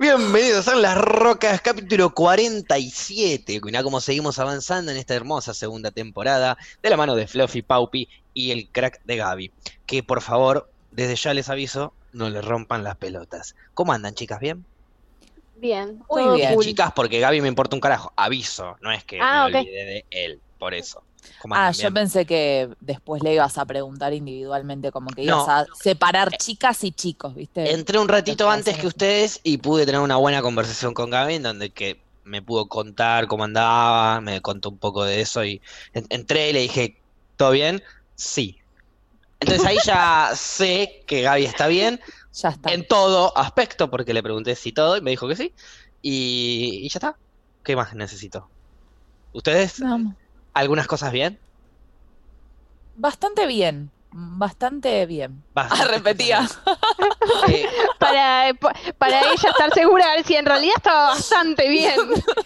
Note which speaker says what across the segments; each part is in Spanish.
Speaker 1: Bienvenidos a Las Rocas, capítulo 47. Mirá cómo seguimos avanzando en esta hermosa segunda temporada de la mano de Fluffy Paupi y el crack de Gaby. Que por favor, desde ya les aviso, no le rompan las pelotas. ¿Cómo andan, chicas? ¿Bien?
Speaker 2: Bien,
Speaker 3: Muy bien.
Speaker 2: cool.
Speaker 1: Chicas, porque Gaby me importa un carajo. Aviso, no es que
Speaker 2: Ah,
Speaker 1: me
Speaker 2: ok.
Speaker 1: olvide de él, por eso. ¿Cómo
Speaker 3: Ah, yo pensé que después le ibas a preguntar individualmente, como que ibas
Speaker 1: No.
Speaker 3: a separar chicas y chicos, ¿viste?
Speaker 1: Entré un ratito antes que ustedes y pude tener una buena conversación con Gaby en donde que me pudo contar cómo andaba, me contó un poco de eso y en- entré y le dije, ¿todo bien? Sí. Entonces ahí ya sé que Gaby está bien
Speaker 3: Ya está.
Speaker 1: en todo aspecto porque le pregunté si todo y me dijo que sí y, y ya está. ¿Qué más necesito? ¿Ustedes?
Speaker 3: No,
Speaker 1: ¿Algunas cosas bien?
Speaker 3: bastante bien, bastante bien.
Speaker 1: Bastante
Speaker 3: Ah, repetía.
Speaker 1: bien.
Speaker 2: Para, pa- para ella estar segura de ver si en realidad estaba bastante bien.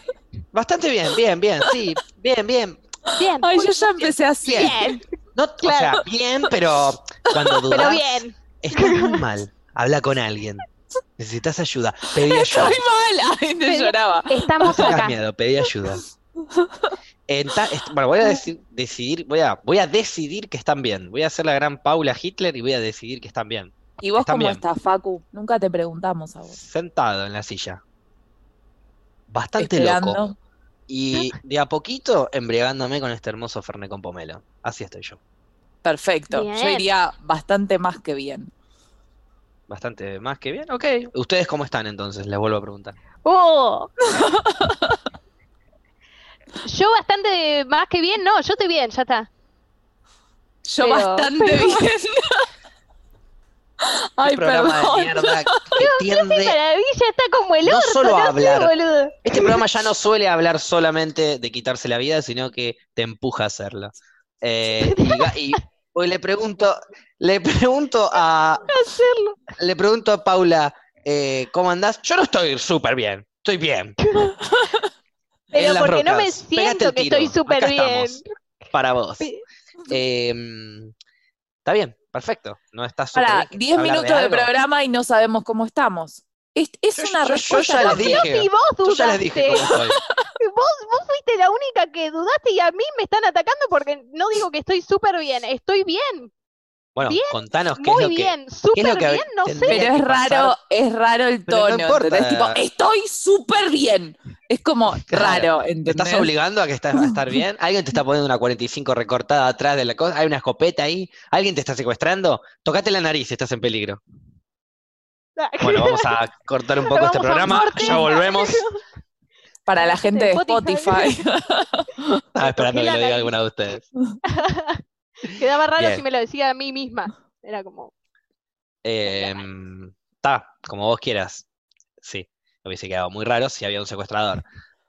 Speaker 1: bastante bien, bien, bien, sí, bien, bien.
Speaker 2: Bien,
Speaker 3: Ay, yo ya empecé así.
Speaker 2: bien,
Speaker 1: No, o sea,
Speaker 2: Claro.
Speaker 1: bien, pero cuando dudas,
Speaker 2: pero bien.
Speaker 1: estás muy mal. Habla con alguien. Necesitas ayuda. Pedí ayuda.
Speaker 3: Estoy mal. Ay, te
Speaker 2: Pero-
Speaker 3: lloraba.
Speaker 1: No
Speaker 2: Estamos
Speaker 1: tengas
Speaker 2: acá.
Speaker 1: miedo, pedí ayuda. En ta- est- bueno, voy a deci- decidir, voy a, voy a decidir que están bien. Voy a hacer la gran Paula Hitler y voy a decidir que están bien.
Speaker 3: ¿Y vos
Speaker 1: Están
Speaker 3: cómo
Speaker 1: bien.
Speaker 3: estás, Facu? Nunca te preguntamos a vos.
Speaker 1: Sentado en la silla. Bastante
Speaker 3: Esperando.
Speaker 1: loco. Y de a poquito embriagándome con este hermoso Fernet con pomelo. Así estoy yo.
Speaker 3: Perfecto. Yo iría bastante más que bien.
Speaker 1: Bastante más que bien. Ok. ¿Ustedes cómo están entonces? Les vuelvo a preguntar.
Speaker 2: Oh. Yo bastante más que bien, no, yo estoy bien, ya está.
Speaker 3: Yo
Speaker 2: Pero-
Speaker 3: bastante
Speaker 2: pero-
Speaker 3: bien. Ay,
Speaker 1: programa
Speaker 3: perdón.
Speaker 1: de mierda que tiende
Speaker 2: está como el
Speaker 1: No
Speaker 2: orto,
Speaker 1: solo
Speaker 2: no
Speaker 1: hablar. Este programa ya no suele hablar solamente de quitarse la vida, sino que te empuja a hacerlo. Eh, y, hoy le pregunto, le pregunto a,
Speaker 2: Hacerlo.
Speaker 1: le pregunto a Paula, eh, ¿cómo andás? Yo no estoy súper bien, estoy bien.
Speaker 2: Pero
Speaker 1: En las
Speaker 2: porque no me siento que estoy súper bien.
Speaker 1: para vos. Eh, está bien, perfecto. No estás súper
Speaker 3: Para,
Speaker 1: bien. ¿Querés
Speaker 3: 10
Speaker 1: hablar
Speaker 3: minutos de, programa y no sabemos cómo estamos. Es, es
Speaker 1: Yo-
Speaker 3: una
Speaker 1: yo- yo
Speaker 3: respuesta
Speaker 1: ya les dije.
Speaker 2: Vos
Speaker 1: Yo ya les dije cómo estoy.
Speaker 2: vos, vos fuiste la única que dudaste y a mí me están atacando porque no digo que estoy súper bien, estoy bien,
Speaker 1: Bueno,
Speaker 2: Bien,
Speaker 1: contanos qué es
Speaker 2: muy
Speaker 1: lo que
Speaker 2: bien,
Speaker 1: ¿qué es
Speaker 2: súper
Speaker 1: lo que
Speaker 2: bien, no sé.
Speaker 3: Pero es
Speaker 1: que pasar?
Speaker 3: raro, es raro el
Speaker 1: no
Speaker 3: tono,
Speaker 1: importa.
Speaker 3: ¿entendés? Tipo, estoy súper bien. Es como
Speaker 1: Claro.
Speaker 3: raro,
Speaker 1: ¿Te estás obligando a que estás, a estar bien? ¿Alguien te está poniendo una 45 recortada atrás de la cosa? ¿Hay una escopeta ahí? ¿Alguien te está secuestrando? Tocate la nariz si estás en peligro. Bueno, vamos a cortar un poco este programa. Ya volvemos.
Speaker 3: Para la gente de
Speaker 2: Spotify.
Speaker 1: Estaba esperando que lo diga alguna de ustedes.
Speaker 2: Quedaba raro
Speaker 1: Bien.
Speaker 2: si me lo decía a mí misma. Era como,
Speaker 1: Está, como vos quieras. Sí, hubiese quedado muy raro si había un secuestrador.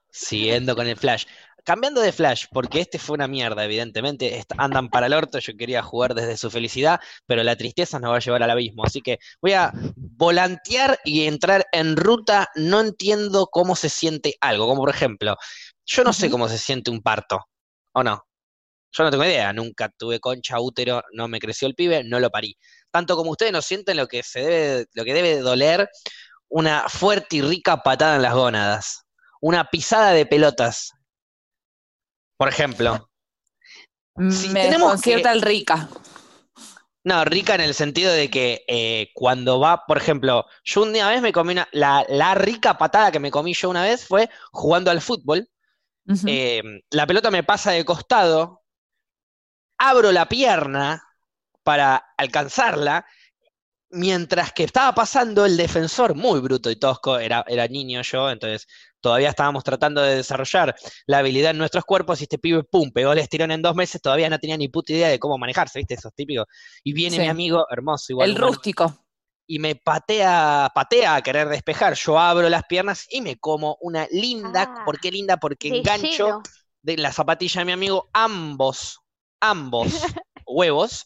Speaker 1: Siguiendo con el Flash. Cambiando de Flash, porque este fue una mierda, evidentemente. Andan para el orto, yo quería jugar desde su felicidad, pero la tristeza nos va a llevar al abismo. Así que voy a volantear y entrar en ruta. No entiendo cómo se siente algo. Como por ejemplo, yo no sé cómo se siente un parto. ¿O no? Yo no tengo idea, nunca tuve concha, útero, no me creció el pibe, no lo parí. Tanto como ustedes no sienten lo que se debe, lo que debe doler una fuerte y rica patada en las gónadas. Una pisada de pelotas. Por ejemplo. Si
Speaker 3: Me
Speaker 1: tenemos que-
Speaker 3: el rica.
Speaker 1: No, rica en el sentido de que eh, cuando va, por ejemplo, yo un día vez me comí una, la, la rica patada que me comí yo una vez fue jugando al fútbol. Eh, la pelota me pasa de costado, abro la pierna para alcanzarla, mientras que estaba pasando el defensor, muy bruto y tosco, era, era niño yo, entonces todavía estábamos tratando de desarrollar la habilidad en nuestros cuerpos y este pibe, pum, pegó el estirón en dos meses, todavía no tenía ni puta idea de cómo manejarse, ¿viste? Esos típicos. Y viene
Speaker 3: Sí.
Speaker 1: mi amigo, hermoso, igual.
Speaker 3: el
Speaker 1: humano,
Speaker 3: rústico.
Speaker 1: y me patea, patea a querer despejar. Yo abro las piernas y me como una linda,
Speaker 2: Ah,
Speaker 1: ¿por qué linda? Porque engancho
Speaker 2: lleno.
Speaker 1: de la zapatilla de mi amigo ambos, ambos huevos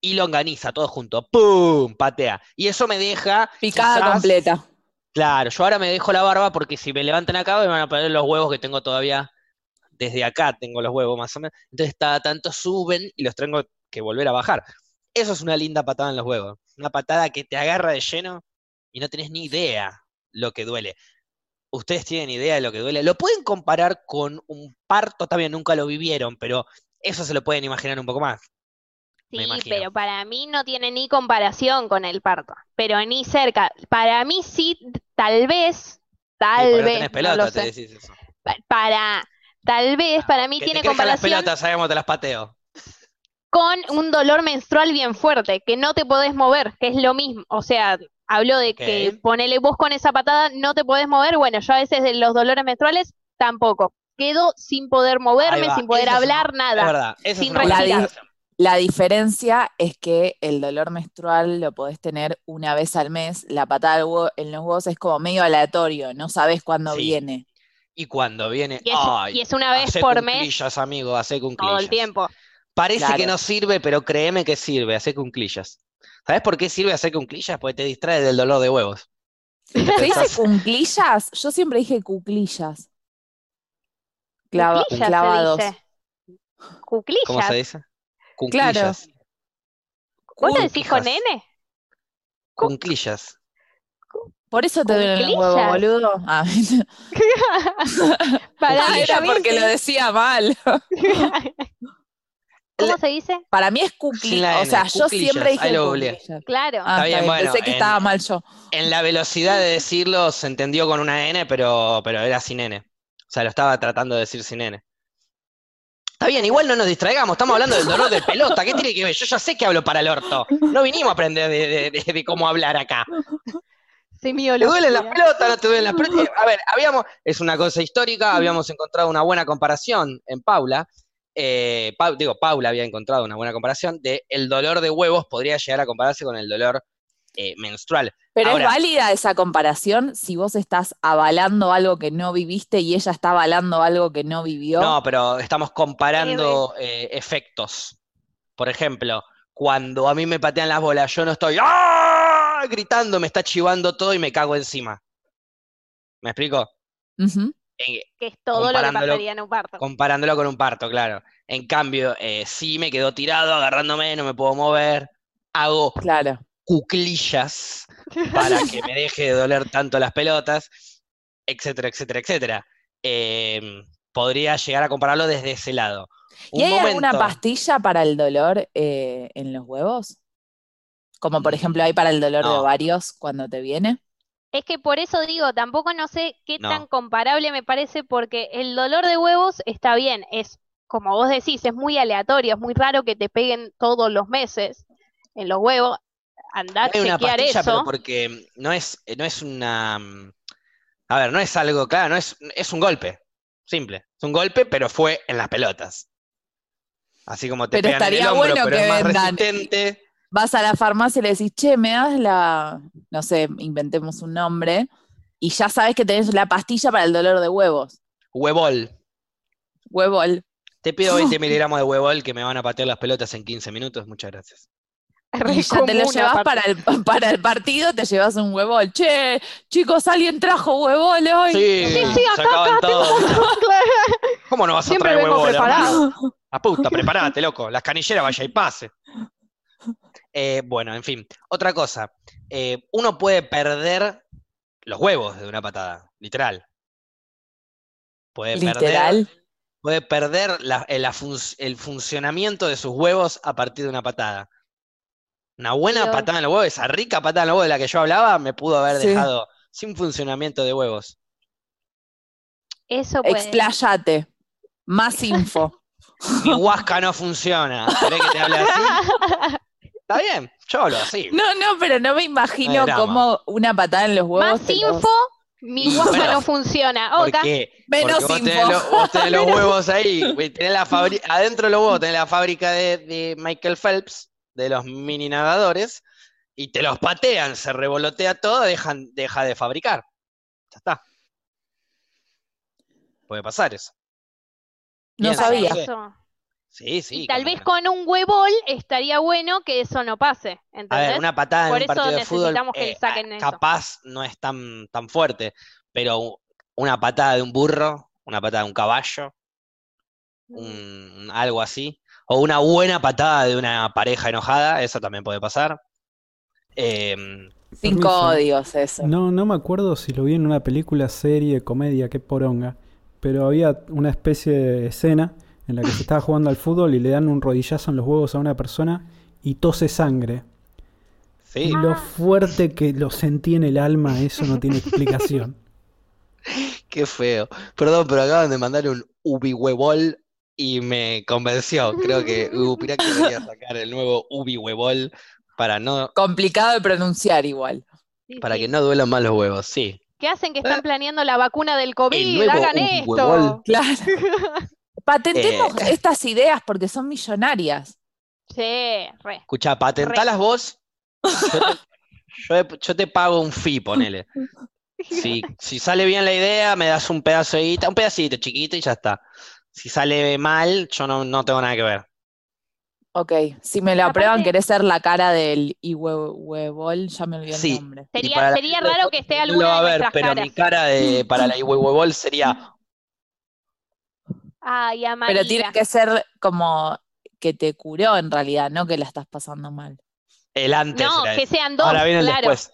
Speaker 1: y longaniza, todo junto. ¡Pum! Patea. Y eso me deja.
Speaker 3: Picada
Speaker 1: quizás-
Speaker 3: completa.
Speaker 1: Claro, yo ahora me dejo la barba porque si me levantan acá me van a poner los huevos que tengo todavía. Desde acá tengo los huevos más o menos. Entonces cada tanto suben y los tengo que volver a bajar. Eso es una linda patada en los huevos. Una patada que te agarra de lleno y no tenés ni idea lo que duele. ¿Ustedes tienen idea de lo que duele? Lo pueden comparar con un parto, también nunca lo vivieron, pero eso se lo pueden imaginar un poco más.
Speaker 2: Sí, pero para mí no tiene ni comparación con el parto, pero ni cerca. Para mí sí, tal vez, tal vez, no
Speaker 1: pelota,
Speaker 2: lo
Speaker 1: te decís eso.
Speaker 2: Pa- Para, tal vez para mí
Speaker 1: Que
Speaker 2: tiene
Speaker 1: te crezcan las
Speaker 2: comparación
Speaker 1: pelotas, sabemos, te las pateo.
Speaker 2: con un dolor menstrual bien fuerte, que no te podés mover, que es lo mismo. O sea, hablo de que ponele vos con esa patada, no te podés mover. Bueno, yo a veces de los dolores menstruales tampoco. Quedo sin poder moverme, sin poder
Speaker 1: eso es
Speaker 2: hablar,
Speaker 1: una-
Speaker 2: nada.
Speaker 1: Es verdad, es
Speaker 2: sin
Speaker 1: una buena
Speaker 3: respirar. La diferencia es que el dolor menstrual lo podés tener una vez al mes. La patada en los huevos es como medio aleatorio, no sabes cuándo
Speaker 1: Sí.
Speaker 3: viene.
Speaker 1: Y cuando viene,
Speaker 2: Y es,
Speaker 1: ay,
Speaker 2: y es una vez por mes
Speaker 1: cunclillas, amigo, hacé
Speaker 2: todo el
Speaker 1: cunclillas.
Speaker 2: tiempo.
Speaker 1: Parece que no sirve, pero créeme que sirve, hacer cunclillas. ¿Sabes por qué sirve hacer cunclillas? Porque te distrae del dolor de huevos.
Speaker 3: ¿Se dice cunclillas? Yo siempre dije cuclillas. Clava-
Speaker 2: Cuclillas
Speaker 3: clavados.
Speaker 2: se dice. Cuclillas.
Speaker 1: ¿Cómo se dice? Cunclillas.
Speaker 2: ¿Vos lo decís con. N?
Speaker 1: Cunclillas.
Speaker 3: Por eso te los huevos,
Speaker 2: ¿Cuclillas?
Speaker 3: boludo. Ah,
Speaker 2: Para mí
Speaker 3: era porque lo decía mal.
Speaker 2: ¿Cómo se dice?
Speaker 3: Para mí es
Speaker 1: Sin
Speaker 3: cuclillas.
Speaker 1: la
Speaker 3: O sea, yo
Speaker 1: cuclillas,
Speaker 3: siempre dije cuclillas.
Speaker 2: Claro.
Speaker 3: Ah,
Speaker 1: bien,
Speaker 3: está bien,
Speaker 1: bueno,
Speaker 3: pensé que
Speaker 1: en-
Speaker 3: estaba mal yo.
Speaker 1: En la velocidad de decirlo se entendió con una N, pero, pero era sin N. Sea, lo estaba tratando de decir sin N. Está bien, igual no nos distraigamos, estamos hablando del dolor de pelota. ¿Qué tiene que ver? Yo ya sé que hablo para el orto. No vinimos a aprender de, de- de- de cómo hablar acá. ¿Te duelen las pelotas? ¿No te duelen las pelotas? A ver, habíamos, es una cosa histórica, habíamos encontrado una buena comparación en Paula. eh, digo, Paula había encontrado una buena comparación de el dolor de huevos podría llegar a compararse con el dolor eh, menstrual.
Speaker 3: Pero
Speaker 1: Ahora-
Speaker 3: es válida esa comparación si vos estás avalando algo que no viviste y ella está avalando algo que no vivió.
Speaker 1: No, pero estamos comparando eh, efectos. Por ejemplo, cuando a mí me patean las bolas, yo no estoy ¡ah! gritando, me está chivando todo y me cago encima. ¿Me explico? Eh,
Speaker 2: Que es todo lo que
Speaker 1: Comparándolo
Speaker 2: pasaría en un parto.
Speaker 1: comparándolo con un parto, claro. En cambio, eh, sí me quedo tirado, agarrándome, no me puedo mover. Hago
Speaker 3: Claro.
Speaker 1: Cuclillas para que me deje de doler tanto las pelotas, etcétera, etcétera, etcétera. Eh, podría llegar a compararlo desde ese lado.
Speaker 3: ¿Y
Speaker 1: Un
Speaker 3: hay alguna pastilla para el dolor eh, en los huevos? Como por ejemplo hay para el dolor de ovarios cuando te viene.
Speaker 2: Es que por eso digo, tampoco no sé qué
Speaker 1: No.
Speaker 2: tan comparable me parece, porque el dolor de huevos está bien, es como vos decís, es muy aleatorio, es muy raro que te peguen todos los meses en los huevos. Andá a
Speaker 1: Hay una pastilla, pero porque no es, no es una. mm, A ver, no es algo, claro, no es, es un golpe. Simple. Es un golpe, pero fue en las pelotas. Así como te
Speaker 3: Pero
Speaker 1: pegan en el
Speaker 3: estaría
Speaker 1: hombro,
Speaker 3: bueno
Speaker 1: pero
Speaker 3: que
Speaker 1: es más
Speaker 3: vendan.
Speaker 1: resistente.
Speaker 3: Vas a la farmacia y le decís, che, me das la, no sé, inventemos un nombre, y ya sabes que tenés la pastilla para el dolor de huevos.
Speaker 1: Huevol.
Speaker 3: Huevol.
Speaker 1: Te pido 20 miligramos de huevol que me van a patear las pelotas en 15 minutos. Muchas gracias.
Speaker 3: Y ya te lo llevas para el, para el partido, te llevas un huevol. Che, chicos, ¿alguien trajo huevol hoy?
Speaker 1: Sí,
Speaker 2: Sí, sí, acá, acá. Claro.
Speaker 1: ¿Cómo no vas a
Speaker 2: Siempre
Speaker 1: traer
Speaker 2: vengo
Speaker 1: huevol, hermano?
Speaker 2: preparado.
Speaker 1: A puta, prepárate, loco. Las canilleras vaya y pase. Eh, bueno, en fin. Otra cosa. Eh, uno puede perder los huevos de una patada, literal. Puede perder,
Speaker 3: Literal.
Speaker 1: puede perder la- el, la fun- el funcionamiento de sus huevos a partir de una patada. Una buena
Speaker 2: Dios.
Speaker 1: patada en los huevos, esa rica patada en los huevos de la que yo hablaba, me pudo haber
Speaker 3: Sí.
Speaker 1: dejado sin funcionamiento de huevos.
Speaker 2: Eso puede.
Speaker 3: Expláyate. Más info.
Speaker 1: Mi huasca no funciona. ¿Querés que te hable así? Está bien, yo hablo así.
Speaker 3: No, no, pero no me imagino
Speaker 1: drama.
Speaker 3: cómo una patada en los huevos.
Speaker 2: Más
Speaker 3: los-
Speaker 2: info, mi
Speaker 1: bueno,
Speaker 2: no funciona. Oca.
Speaker 1: Porque,
Speaker 3: Menos
Speaker 1: porque vos,
Speaker 3: info.
Speaker 1: tenés los, vos tenés los huevos ahí, tenés la fabri- adentro de los huevos tenés la fábrica de, de Michael Phelps, de los mini nadadores, y te los patean, se revolotea todo, dejan, deja de fabricar. Ya está. Puede pasar eso.
Speaker 3: No sabía.
Speaker 1: sé.
Speaker 2: Eso.
Speaker 1: Sí, sí.
Speaker 2: Y tal vez
Speaker 1: no.
Speaker 2: con un huevol estaría bueno que eso no pase,
Speaker 1: A ver, una patada
Speaker 2: Por
Speaker 1: en un partido de fútbol
Speaker 2: que
Speaker 1: eh,
Speaker 2: saquen
Speaker 1: ah,
Speaker 2: eso.
Speaker 1: capaz no es tan, tan fuerte, pero una patada de un burro, una patada de un caballo,
Speaker 2: Mm.
Speaker 1: un- algo así, o una buena patada de una pareja enojada, eso también puede pasar. Em,
Speaker 3: Sin códigos, eso.
Speaker 4: No, no me acuerdo si lo vi en una película, serie, comedia, qué poronga. Pero había una especie de escena en la que se estaba jugando al fútbol y le dan un rodillazo en los huevos a una persona y tose sangre.
Speaker 1: Sí.
Speaker 4: Y lo fuerte que lo sentí en el alma, eso no tiene explicación.
Speaker 1: Qué feo. Perdón, pero acaban de mandar un ubihuevol y me convenció. Creo que Upirac debería sacar el nuevo ubihuevol para no,
Speaker 3: Complicado de pronunciar igual.
Speaker 2: Sí,
Speaker 1: para
Speaker 2: sí.
Speaker 1: que no duelan más los huevos. Sí.
Speaker 2: ¿Qué hacen que
Speaker 1: Eh.
Speaker 2: están planeando la vacuna del COVID?
Speaker 1: nuevo
Speaker 2: Hagan
Speaker 1: huevol.
Speaker 2: esto.
Speaker 3: Claro. Patentemos
Speaker 1: Eh.
Speaker 3: estas ideas porque son millonarias.
Speaker 2: Sí, re.
Speaker 1: Escucha, patentalas vos. Yo te, yo- yo te pago un fee, ponele. Si, si sale bien la idea, me das un pedazo de guita, un pedacito chiquito y ya está. Si sale mal, yo no, no tengo nada que ver.
Speaker 3: Ok, si me lo aprueban, ¿querés ser la cara del Ihuehuebol? Ya me olvidé el
Speaker 1: Sí.
Speaker 3: nombre.
Speaker 1: Y
Speaker 2: Sería,
Speaker 1: la
Speaker 2: sería raro que esté
Speaker 1: no lo
Speaker 2: alguna
Speaker 1: va a
Speaker 2: de
Speaker 1: ver, pero
Speaker 2: caras.
Speaker 1: mi cara de, para la Ihuehuebol sería
Speaker 2: Ay,
Speaker 3: Pero
Speaker 2: amarilla.
Speaker 3: tiene que ser como que te curó en realidad, no que la estás pasando mal.
Speaker 1: el antes.
Speaker 2: No, que sean dos,
Speaker 1: Ahora viene el
Speaker 2: claro.
Speaker 1: después.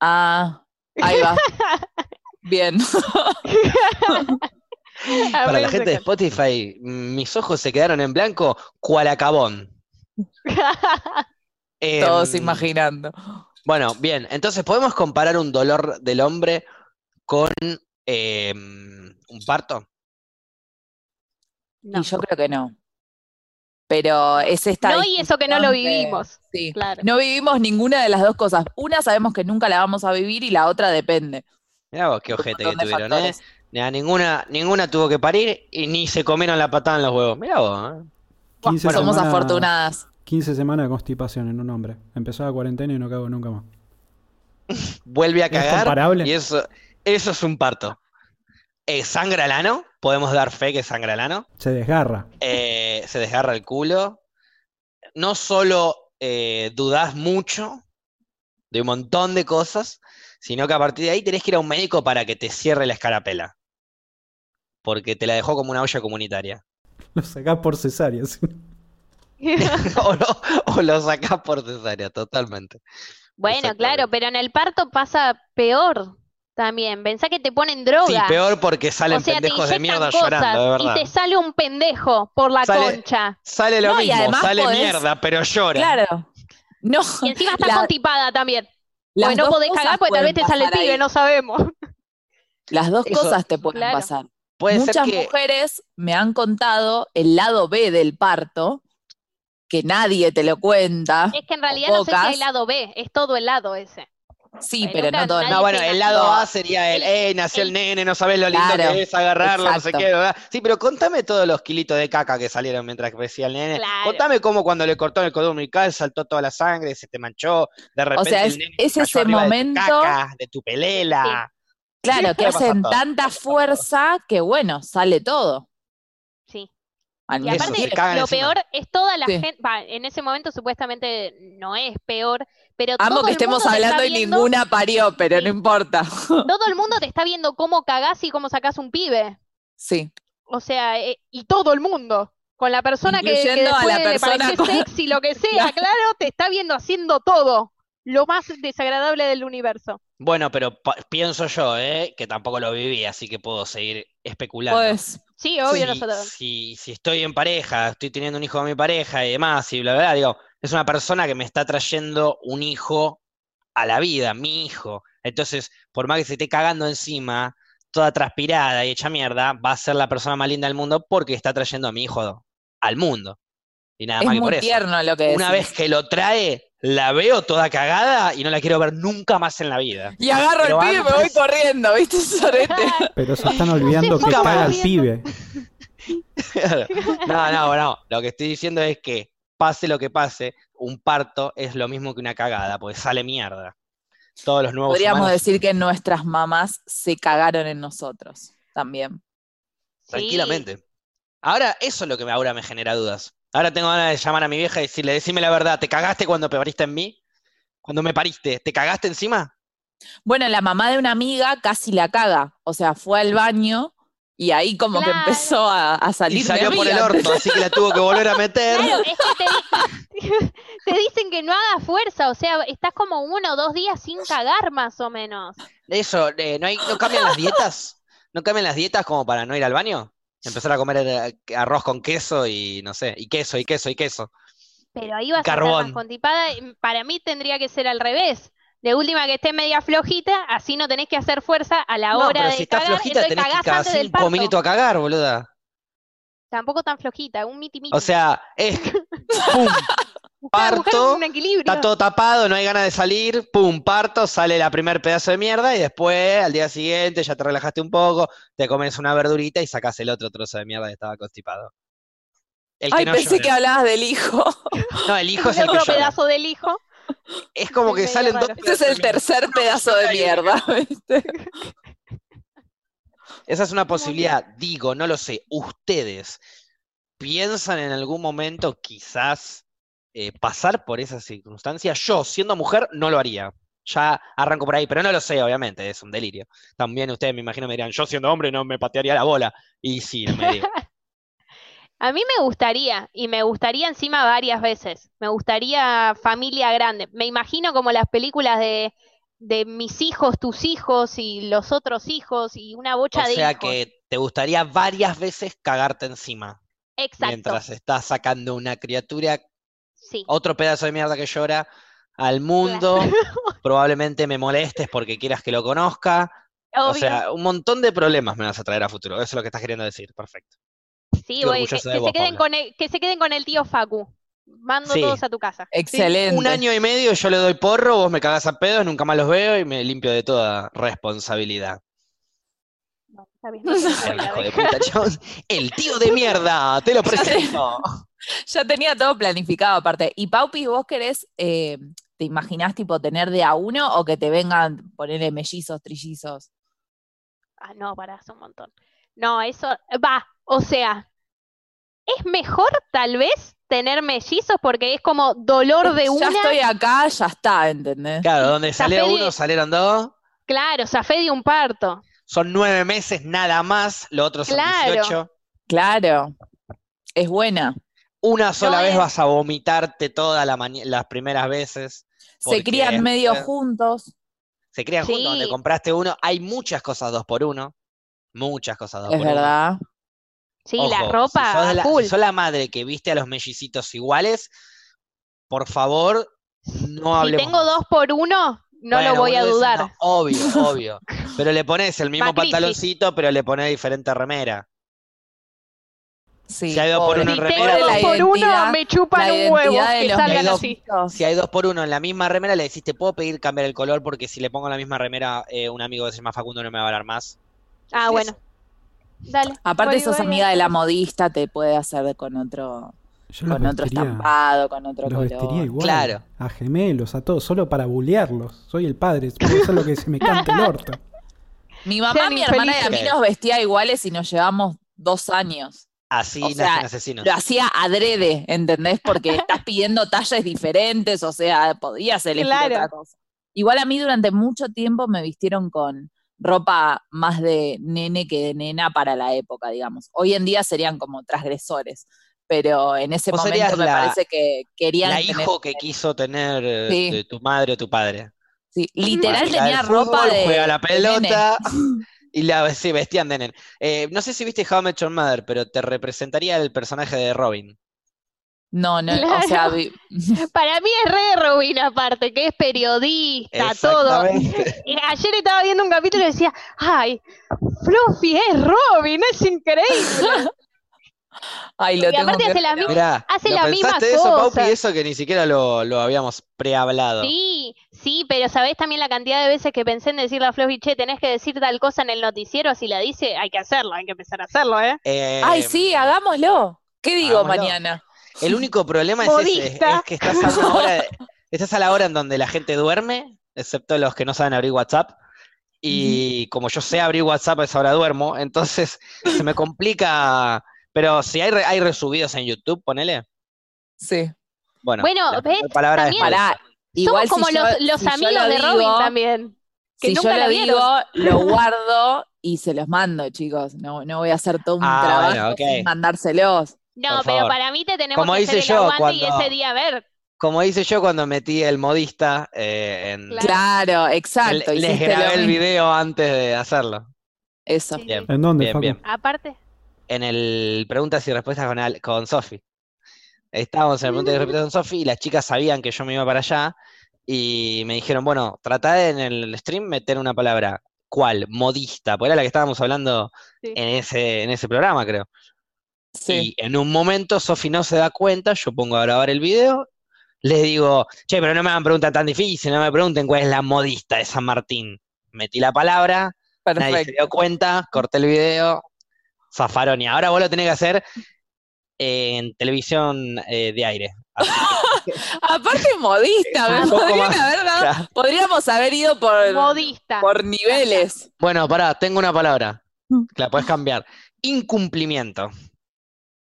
Speaker 3: Ah, ahí va. Bien.
Speaker 1: Para la gente de Spotify, mis ojos se quedaron en blanco, cual acabón.
Speaker 3: Todos
Speaker 1: Em,
Speaker 3: imaginando.
Speaker 1: Bueno, bien, entonces podemos comparar un dolor del hombre con em, un parto.
Speaker 2: No.
Speaker 3: Y yo creo que no. Pero es esta
Speaker 2: No, y eso que no lo
Speaker 3: de-
Speaker 2: vivimos.
Speaker 3: Sí.
Speaker 2: Claro.
Speaker 3: No vivimos ninguna de las dos cosas. Una sabemos que nunca la vamos a vivir y la otra depende.
Speaker 1: Mirá vos qué ojete que tuvieron, ¿eh? Ninguna, ninguna tuvo que parir y ni se comieron la patada en los huevos. Mirá vos, ¿eh?
Speaker 4: 15
Speaker 3: Somos
Speaker 4: semanas-
Speaker 3: afortunadas.
Speaker 4: 15 semanas de constipación en un hombre. Empezó la cuarentena y no cago nunca más.
Speaker 1: Vuelve a
Speaker 4: ¿Es
Speaker 1: cagar
Speaker 4: comparable?
Speaker 1: y eso, eso es un parto. Eh, ¿sangra el ano? Podemos dar fe que sangra el ano.
Speaker 4: Se desgarra.
Speaker 1: Eh, se desgarra el culo. No solo eh, dudás mucho de un montón de cosas, sino que a partir de ahí tenés que ir a un médico para que te cierre la escarapela. Porque te la dejó como una olla comunitaria.
Speaker 4: Lo sacás por cesárea. ¿sí?
Speaker 1: o, lo, o lo sacás por cesárea, totalmente.
Speaker 2: Bueno, claro, pero en el parto pasa peor también. Pensá que te ponen droga.
Speaker 1: Sí, peor porque salen
Speaker 2: o sea, te
Speaker 1: pendejos de mierda
Speaker 2: cosas
Speaker 1: llorando, de verdad.
Speaker 2: y te sale un pendejo por la
Speaker 1: Sale-
Speaker 2: concha.
Speaker 1: Sale lo
Speaker 3: No,
Speaker 1: mismo, sale
Speaker 3: podés-
Speaker 1: mierda, pero llora.
Speaker 3: Claro. No,
Speaker 2: Y encima estás
Speaker 3: la-
Speaker 2: constipada también.
Speaker 3: las
Speaker 2: Porque no podés cagar porque tal vez te sale
Speaker 3: pasar
Speaker 2: pibe,
Speaker 3: ahí.
Speaker 2: no sabemos.
Speaker 3: Las dos
Speaker 1: Eso-
Speaker 3: cosas te pueden
Speaker 2: Claro.
Speaker 3: pasar.
Speaker 1: Puede ser
Speaker 3: Muchas
Speaker 1: que
Speaker 3: mujeres me han contado el lado B del parto, que nadie te lo cuenta.
Speaker 2: Es que en realidad
Speaker 3: o
Speaker 2: no sé si hay lado B, es todo el lado ese.
Speaker 3: Sí,
Speaker 2: Ay,
Speaker 3: pero
Speaker 2: nunca
Speaker 3: no todo el
Speaker 1: No, bueno, el lado. A sería el,
Speaker 2: El-
Speaker 1: eh, nació el,
Speaker 2: el-
Speaker 1: nene, no sabés lo lindo
Speaker 3: Claro,
Speaker 1: que es agarrarlo, no sé
Speaker 3: exacto.
Speaker 1: qué, ¿verdad? Sí, pero contame todos los kilitos de caca que salieron mientras crecía el nene.
Speaker 2: Claro.
Speaker 1: Contame cómo cuando le cortó el cordón umbilical saltó toda la sangre, se te manchó, de repente
Speaker 3: sea,
Speaker 1: el
Speaker 3: es-
Speaker 1: nene
Speaker 3: es
Speaker 1: cayó
Speaker 3: ese
Speaker 1: arriba de tu
Speaker 3: momento-
Speaker 1: caca, de tu pelela.
Speaker 3: Claro, que hacen tanta fuerza que bueno, sale todo.
Speaker 2: Sí.
Speaker 3: al
Speaker 2: Y aparte, lo
Speaker 1: encima.
Speaker 2: peor es toda la
Speaker 3: Sí.
Speaker 2: gente, va, en ese momento supuestamente no es peor, pero
Speaker 3: Amo
Speaker 2: todo
Speaker 3: que
Speaker 2: el
Speaker 3: estemos hablando y
Speaker 2: viendo-
Speaker 3: ninguna parió, pero
Speaker 2: Sí.
Speaker 3: no importa.
Speaker 2: Todo el mundo te está viendo cómo cagás y cómo sacás un pibe.
Speaker 3: Sí,
Speaker 2: O sea, eh, y todo el mundo. Con la persona que, que
Speaker 3: a la
Speaker 2: le
Speaker 3: persona con-
Speaker 2: sexy, lo que sea, claro, te está viendo haciendo todo. Lo más desagradable del universo.
Speaker 1: Bueno, pero pienso yo, ¿eh? que tampoco lo viví, así que puedo seguir especulando.
Speaker 3: pues
Speaker 2: Sí, obvio,
Speaker 1: si,
Speaker 2: nosotros.
Speaker 1: si, si estoy en pareja, estoy teniendo un hijo con mi pareja y demás, y bla, bla, bla, digo, es una persona que me está trayendo un hijo a la vida, mi hijo. Entonces, por más que se esté cagando encima, toda transpirada y hecha mierda, va a ser la persona más linda del mundo porque está trayendo a mi hijo al mundo. Y nada
Speaker 3: es
Speaker 1: más que por
Speaker 3: muy
Speaker 1: eso.
Speaker 3: tierno lo que
Speaker 1: Una
Speaker 3: decís.
Speaker 1: vez que lo trae, la veo toda cagada y no la quiero ver nunca más en la vida.
Speaker 3: Y agarro
Speaker 1: Pero
Speaker 3: el pibe y me voy corriendo, ¿viste? Sorete.
Speaker 4: Pero se están olvidando que caga al pibe.
Speaker 1: No, no, no. Lo que estoy diciendo es que pase lo que pase, un parto es lo mismo que una cagada, porque sale mierda. Todos los nuevos
Speaker 3: Podríamos
Speaker 1: humanos,
Speaker 3: decir que nuestras mamás se cagaron en nosotros también.
Speaker 2: Sí.
Speaker 1: tranquilamente. Ahora, eso es lo que ahora me genera dudas. Ahora tengo ganas de llamar a mi vieja y decirle, decime la verdad, ¿te cagaste cuando pariste en mí? Cuando me pariste, ¿te cagaste encima?
Speaker 3: Bueno, la mamá de una amiga casi la caga. O sea, fue al baño Y ahí como que empezó a, a
Speaker 1: Y
Speaker 3: salir mi
Speaker 1: salió por el orto, así que la tuvo que volver a meter.
Speaker 2: Claro, es que te, te dicen que no hagas fuerza, o sea, estás como uno o dos días sin cagar más o menos.
Speaker 1: Eso, eh, ¿no hay, no cambian las dietas? ¿No cambian las dietas como para no ir al baño? Empezar a comer eh, arroz con queso y no sé, y queso, y queso, y queso.
Speaker 2: Pero ahí vas a estar más
Speaker 1: Carbón.
Speaker 2: constipada. y Para mí tendría que ser al revés. De última que esté media flojita, así no tenés que hacer fuerza a la
Speaker 1: No,
Speaker 2: hora
Speaker 1: pero
Speaker 2: de
Speaker 1: si estás
Speaker 2: cagar,
Speaker 1: flojita
Speaker 2: entonces
Speaker 1: tenés que cada cinco minutos a cagar, boluda.
Speaker 2: Tampoco tan flojita, un miti miti.
Speaker 1: O sea, es pum, parto,
Speaker 2: un equilibrio.
Speaker 1: está todo tapado, no hay ganas de salir, pum, parto, sale la primer pedazo de mierda y después al día siguiente ya te relajaste un poco, te comes una verdurita y sacás el otro trozo de mierda que estaba constipado. El que
Speaker 3: Ay,
Speaker 1: no
Speaker 3: pensé
Speaker 1: llora.
Speaker 3: que hablabas del hijo.
Speaker 1: No, el hijo es el que
Speaker 2: otro
Speaker 1: llora.
Speaker 2: pedazo del hijo.
Speaker 1: Es como que salen
Speaker 2: raro.
Speaker 1: dos
Speaker 3: Ese es el tercer pedazo de mierda. ¿viste?
Speaker 1: Esa es una posibilidad, digo, no lo sé. ¿Ustedes piensan en algún momento quizás eh, pasar por esa circunstancia? Yo, siendo mujer, no lo haría. Ya arranco por ahí, pero no lo sé, obviamente, es un delirio. También ustedes me imagino me dirán, yo siendo hombre no me patearía la bola. Y sí, no me digo.
Speaker 2: A mí me gustaría, y me gustaría encima varias veces. Me gustaría familia grande. Me imagino como las películas de, de mis hijos, tus hijos y los otros hijos y una bocha
Speaker 1: O
Speaker 2: de
Speaker 1: sea
Speaker 2: hijos.
Speaker 1: que te gustaría varias veces cagarte encima
Speaker 2: Exacto.
Speaker 1: mientras estás sacando una criatura,
Speaker 2: Sí.
Speaker 1: otro pedazo de mierda que llora al mundo. Probablemente me molestes porque quieras que lo conozca. O sea, un montón de problemas me vas a traer a futuro. Eso es lo que estás queriendo decir. Perfecto.
Speaker 2: Sí, voy, que, que
Speaker 1: vos,
Speaker 2: se queden con el, que se queden con el tío Facu. Mando
Speaker 1: Sí.
Speaker 2: todos a tu casa.
Speaker 3: Excelente.
Speaker 1: Un año y medio yo le doy porro, vos me cagás a pedos, nunca más los veo y me limpio de toda responsabilidad.
Speaker 2: No, está bien, no spoiler,
Speaker 1: hijo de puta, chabón. El tío de mierda, te lo presento.
Speaker 3: Ya tenía todo planificado aparte. Y Paupi, ¿vos querés, eh, te imaginás tipo tener de a uno o que te vengan ponerle mellizos, trillizos?
Speaker 2: Ah, no, pará, es un montón. No, eso va, o sea, es mejor tal vez tener mellizos porque es como dolor de
Speaker 3: ya
Speaker 2: una.
Speaker 3: estoy acá, ya está, ¿entendés?
Speaker 1: Claro, donde
Speaker 2: de-
Speaker 1: uno, salieron dos.
Speaker 2: Claro, zafé de un parto.
Speaker 1: Son nueve meses nada más, lo otro son
Speaker 2: Claro.
Speaker 1: 18.
Speaker 3: Claro, es buena.
Speaker 1: Una sola
Speaker 2: No
Speaker 1: vez
Speaker 2: es-
Speaker 1: vas a vomitarte todas la las primeras veces.
Speaker 3: Se crían medio
Speaker 1: después-
Speaker 3: juntos,
Speaker 1: Se crían juntos, donde compraste uno. Hay muchas cosas dos por uno. Muchas cosas dos
Speaker 3: es
Speaker 1: por uno.
Speaker 3: verdad.
Speaker 2: Sí,
Speaker 1: Ojo,
Speaker 2: la
Speaker 1: si
Speaker 2: ropa
Speaker 1: sos, si sos la madre que viste a los mellicitos iguales, por favor, no
Speaker 2: Si
Speaker 1: hablemos
Speaker 2: tengo
Speaker 1: más.
Speaker 2: dos por uno, no
Speaker 1: Bueno,
Speaker 2: lo voy a dudar.
Speaker 1: no, obvio, obvio. Pero le pones el mismo
Speaker 2: Macrisis.
Speaker 1: pantaloncito, pero le pones diferente remera.
Speaker 3: Sí,
Speaker 1: Si hay dos por
Speaker 3: pobre.
Speaker 1: uno en remera,
Speaker 2: tengo dos por uno, me chupan un huevo que
Speaker 3: los
Speaker 2: salgan
Speaker 1: dos-
Speaker 2: así.
Speaker 1: Si hay dos por uno en la misma remera, le decís, ¿te puedo pedir cambiar el color? Porque si le pongo la misma remera, eh, un amigo que se llama Facundo no me va a hablar más.
Speaker 2: Ah,
Speaker 1: Sí,
Speaker 2: bueno. Dale.
Speaker 3: Aparte
Speaker 2: voy,
Speaker 3: sos
Speaker 2: voy,
Speaker 3: amiga
Speaker 2: voy.
Speaker 3: de la modista, te puede hacer con otro,
Speaker 4: Yo
Speaker 3: con otro
Speaker 4: vestiría,
Speaker 3: estampado, con otro
Speaker 4: los
Speaker 3: color.
Speaker 4: igual.
Speaker 1: Claro.
Speaker 4: A gemelos, a todos, solo para bulearlos. Soy el padre, puedo hacer lo que se me cante el orto.
Speaker 3: Mi mamá,
Speaker 2: Sean
Speaker 3: mi hermana y a mí nos vestía iguales y nos llevamos dos años.
Speaker 1: Así
Speaker 3: O
Speaker 1: nacen
Speaker 3: sea,
Speaker 1: asesinos.
Speaker 3: Lo hacía adrede, ¿entendés? Porque estás pidiendo talles diferentes, o sea, podías elegir
Speaker 2: Claro.
Speaker 3: otra cosa. Igual a mí durante mucho tiempo me vistieron con ropa más de nene que de nena para la época, digamos. Hoy en día serían como transgresores, pero en ese momento me
Speaker 1: la-
Speaker 3: parece que querían
Speaker 1: La
Speaker 3: tener-
Speaker 1: hijo que quiso tener eh,
Speaker 3: Sí.
Speaker 1: de tu madre o tu padre.
Speaker 3: sí, literal tenía
Speaker 1: al fútbol,
Speaker 3: ropa de
Speaker 1: juega a la
Speaker 3: de nene.
Speaker 1: pelota y la sí, vestían de nene. Eh, no sé si viste How I Met Your Mother, pero te representaría el personaje de Robin.
Speaker 3: No, no, o sea, vi-
Speaker 2: Para mí es re Robin aparte, que es periodista, todo. Y ayer estaba viendo un capítulo y decía, ay, Fluffy es Robin, es increíble.
Speaker 3: Ay, lo
Speaker 2: Y
Speaker 3: tengo
Speaker 2: aparte
Speaker 3: que
Speaker 2: hace la
Speaker 1: Mirá,
Speaker 2: Hace
Speaker 1: ¿lo
Speaker 2: la misma
Speaker 1: pensaste eso, Paupi?
Speaker 2: cosa.
Speaker 1: Eso que ni siquiera lo, lo habíamos prehablado.
Speaker 2: Sí, sí, pero ¿sabés también la cantidad de veces que pensé en decirle a Fluffy, che, tenés que decir tal cosa en el noticiero? Si la dice, hay que hacerlo, hay que empezar a hacerlo, ¿eh?
Speaker 1: Eh,
Speaker 3: Ay, sí, hagámoslo. ¿Qué digo
Speaker 1: hagámoslo.
Speaker 3: mañana?
Speaker 1: El único problema es ese, es que estás a una hora de- estás a la hora en donde la gente duerme, excepto los que no saben abrir WhatsApp. Y como yo sé abrir WhatsApp, a esa hora duermo, entonces se me complica. Pero si hay, re- hay resubidos en YouTube, ponele.
Speaker 3: Sí.
Speaker 1: Bueno,
Speaker 2: Bueno,
Speaker 1: la
Speaker 2: ¿ves?
Speaker 1: palabra
Speaker 2: También-
Speaker 3: igual
Speaker 2: Somos como
Speaker 3: yo-
Speaker 2: los, los
Speaker 3: si yo
Speaker 2: amigos
Speaker 3: lo
Speaker 2: de Robin
Speaker 3: digo-
Speaker 2: también. Que
Speaker 3: si yo
Speaker 2: nunca la
Speaker 3: lo
Speaker 2: vieron.
Speaker 3: digo, lo guardo y se los mando, chicos. No, no voy a hacer todo un
Speaker 1: Ah,
Speaker 3: trabajo
Speaker 1: bueno,
Speaker 3: sin mandárselos.
Speaker 2: No, pero para mí te tenemos
Speaker 1: Como
Speaker 2: que hacer el
Speaker 1: yo
Speaker 2: aguante y
Speaker 1: cuando-
Speaker 2: ese día ver.
Speaker 1: Como hice yo cuando metí el modista eh, en...
Speaker 2: Claro.
Speaker 3: Exacto.
Speaker 1: Le- les grabé el
Speaker 3: mismo.
Speaker 1: video antes de hacerlo.
Speaker 3: Eso.
Speaker 2: Sí,
Speaker 1: Bien.
Speaker 4: ¿En dónde,
Speaker 1: bien.
Speaker 2: Aparte,
Speaker 1: En el preguntas y respuestas con, Al- con Sofi. Estábamos en el preguntas y respuestas con Sofi y las chicas sabían que yo me iba para allá y me dijeron, bueno, tratá de en el stream meter una palabra. ¿Cuál? Modista, porque era la que estábamos hablando
Speaker 2: Sí.
Speaker 1: en ese, en ese programa, creo.
Speaker 3: Sí.
Speaker 1: Y en un momento Sofi no se da cuenta, yo pongo a grabar el video, les digo, che, pero no me hagan preguntas tan difíciles, no me pregunten cuál es la modista de San Martín. Metí la palabra, nadie se
Speaker 3: Perfecto.
Speaker 1: dio cuenta, corté el video, zafaron. Y ahora vos lo tenés que hacer en televisión eh, de aire.
Speaker 3: Aparte modista, podrían haber dado-
Speaker 1: Claro.
Speaker 3: podríamos haber ido por,
Speaker 2: modista.
Speaker 3: por niveles.
Speaker 1: Bueno, pará, tengo una palabra.
Speaker 3: Mm.
Speaker 1: La podés cambiar. Incumplimiento.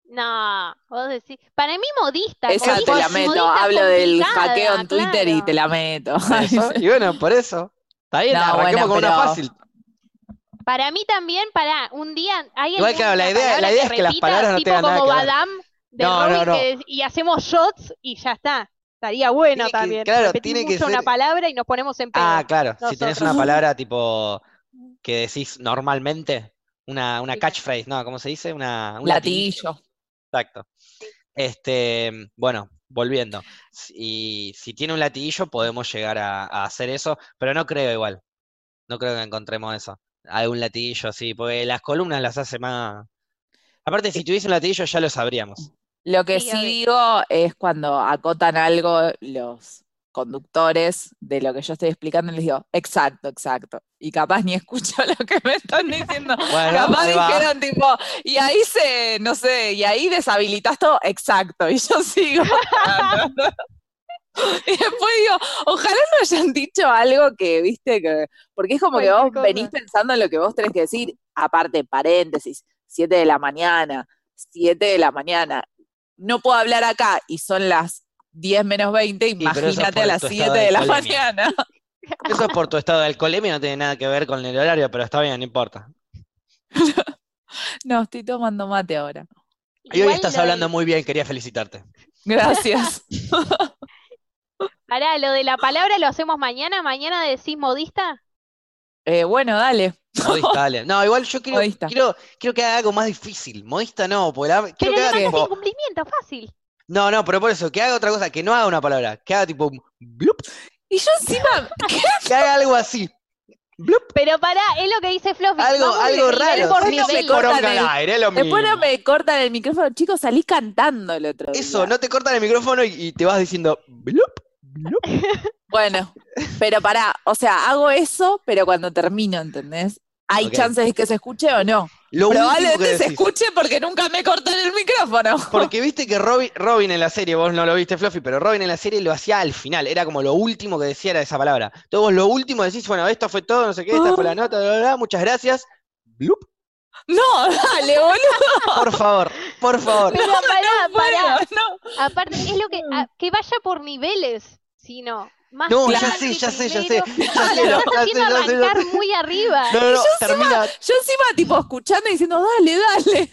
Speaker 2: No, vos decís. Para mí, modista.
Speaker 3: Esa
Speaker 2: modista
Speaker 3: te la meto. Hablo del hackeo en Twitter y te la meto.
Speaker 1: Eso, Y bueno, por eso. Está bien,
Speaker 3: No,
Speaker 1: arranquemos
Speaker 3: bueno,
Speaker 1: con una fácil.
Speaker 2: Para mí también, para un día. ¿hay
Speaker 1: Igual,
Speaker 2: alguna
Speaker 1: claro, la idea-
Speaker 2: palabra
Speaker 1: la idea es que las palabras no
Speaker 2: tipo
Speaker 1: tengan nada
Speaker 2: como
Speaker 1: que ver.
Speaker 2: Badam de
Speaker 1: No, no,
Speaker 2: Robin
Speaker 1: no.
Speaker 2: que- y hacemos shots y ya está. Estaría bueno
Speaker 1: Tiene que-
Speaker 2: también.
Speaker 1: claro,
Speaker 2: Repetir
Speaker 1: tiene que
Speaker 2: mucho una
Speaker 1: ser-
Speaker 2: palabra y nos ponemos en pedo.
Speaker 1: Ah, claro. Si tenés una palabra tipo que decís normalmente, una, una
Speaker 2: Sí.
Speaker 1: catchphrase, ¿no? ¿Cómo se dice? Una, un
Speaker 3: Latillo.
Speaker 1: Exacto. Este, bueno, volviendo. Si, si tiene un latiguillo, podemos llegar a, a hacer eso, pero no creo igual. No creo que encontremos eso. Algún latiguillo así, porque las columnas las hace más. Aparte, si tuviese un latiguillo ya lo sabríamos.
Speaker 3: Lo que
Speaker 2: Sí,
Speaker 3: sí digo es cuando acotan algo los conductores de lo que yo estoy explicando, les digo, exacto, exacto. Y capaz ni escucho lo que me están diciendo.
Speaker 1: Bueno,
Speaker 3: Capaz dijeron tipo, y ahí se, no sé, y ahí deshabilitas todo, exacto, y yo sigo. Y después digo, ojalá no hayan dicho algo que, viste, que, porque es como que vos
Speaker 2: cosa.
Speaker 3: venís pensando en lo que vos tenés que decir, aparte, paréntesis, 7 de la mañana, 7 de la mañana, no puedo hablar acá y son las 10 menos 20,
Speaker 1: pero eso es
Speaker 3: imagínate a las
Speaker 1: tu
Speaker 3: 7
Speaker 1: estado de
Speaker 3: de la mañana.
Speaker 1: Eso es por tu estado de alcoholemia, no tiene nada que ver con el horario, pero está bien, no importa.
Speaker 3: No, estoy tomando mate ahora.
Speaker 1: Y hoy
Speaker 2: Igual
Speaker 1: estás hablando muy bien, quería felicitarte.
Speaker 3: Gracias.
Speaker 2: Pará, lo de la palabra lo hacemos mañana. ¿Mañana decís modista?
Speaker 3: Eh, bueno, dale.
Speaker 1: Modista, dale. No, igual yo quiero, quiero, quiero que haga algo más difícil. Modista no, porque la- quiero
Speaker 2: Pero
Speaker 1: que haga tipo.
Speaker 2: incumplimiento, fácil.
Speaker 1: No, no, pero por eso, que haga otra cosa, que no haga una palabra, que haga tipo un blup,
Speaker 3: Y yo encima,
Speaker 1: que haga algo así. Blup,
Speaker 2: Pero pará, es lo que dice Fluffy.
Speaker 1: algo,
Speaker 2: vamos
Speaker 1: algo raro.
Speaker 2: por
Speaker 1: sí, no poronga
Speaker 3: cortan
Speaker 1: al
Speaker 3: el-
Speaker 1: aire, es lo
Speaker 3: después no me cortan el micrófono. Chicos, salí cantando el otro
Speaker 1: Eso,
Speaker 3: día.
Speaker 1: no te cortan el micrófono y, y te vas diciendo blup.
Speaker 3: Bueno, pero pará, o sea, hago eso, pero cuando termino, ¿entendés? ¿Hay chances de que se escuche o no?
Speaker 1: Lo último que
Speaker 3: Probablemente se escuche porque nunca me cortan el micrófono.
Speaker 1: Porque viste que Robin, Robin en la serie, vos no lo viste, Fluffy, pero Robin en la serie lo hacía al final, era como lo último que decía era esa palabra. Entonces vos lo último decís, bueno, esto fue todo, no sé qué, esta fue la nota, bla, bla, bla, muchas gracias. Blup,
Speaker 3: No, dale, boludo.
Speaker 1: por favor, por favor.
Speaker 2: Pero pará,
Speaker 3: Bueno,
Speaker 2: pará.
Speaker 3: no.
Speaker 2: Aparte, es lo que. a- que vaya por niveles, si no. Más
Speaker 1: No, ya sé, ya sé, ya sé, ya sé,
Speaker 2: lo
Speaker 1: ya
Speaker 2: estás
Speaker 1: sé,
Speaker 2: haciendo
Speaker 1: ya sé, ya
Speaker 2: arrancar
Speaker 1: sé.
Speaker 2: muy arriba.
Speaker 1: No, no, no, termina,
Speaker 3: Yo encima, tipo, escuchando y diciendo, dale, dale.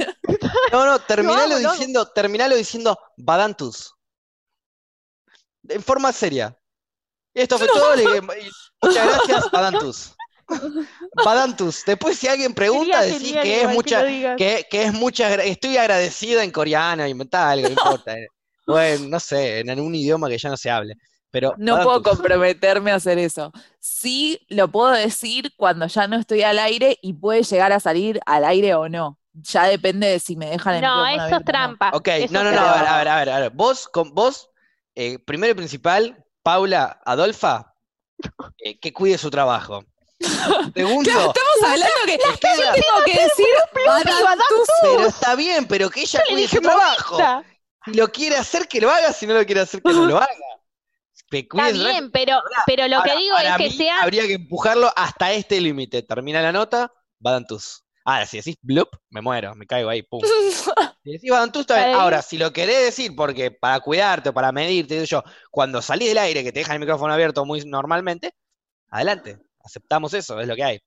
Speaker 1: no, no, terminalo diciendo, terminalo diciendo Badantus. En forma seria. Esto fue todo, le- y- muchas gracias, Badantus. Badantus. Después si alguien pregunta, decís que es mucha, que, que es mucha, estoy agradecida en coreano, inventá algo, no importa. eh. Bueno, no sé, en algún idioma que ya no se hable. Pero
Speaker 3: No puedo comprometerme a hacer eso. Sí lo puedo decir cuando ya no estoy al aire y puede llegar a salir al aire o no. Ya depende de si me dejan el
Speaker 2: No, eso es
Speaker 3: o no.
Speaker 2: trampa.
Speaker 1: Ok,
Speaker 2: eso
Speaker 1: no, no, no,
Speaker 2: trampa.
Speaker 1: a ver, a ver, a ver, a ver. Vos, con vos, eh, primero y principal, Paula Adolfa, eh, que cuide su trabajo. Segundo,
Speaker 3: Claro, estamos hablando que yo
Speaker 1: queda-
Speaker 3: tengo que decir
Speaker 1: pero está bien, pero que ella cuide su trabajo. Si lo quiere hacer, que lo haga, si no lo quiere hacer, que no lo haga.
Speaker 2: Está bien, pero, pero lo que digo
Speaker 1: para
Speaker 2: es que
Speaker 1: mí
Speaker 2: sea.
Speaker 1: habría que empujarlo hasta este límite. Termina la nota, Badantus. Ahora, si decís blup, me muero, me caigo ahí, pum. Si decís Badantus, está bien.
Speaker 2: Para mí-
Speaker 1: Ahora, si lo querés decir, porque para cuidarte o para medirte, yo, cuando salís del aire, que te dejan el micrófono abierto muy normalmente, adelante. Aceptamos eso, es lo que hay.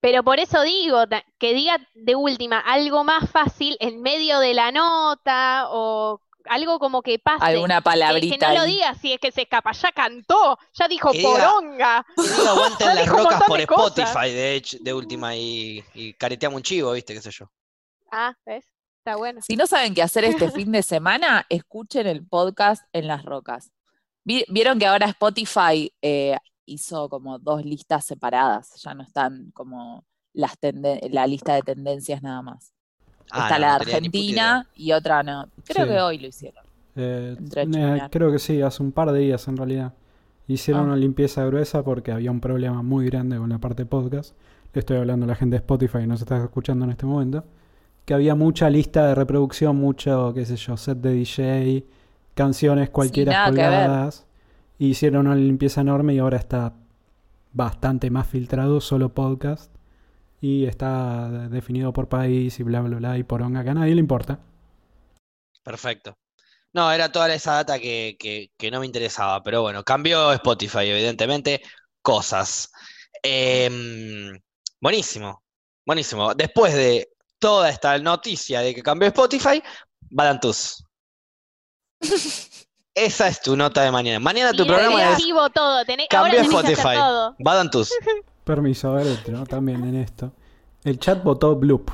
Speaker 2: Pero por eso digo, que diga de última algo más fácil en medio de la nota o algo como que pase.
Speaker 3: Alguna
Speaker 2: Que, que
Speaker 3: palabrita
Speaker 2: no lo diga si es que se escapa, ya cantó, ya dijo
Speaker 1: Que diga-
Speaker 2: poronga.
Speaker 1: Que diga, aguanten
Speaker 2: Ya
Speaker 1: las rocas por
Speaker 2: de.
Speaker 1: Spotify, de hecho, de última, y, y careteamos un chivo, ¿viste? ¿Qué sé yo?
Speaker 2: Ah, ¿ves? Está bueno.
Speaker 3: Si no saben qué hacer este fin de semana, escuchen el podcast en las rocas. Vi- Vieron que ahora Spotify eh, hizo como dos listas separadas, ya no están como las la lista de tendencias nada más.
Speaker 1: Ah,
Speaker 3: Está
Speaker 1: no,
Speaker 3: la
Speaker 1: no idea.
Speaker 3: Argentina y otra no. Creo
Speaker 4: Sí.
Speaker 3: que hoy lo hicieron.
Speaker 4: Eh, eh, creo que sí, hace un par de días en realidad. Hicieron
Speaker 3: Ah.
Speaker 4: una limpieza gruesa porque había un problema muy grande con la parte podcast. Le estoy hablando a la gente de Spotify que nos está escuchando en este momento. Que había mucha lista de reproducción, mucho, qué sé yo, set de DJ, canciones cualquiera colgadas. Y hicieron una limpieza enorme y ahora está bastante más filtrado, solo podcast. Y está definido por país y bla, bla, bla, y por onga, que a nadie le importa.
Speaker 1: Perfecto. No, era toda esa data que, que- que no me interesaba, pero bueno, cambió Spotify, evidentemente, cosas. Em, buenísimo, buenísimo. Después de toda esta noticia de que cambió Spotify, Badantus. Esa es tu nota de mañana. Mañana tu programa es
Speaker 2: todo, tenés,
Speaker 1: Cambió Spotify.
Speaker 2: todo.
Speaker 1: Badantus.
Speaker 4: Permiso, a ver, entro también en esto. El chat votó Bloop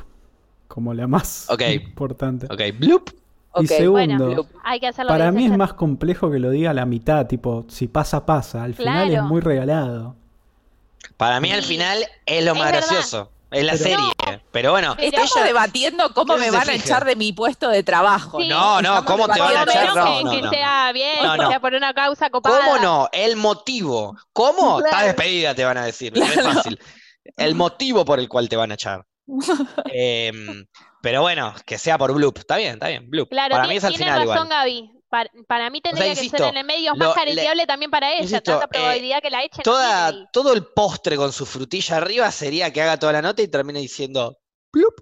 Speaker 4: como la más importante.
Speaker 1: Ok, bloop.
Speaker 4: Y segundo,
Speaker 2: bueno, Hay que hacerlo
Speaker 4: para mí es más complejo que lo diga a la mitad, tipo, si pasa, pasa. Al final es muy regalado.
Speaker 1: Para mí al final es lo
Speaker 2: Es
Speaker 1: más
Speaker 2: verdad.
Speaker 1: gracioso. Es la
Speaker 4: Pero-
Speaker 1: serie. Pero bueno,
Speaker 3: Estamos
Speaker 1: ella-
Speaker 3: debatiendo cómo
Speaker 1: ¿Quién
Speaker 3: me van a echar de mi puesto de trabajo.
Speaker 2: Sí.
Speaker 1: No, no,
Speaker 3: Estamos
Speaker 1: ¿cómo te van a echar? No,
Speaker 2: que,
Speaker 1: no,
Speaker 2: que
Speaker 1: no.
Speaker 2: sea bien,
Speaker 1: No,
Speaker 2: que
Speaker 1: no.
Speaker 2: sea por una causa copada.
Speaker 1: ¿Cómo no? El motivo. ¿Cómo?
Speaker 2: Claro.
Speaker 1: despedida, te van a decir. Es fácil. El motivo por el cual te van a echar. Em, pero bueno, que sea por Bloop. Está bien, está bien. Bloop.
Speaker 2: Claro,
Speaker 1: Para mí es al
Speaker 2: tiene
Speaker 1: final
Speaker 2: razón
Speaker 1: igual.
Speaker 2: Gaby. Para, para mí tendría que
Speaker 1: insisto,
Speaker 2: ser en el medio
Speaker 1: lo-
Speaker 2: más careteable también para ella.
Speaker 1: insisto,
Speaker 2: Tanta
Speaker 1: eh,
Speaker 2: probabilidad que la echen. no
Speaker 1: Toda, todo el postre con su frutilla arriba sería que haga toda la nota y termine diciendo Bloop.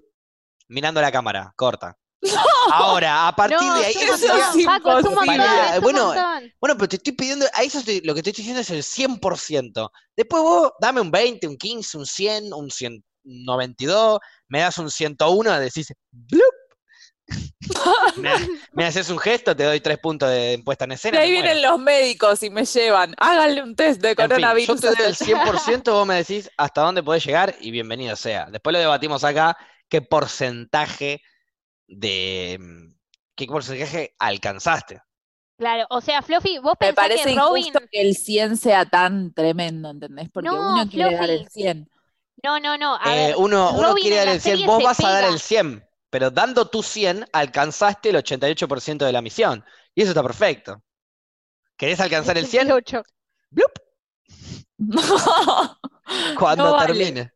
Speaker 1: Mirando la cámara. Corta. Ahora, a partir
Speaker 2: No,
Speaker 1: de ahí.
Speaker 3: eso es
Speaker 2: Paco, es un montón, es un
Speaker 1: Bueno,
Speaker 2: montón.
Speaker 1: Bueno, pero te estoy pidiendo, a eso estoy- lo que te estoy diciendo es el 100%. Después vos dame un 20, un 15, un 100, un 192, me das un 101, decís, ¡blup! me, me haces un gesto, te doy tres puntos de puesta en
Speaker 3: Y
Speaker 1: escena.
Speaker 3: ahí
Speaker 1: me muero.
Speaker 3: vienen los médicos y me llevan. Háganle un test de
Speaker 1: En fin,
Speaker 3: coronavirus.
Speaker 1: yo te doy el
Speaker 3: este
Speaker 1: 100%, vos me decís hasta dónde podés llegar y bienvenido sea. Después lo debatimos acá, qué porcentaje de... ¿Qué porcentaje alcanzaste?
Speaker 2: Claro, o sea, Fluffy, vos
Speaker 3: Me
Speaker 2: pensás
Speaker 3: parece
Speaker 2: que Robin.
Speaker 3: injusto que el 100 sea tan tremendo, ¿entendés? Porque
Speaker 2: No,
Speaker 3: uno quiere dar el
Speaker 2: Fluffy.
Speaker 3: 100.
Speaker 2: No, no, no. A
Speaker 1: Eh,
Speaker 2: ver,
Speaker 1: uno, quiere dar el 100,
Speaker 2: serie
Speaker 1: vos vas a dar el 100, pero dando tu 100 alcanzaste el 88% de la misión. Y eso está perfecto. ¿Querés alcanzar el 100?
Speaker 2: 88.
Speaker 1: ¡Blup! Cuando
Speaker 3: No vale.
Speaker 1: termine.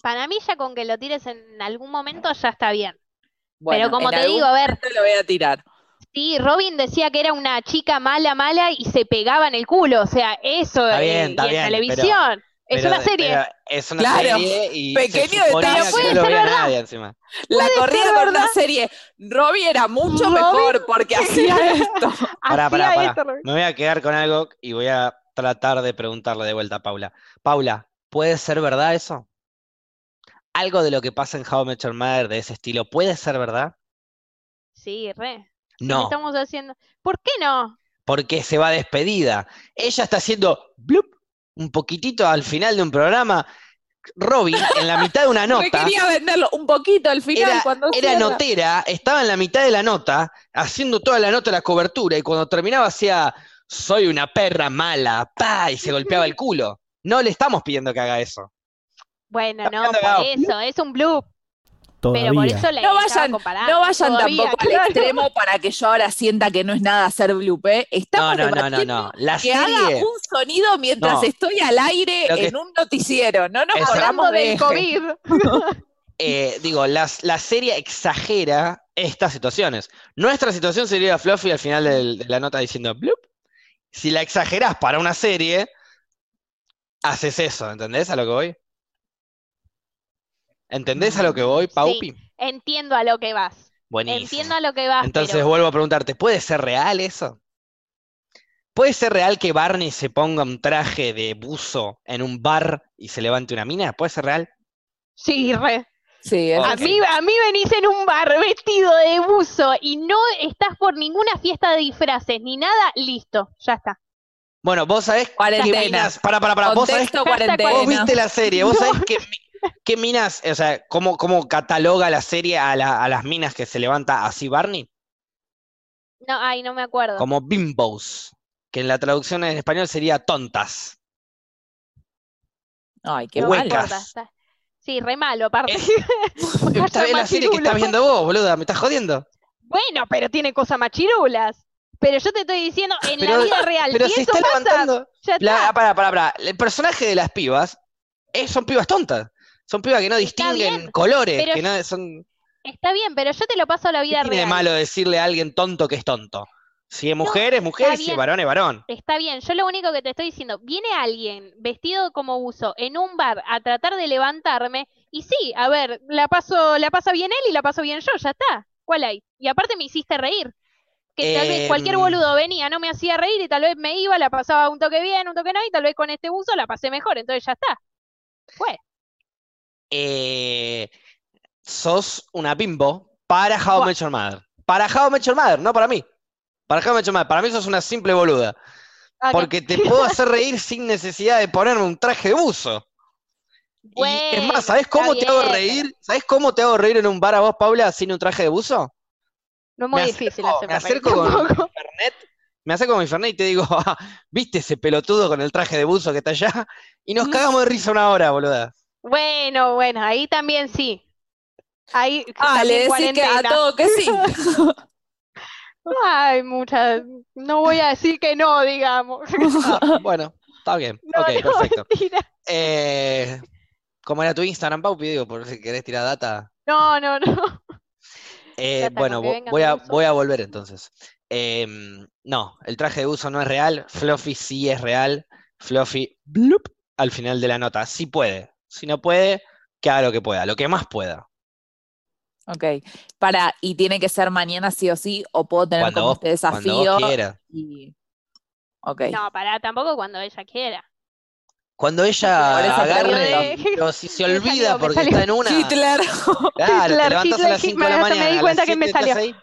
Speaker 2: Para mí ya con que lo tires en algún momento ya está bien.
Speaker 3: Bueno,
Speaker 2: como
Speaker 3: en
Speaker 2: te
Speaker 3: algún
Speaker 2: digo, a ver.
Speaker 3: lo voy a tirar.
Speaker 2: Sí, Robin decía que era una chica mala, mala y se pegaba en el culo. O sea, eso
Speaker 1: Está bien,
Speaker 2: eh,
Speaker 1: está
Speaker 2: y
Speaker 1: bien,
Speaker 2: en
Speaker 1: pero-
Speaker 2: televisión. Es
Speaker 1: Pero-
Speaker 2: una serie.
Speaker 1: pero es una
Speaker 3: Claro,
Speaker 1: serie y
Speaker 3: pequeño detalle.
Speaker 1: que
Speaker 2: Puede
Speaker 1: no lo
Speaker 2: ser verdad.
Speaker 1: nadie encima.
Speaker 3: La corrida
Speaker 2: ser,
Speaker 3: con
Speaker 2: ¿verdad?
Speaker 3: una serie. Robbie era mucho
Speaker 2: Robin-
Speaker 3: mejor porque hacía esto.
Speaker 1: Pará, pará, pará.
Speaker 2: esto.
Speaker 1: Me voy a quedar con algo y voy a tratar de preguntarle de vuelta a Paula. Paula, ¿puede ser verdad eso? ¿Algo de lo que pasa en How I Met Your Mother de ese estilo puede ser verdad?
Speaker 2: Sí, re. ¿Qué
Speaker 1: No.
Speaker 2: estamos haciendo? ¿Por qué no?
Speaker 1: porque se va despedida. Ella está haciendo blup, un poquitito al final de un programa. Robin, en la mitad de una
Speaker 3: Me
Speaker 1: nota,
Speaker 3: quería venderlo un poquito al final
Speaker 1: era,
Speaker 3: cuando
Speaker 1: era
Speaker 3: cierra.
Speaker 1: notera, estaba en la mitad de la nota, haciendo toda la nota la cobertura, y cuando terminaba hacía, soy una perra mala, pa, y se golpeaba el culo. No le estamos pidiendo que haga eso.
Speaker 2: Bueno, no, por eso, es un bloop.
Speaker 4: Todavía.
Speaker 2: Pero por eso la
Speaker 3: No vayan, no vayan
Speaker 2: Todavía,
Speaker 3: tampoco al
Speaker 2: claro.
Speaker 3: extremo para que yo ahora sienta que no es nada hacer bloop, ¿eh?
Speaker 1: No,
Speaker 3: Estamos
Speaker 1: no, no, no, no. La
Speaker 3: que haga un sonido mientras
Speaker 1: No.
Speaker 3: estoy al aire
Speaker 1: que-
Speaker 3: en un noticiero. No nos de
Speaker 2: del
Speaker 3: eje.
Speaker 2: COVID.
Speaker 1: eh, digo, las- la serie exagera estas situaciones. Nuestra situación sería Fluffy al final del- de la nota diciendo blup. Si la exagerás para una serie, haces eso, ¿entendés a lo que voy? ¿Entendés a lo que voy, Paupi?
Speaker 2: Entiendo a lo que vas.
Speaker 1: Buenísimo.
Speaker 2: Entiendo a lo que vas,
Speaker 1: Entonces
Speaker 2: pero
Speaker 1: vuelvo a preguntarte, ¿puede ser real eso? ¿Puede ser real que Barney se ponga un traje de buzo en un bar y se levante una mina? ¿Puede ser real?
Speaker 2: Sí, re.
Speaker 3: Sí, es-
Speaker 2: A mí, a mí venís en un bar vestido de buzo y no estás por ninguna fiesta de disfraces ni nada, listo, ya está.
Speaker 1: Bueno, vos sabés
Speaker 3: Cuarentena.
Speaker 1: minas. Para, para, para. Vos sabés
Speaker 2: Hashtag
Speaker 1: Vos
Speaker 3: cuarentena.
Speaker 1: viste la serie, vos
Speaker 2: No.
Speaker 1: sabés mi- qué minas, o sea, cómo, cómo cataloga la serie a, la- a las minas que se levanta así Barney,
Speaker 2: No, ay, no me acuerdo.
Speaker 1: como bimbos, que en la traducción en español sería tontas.
Speaker 3: Ay, qué
Speaker 2: No me
Speaker 3: mal.
Speaker 1: huecas.
Speaker 2: importa, está- Sí, re malo, aparte.
Speaker 1: Es- Está bien la serie que estás viendo vos, boluda, me estás jodiendo.
Speaker 2: Bueno, pero tiene cosas machirulas. Pero yo te estoy diciendo, en
Speaker 1: Pero-
Speaker 2: la vida real,
Speaker 1: Pero
Speaker 2: si
Speaker 1: está
Speaker 2: pasa,
Speaker 1: levantando.
Speaker 2: ya
Speaker 1: La,
Speaker 2: está.
Speaker 1: para, para, para. El personaje de las pibas eh, son pibas tontas. Son pibas que no distinguen
Speaker 2: bien,
Speaker 1: colores, que no son.
Speaker 2: Está bien, pero yo te lo paso a la
Speaker 1: ¿Qué
Speaker 2: vida
Speaker 1: tiene de
Speaker 2: real.
Speaker 1: malo decirle a alguien tonto que es tonto? Si es mujer, es mujer, si es varón, es varón.
Speaker 2: Está bien, yo lo único que te estoy diciendo, viene alguien vestido como buzo en un bar a tratar de levantarme y sí, a ver, la paso, la pasa bien él y la paso bien yo, ya está. ¿Cuál hay? Y aparte me hiciste reír. Que tal vez cualquier
Speaker 1: Em.
Speaker 2: boludo venía, no me hacía reír y tal vez me iba, la pasaba un toque bien, un toque no, y tal vez con este buzo la pasé mejor, entonces ya está. Fue.
Speaker 1: Eh, sos una bimbo para How I. Met Your Mother. Para How I Met Your Mother, no para mí. Para How I Met Your Mother. Para mí sos una simple boluda.
Speaker 2: Ok.
Speaker 1: Porque te puedo hacer reír sin necesidad de ponerme un traje de buzo. Y es más, ¿sabés
Speaker 2: está
Speaker 1: cómo te hago reír? ¿Sabés cómo te hago reír en un bar a vos, Paula, sin un traje de buzo?
Speaker 2: No es muy
Speaker 1: me
Speaker 2: difícil
Speaker 1: acerco-
Speaker 2: hacerme
Speaker 1: me acerco con-
Speaker 2: tampoco.
Speaker 1: Fernet, me acerco con mi Fernet y te digo, "Ah, ¿viste ese pelotudo con el traje de buzo que está allá? Y nos cagamos de risa una hora, boluda.
Speaker 2: Bueno, bueno, ahí también sí. Ahí
Speaker 3: Ah, le decís que a todo que sí.
Speaker 2: Ay, muchas. No voy a decir que no, digamos.
Speaker 1: Ah, bueno, está bien.
Speaker 2: No,
Speaker 1: ok,
Speaker 2: no,
Speaker 1: perfecto. Eh, ¿cómo era tu Instagram, Paupi? Digo, por si querés tirar data.
Speaker 2: No, no, no.
Speaker 1: Eh, bueno, voy a, voy a volver entonces. Em, no, el traje de buzo no es real. Fluffy sí es real. Fluffy, blup, al final de la nota. Sí puede. Si no puede, que haga lo que pueda, lo que más pueda.
Speaker 3: Ok. Para, y tiene que ser mañana sí o sí, o puedo tener
Speaker 1: Cuando
Speaker 3: como
Speaker 1: vos,
Speaker 3: este
Speaker 1: cuando
Speaker 3: desafío.
Speaker 1: vos quieras.
Speaker 3: y... Ok.
Speaker 2: No, para tampoco cuando ella quiera.
Speaker 1: Cuando ella agarre, pero si se olvida porque está en una.
Speaker 3: Hitler.
Speaker 1: Claro, te
Speaker 2: Hitler,
Speaker 1: levantás a
Speaker 2: Hitler,
Speaker 1: las 5 de la
Speaker 2: Hitler, hasta me di
Speaker 1: a
Speaker 2: cuenta
Speaker 1: las
Speaker 2: que me
Speaker 1: 7 estás
Speaker 2: salió.
Speaker 1: ahí.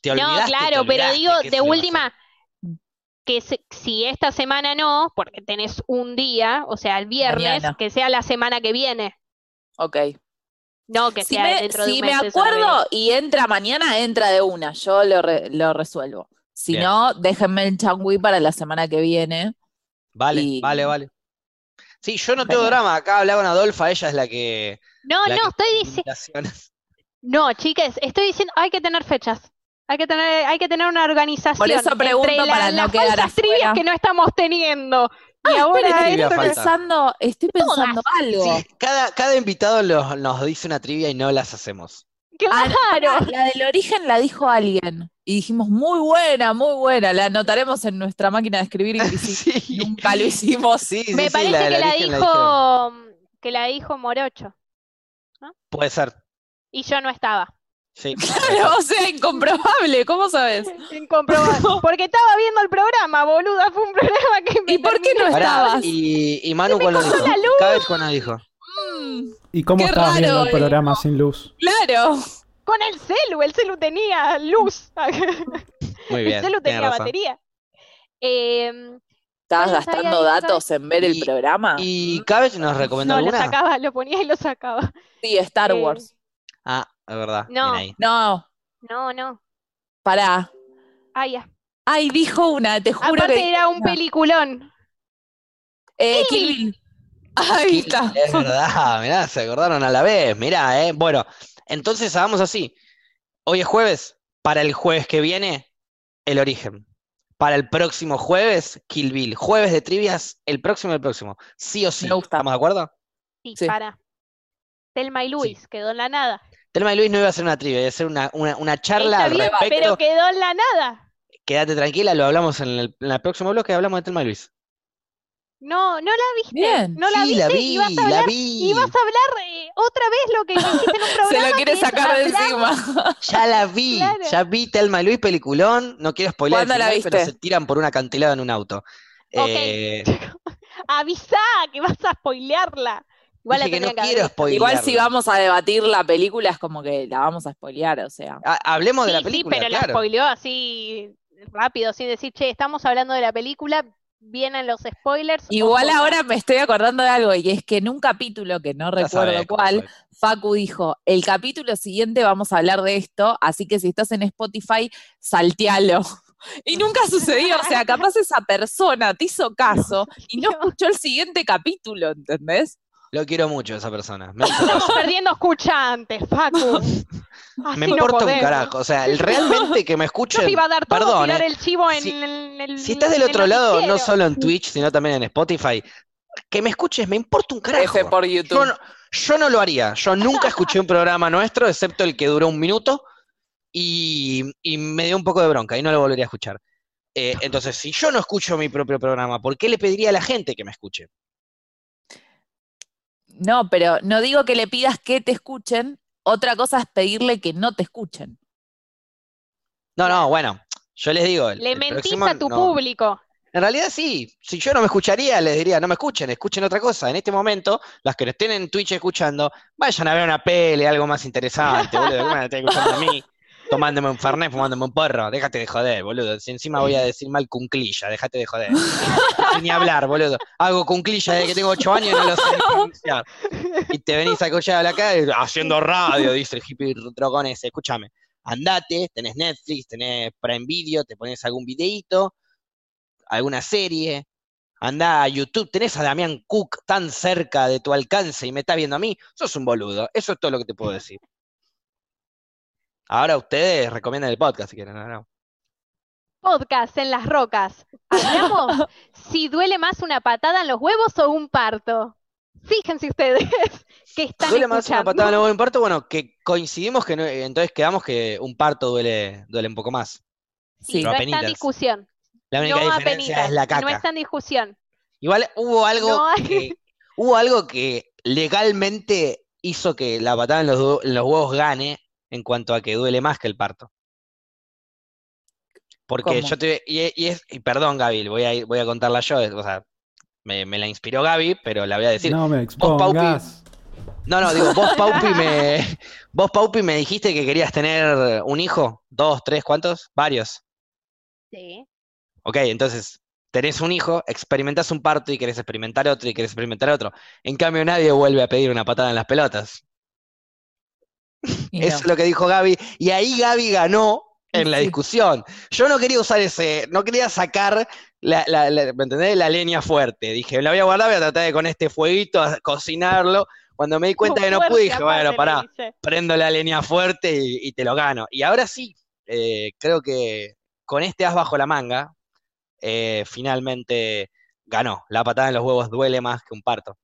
Speaker 1: Te
Speaker 2: No,
Speaker 1: te
Speaker 2: claro, pero digo, de última, que se- si esta semana no, porque tenés un día, o sea, el viernes, que sea la semana que viene.
Speaker 3: Ok.
Speaker 2: No que
Speaker 3: Si
Speaker 2: sea
Speaker 3: me,
Speaker 2: dentro de
Speaker 3: si
Speaker 2: un
Speaker 3: me
Speaker 2: mes esa
Speaker 3: acuerdo y entra mañana, entra de una. Yo lo, re- lo resuelvo. Si
Speaker 1: Bien.
Speaker 3: no, déjenme el changui para la semana que viene.
Speaker 1: Vale,
Speaker 3: Y-
Speaker 1: vale, vale. Sí, yo no tengo drama. Acá hablaba con Adolfa, ella es la que.
Speaker 2: No,
Speaker 1: la
Speaker 2: no,
Speaker 1: que
Speaker 2: estoy diciendo, no, chicas, estoy diciendo, hay que tener fechas. Hay que tener, hay que tener una organización
Speaker 3: Por eso pregunto
Speaker 2: entre la-
Speaker 3: para no
Speaker 2: las
Speaker 3: quedar
Speaker 2: falsas trivias que no estamos teniendo. Y
Speaker 3: Ah,
Speaker 2: ahora
Speaker 3: estoy pensando, estoy pensando algo.
Speaker 1: Sí, cada, cada invitado los- nos dice una trivia y no las hacemos.
Speaker 3: Ah, no,
Speaker 2: Claro.
Speaker 3: pará, la del origen la dijo alguien. Y dijimos, muy buena, muy buena. La anotaremos en nuestra máquina de escribir.
Speaker 1: Sí,
Speaker 3: Nunca lo hicimos.
Speaker 1: sí, sí,
Speaker 2: Me
Speaker 1: sí,
Speaker 2: parece
Speaker 1: la
Speaker 2: que la dijo, que la dijo Morocho.
Speaker 1: Puede ser,
Speaker 2: Y yo no estaba.
Speaker 1: Sí.
Speaker 3: Claro, o sea, incomprobable, ¿cómo sabes?
Speaker 2: Incomprobable. Porque estaba viendo el programa, boluda. Fue un programa que me
Speaker 3: ¿Y por qué no
Speaker 1: Pará,
Speaker 3: estabas?
Speaker 1: y, y Manu cuando dijo.
Speaker 2: la luz.
Speaker 1: Cada vez cuando dijo.
Speaker 3: Mm,
Speaker 4: ¿Y cómo
Speaker 3: Qué
Speaker 4: estabas viendo el
Speaker 3: eh.
Speaker 4: programa sin luz?
Speaker 3: claro.
Speaker 2: Con el celu, el celu tenía luz.
Speaker 1: Muy
Speaker 2: el
Speaker 1: bien,
Speaker 2: celu
Speaker 1: tiene
Speaker 2: tenía
Speaker 1: razón.
Speaker 2: batería. Em,
Speaker 3: ¿Estabas gastando datos en ver el
Speaker 1: Y-
Speaker 3: programa?
Speaker 1: ¿Y Cabbage nos recomendó
Speaker 2: no, lo sacaba, lo ponía y lo sacaba.
Speaker 3: Sí, Star
Speaker 2: eh,
Speaker 3: Wars.
Speaker 1: Ah, es verdad.
Speaker 2: No.
Speaker 3: No,
Speaker 2: No, no.
Speaker 3: pará.
Speaker 2: Ah, ya.
Speaker 3: Ay, dijo una, te juro
Speaker 2: Aparte
Speaker 3: que.
Speaker 2: era un peliculón.
Speaker 3: Eh, Kill Bill. Ahí está.
Speaker 1: Es verdad, mirá, se acordaron a la vez, mirá, eh. Bueno, entonces hagamos así. Hoy es jueves, para el jueves que viene, el origen. Para el próximo jueves, Kill Bill. Jueves de trivias, el próximo, el próximo. Sí o sí.
Speaker 3: Me gusta.
Speaker 1: ¿Estamos de acuerdo?
Speaker 2: Sí,
Speaker 3: Sí.
Speaker 2: para. Telma y Luis, quedó en la nada.
Speaker 1: Telma y Luis no iba a hacer una trivia, iba a hacer una, una, una charla
Speaker 2: Está
Speaker 1: al
Speaker 2: bien,
Speaker 1: respecto.
Speaker 2: pero quedó en la nada.
Speaker 1: Quédate tranquila, lo hablamos en el, en el próximo bloque, hablamos de Telma y Luis.
Speaker 2: No, no la viste.
Speaker 3: Bien.
Speaker 2: No la
Speaker 1: sí,
Speaker 2: viste
Speaker 1: la
Speaker 2: y
Speaker 1: vi,
Speaker 2: vas a
Speaker 1: la vi.
Speaker 2: y vas a hablar, eh, otra vez lo que dijiste en un programa.
Speaker 3: Se lo quiere sacar de encima.
Speaker 1: Ya la vi,
Speaker 2: Claro.
Speaker 1: ya vi Telma y Luis peliculón, no quiero spoiler el
Speaker 3: ¿Cuándo la
Speaker 1: final, pero
Speaker 3: viste?
Speaker 1: se tiran por un acantilado en un auto.
Speaker 2: Ok.
Speaker 1: Eh,
Speaker 2: Avisá que vas a spoilearla. Igual la
Speaker 1: dije que
Speaker 2: tenía
Speaker 1: no
Speaker 2: que haber
Speaker 1: quiero
Speaker 2: visto.
Speaker 1: spoilearla.
Speaker 3: Igual si vamos a debatir la película es como que la vamos a spoilear, o sea.
Speaker 1: Ha- Hablemos de la película,
Speaker 2: sí, pero la spoileó así rápido, sin decir, che, estamos hablando de la película, vienen los spoilers.
Speaker 3: Igual ahora me estoy acordando de algo, y es que en un capítulo que no
Speaker 1: Ya
Speaker 3: recuerdo
Speaker 1: sabés
Speaker 3: cuál. Facu dijo, el capítulo siguiente vamos a hablar de esto, así que si estás en Spotify, saltealo. Y nunca sucedió, o sea, capaz esa persona te hizo caso y no
Speaker 2: No.
Speaker 3: escuchó el siguiente capítulo, ¿entendés?
Speaker 1: Lo quiero mucho esa persona. Me,
Speaker 2: Estamos perdiendo escuchantes, Facu. Así
Speaker 1: Me
Speaker 2: no
Speaker 1: importa un carajo. O sea, el- realmente que me
Speaker 2: Yo
Speaker 1: escuchen.
Speaker 2: te iba a dar todo
Speaker 1: perdón,
Speaker 2: tirar
Speaker 1: eh.
Speaker 2: el chivo en,
Speaker 1: Si-
Speaker 2: en el
Speaker 1: Si estás del otro lado, no solo en Twitch, sino también en Spotify, que me escuches, me importa un carajo.
Speaker 3: F por
Speaker 1: Yo
Speaker 3: YouTube.
Speaker 1: no, yo no lo haría. Yo nunca escuché un programa nuestro, excepto el que duró un minuto, y, y me dio un poco de bronca y no lo volvería a escuchar. Eh, entonces, si yo no escucho mi propio programa, ¿por qué le pediría a la gente que me escuche?
Speaker 3: No, pero no digo que le pidas que te escuchen, otra cosa es pedirle que no te escuchen.
Speaker 1: No, no, bueno, yo les digo. el-
Speaker 2: Le
Speaker 1: el
Speaker 2: mentís
Speaker 1: próximo
Speaker 2: a tu
Speaker 1: no.
Speaker 2: público.
Speaker 1: En realidad sí, si yo no me escucharía, les diría, no me escuchen, escuchen otra cosa. En este momento, las que estén en Twitch escuchando, vayan a ver una pele, algo más interesante, boludo. ¿Cómo me están escuchando a mí? Tomándome un fernet, fumándome un porro. Déjate de joder, boludo. Si encima voy a decir mal cunclilla, déjate de joder. Ni hablar, boludo. Hago cunclilla desde que tengo ocho años y no lo sé pronunciar. Y te venís a escuchar a la calle haciendo radio, dice el hippie dragón ese. Escúchame, andate, tenés Netflix, tenés Prime Video, te pones algún videíto, alguna serie, anda a YouTube, tenés a Damián Cook tan cerca de tu alcance y me está viendo a mí, sos un boludo. Eso es todo lo que te puedo decir. Ahora ustedes recomiendan el podcast si quieren. No, no.
Speaker 2: Podcast en las rocas. Hablamos si duele más una patada en los huevos o un parto. Fíjense ustedes que están
Speaker 1: ¿Duele más una patada en el buen parto? Bueno, que coincidimos que no- entonces quedamos que un parto duele, duele un poco más.
Speaker 2: Sí, no está en discusión.
Speaker 1: La única
Speaker 2: No
Speaker 1: diferencia
Speaker 2: apenitas.
Speaker 1: es la
Speaker 2: y No
Speaker 1: caca.
Speaker 2: está en discusión.
Speaker 1: Igual hubo algo
Speaker 2: No hay-
Speaker 1: que hubo algo que legalmente hizo que la patada los, en los huevos gane en cuanto a que duele más que el parto. Porque
Speaker 3: ¿Cómo?
Speaker 1: yo te y, y es y perdón Gaby, voy a voy a contarla yo, o sea, me, me la inspiró Gaby, pero la voy a decir.
Speaker 4: No me
Speaker 1: Vos, Paupi,
Speaker 4: expongas.
Speaker 1: No, no, digo, vos Paupi me vos Paupi me dijiste que querías tener un hijo, dos, tres, ¿cuántos? Varios.
Speaker 2: Sí.
Speaker 1: Ok, entonces tenés un hijo, experimentás un parto y querés experimentar otro y querés experimentar otro. En cambio, nadie vuelve a pedir una patada en las pelotas.
Speaker 3: Y
Speaker 1: Eso
Speaker 3: no.
Speaker 1: es lo que dijo Gaby. Y ahí Gaby ganó en la
Speaker 3: Sí.
Speaker 1: discusión. Yo no quería usar ese, no quería sacar la, la, la- ¿me entendés? La leña fuerte. Dije, la voy a guardar, voy a tratar de con este fueguito a cocinarlo. Cuando me di cuenta que no
Speaker 2: Fuerte,
Speaker 1: pude, dije, bueno, pará, prendo la leña fuerte y, y te lo gano. Y ahora sí, eh, creo que con este as bajo la manga, eh, finalmente ganó. La patada en los huevos duele más que un parto.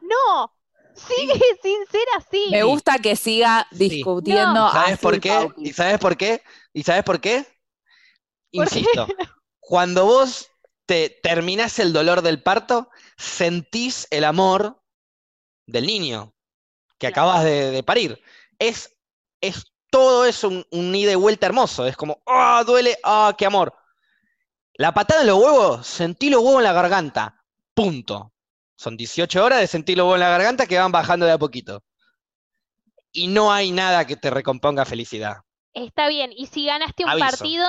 Speaker 2: No, sigue sin ser así.
Speaker 3: Me gusta que siga
Speaker 1: Sí.
Speaker 3: discutiendo
Speaker 2: No.
Speaker 1: ¿Sabes
Speaker 3: así,
Speaker 1: por qué? ¿Y sabes por qué? ¿Y sabes por qué?
Speaker 2: ¿Por qué?
Speaker 1: Insisto, cuando vos te terminás el dolor del parto, sentís el amor del niño que
Speaker 2: Claro.
Speaker 1: acabas de, de parir. Es, es todo eso un, un ida y vuelta hermoso. Es como, ¡ah, duele! ¡ah, qué amor! La patada en los huevos, sentí los huevos en la garganta. Punto. Son 18 horas de sentir huevos en la garganta que van bajando de a poquito. Y no hay nada que te recomponga felicidad.
Speaker 2: Está bien. Y si ganaste un
Speaker 1: Aviso.
Speaker 2: partido,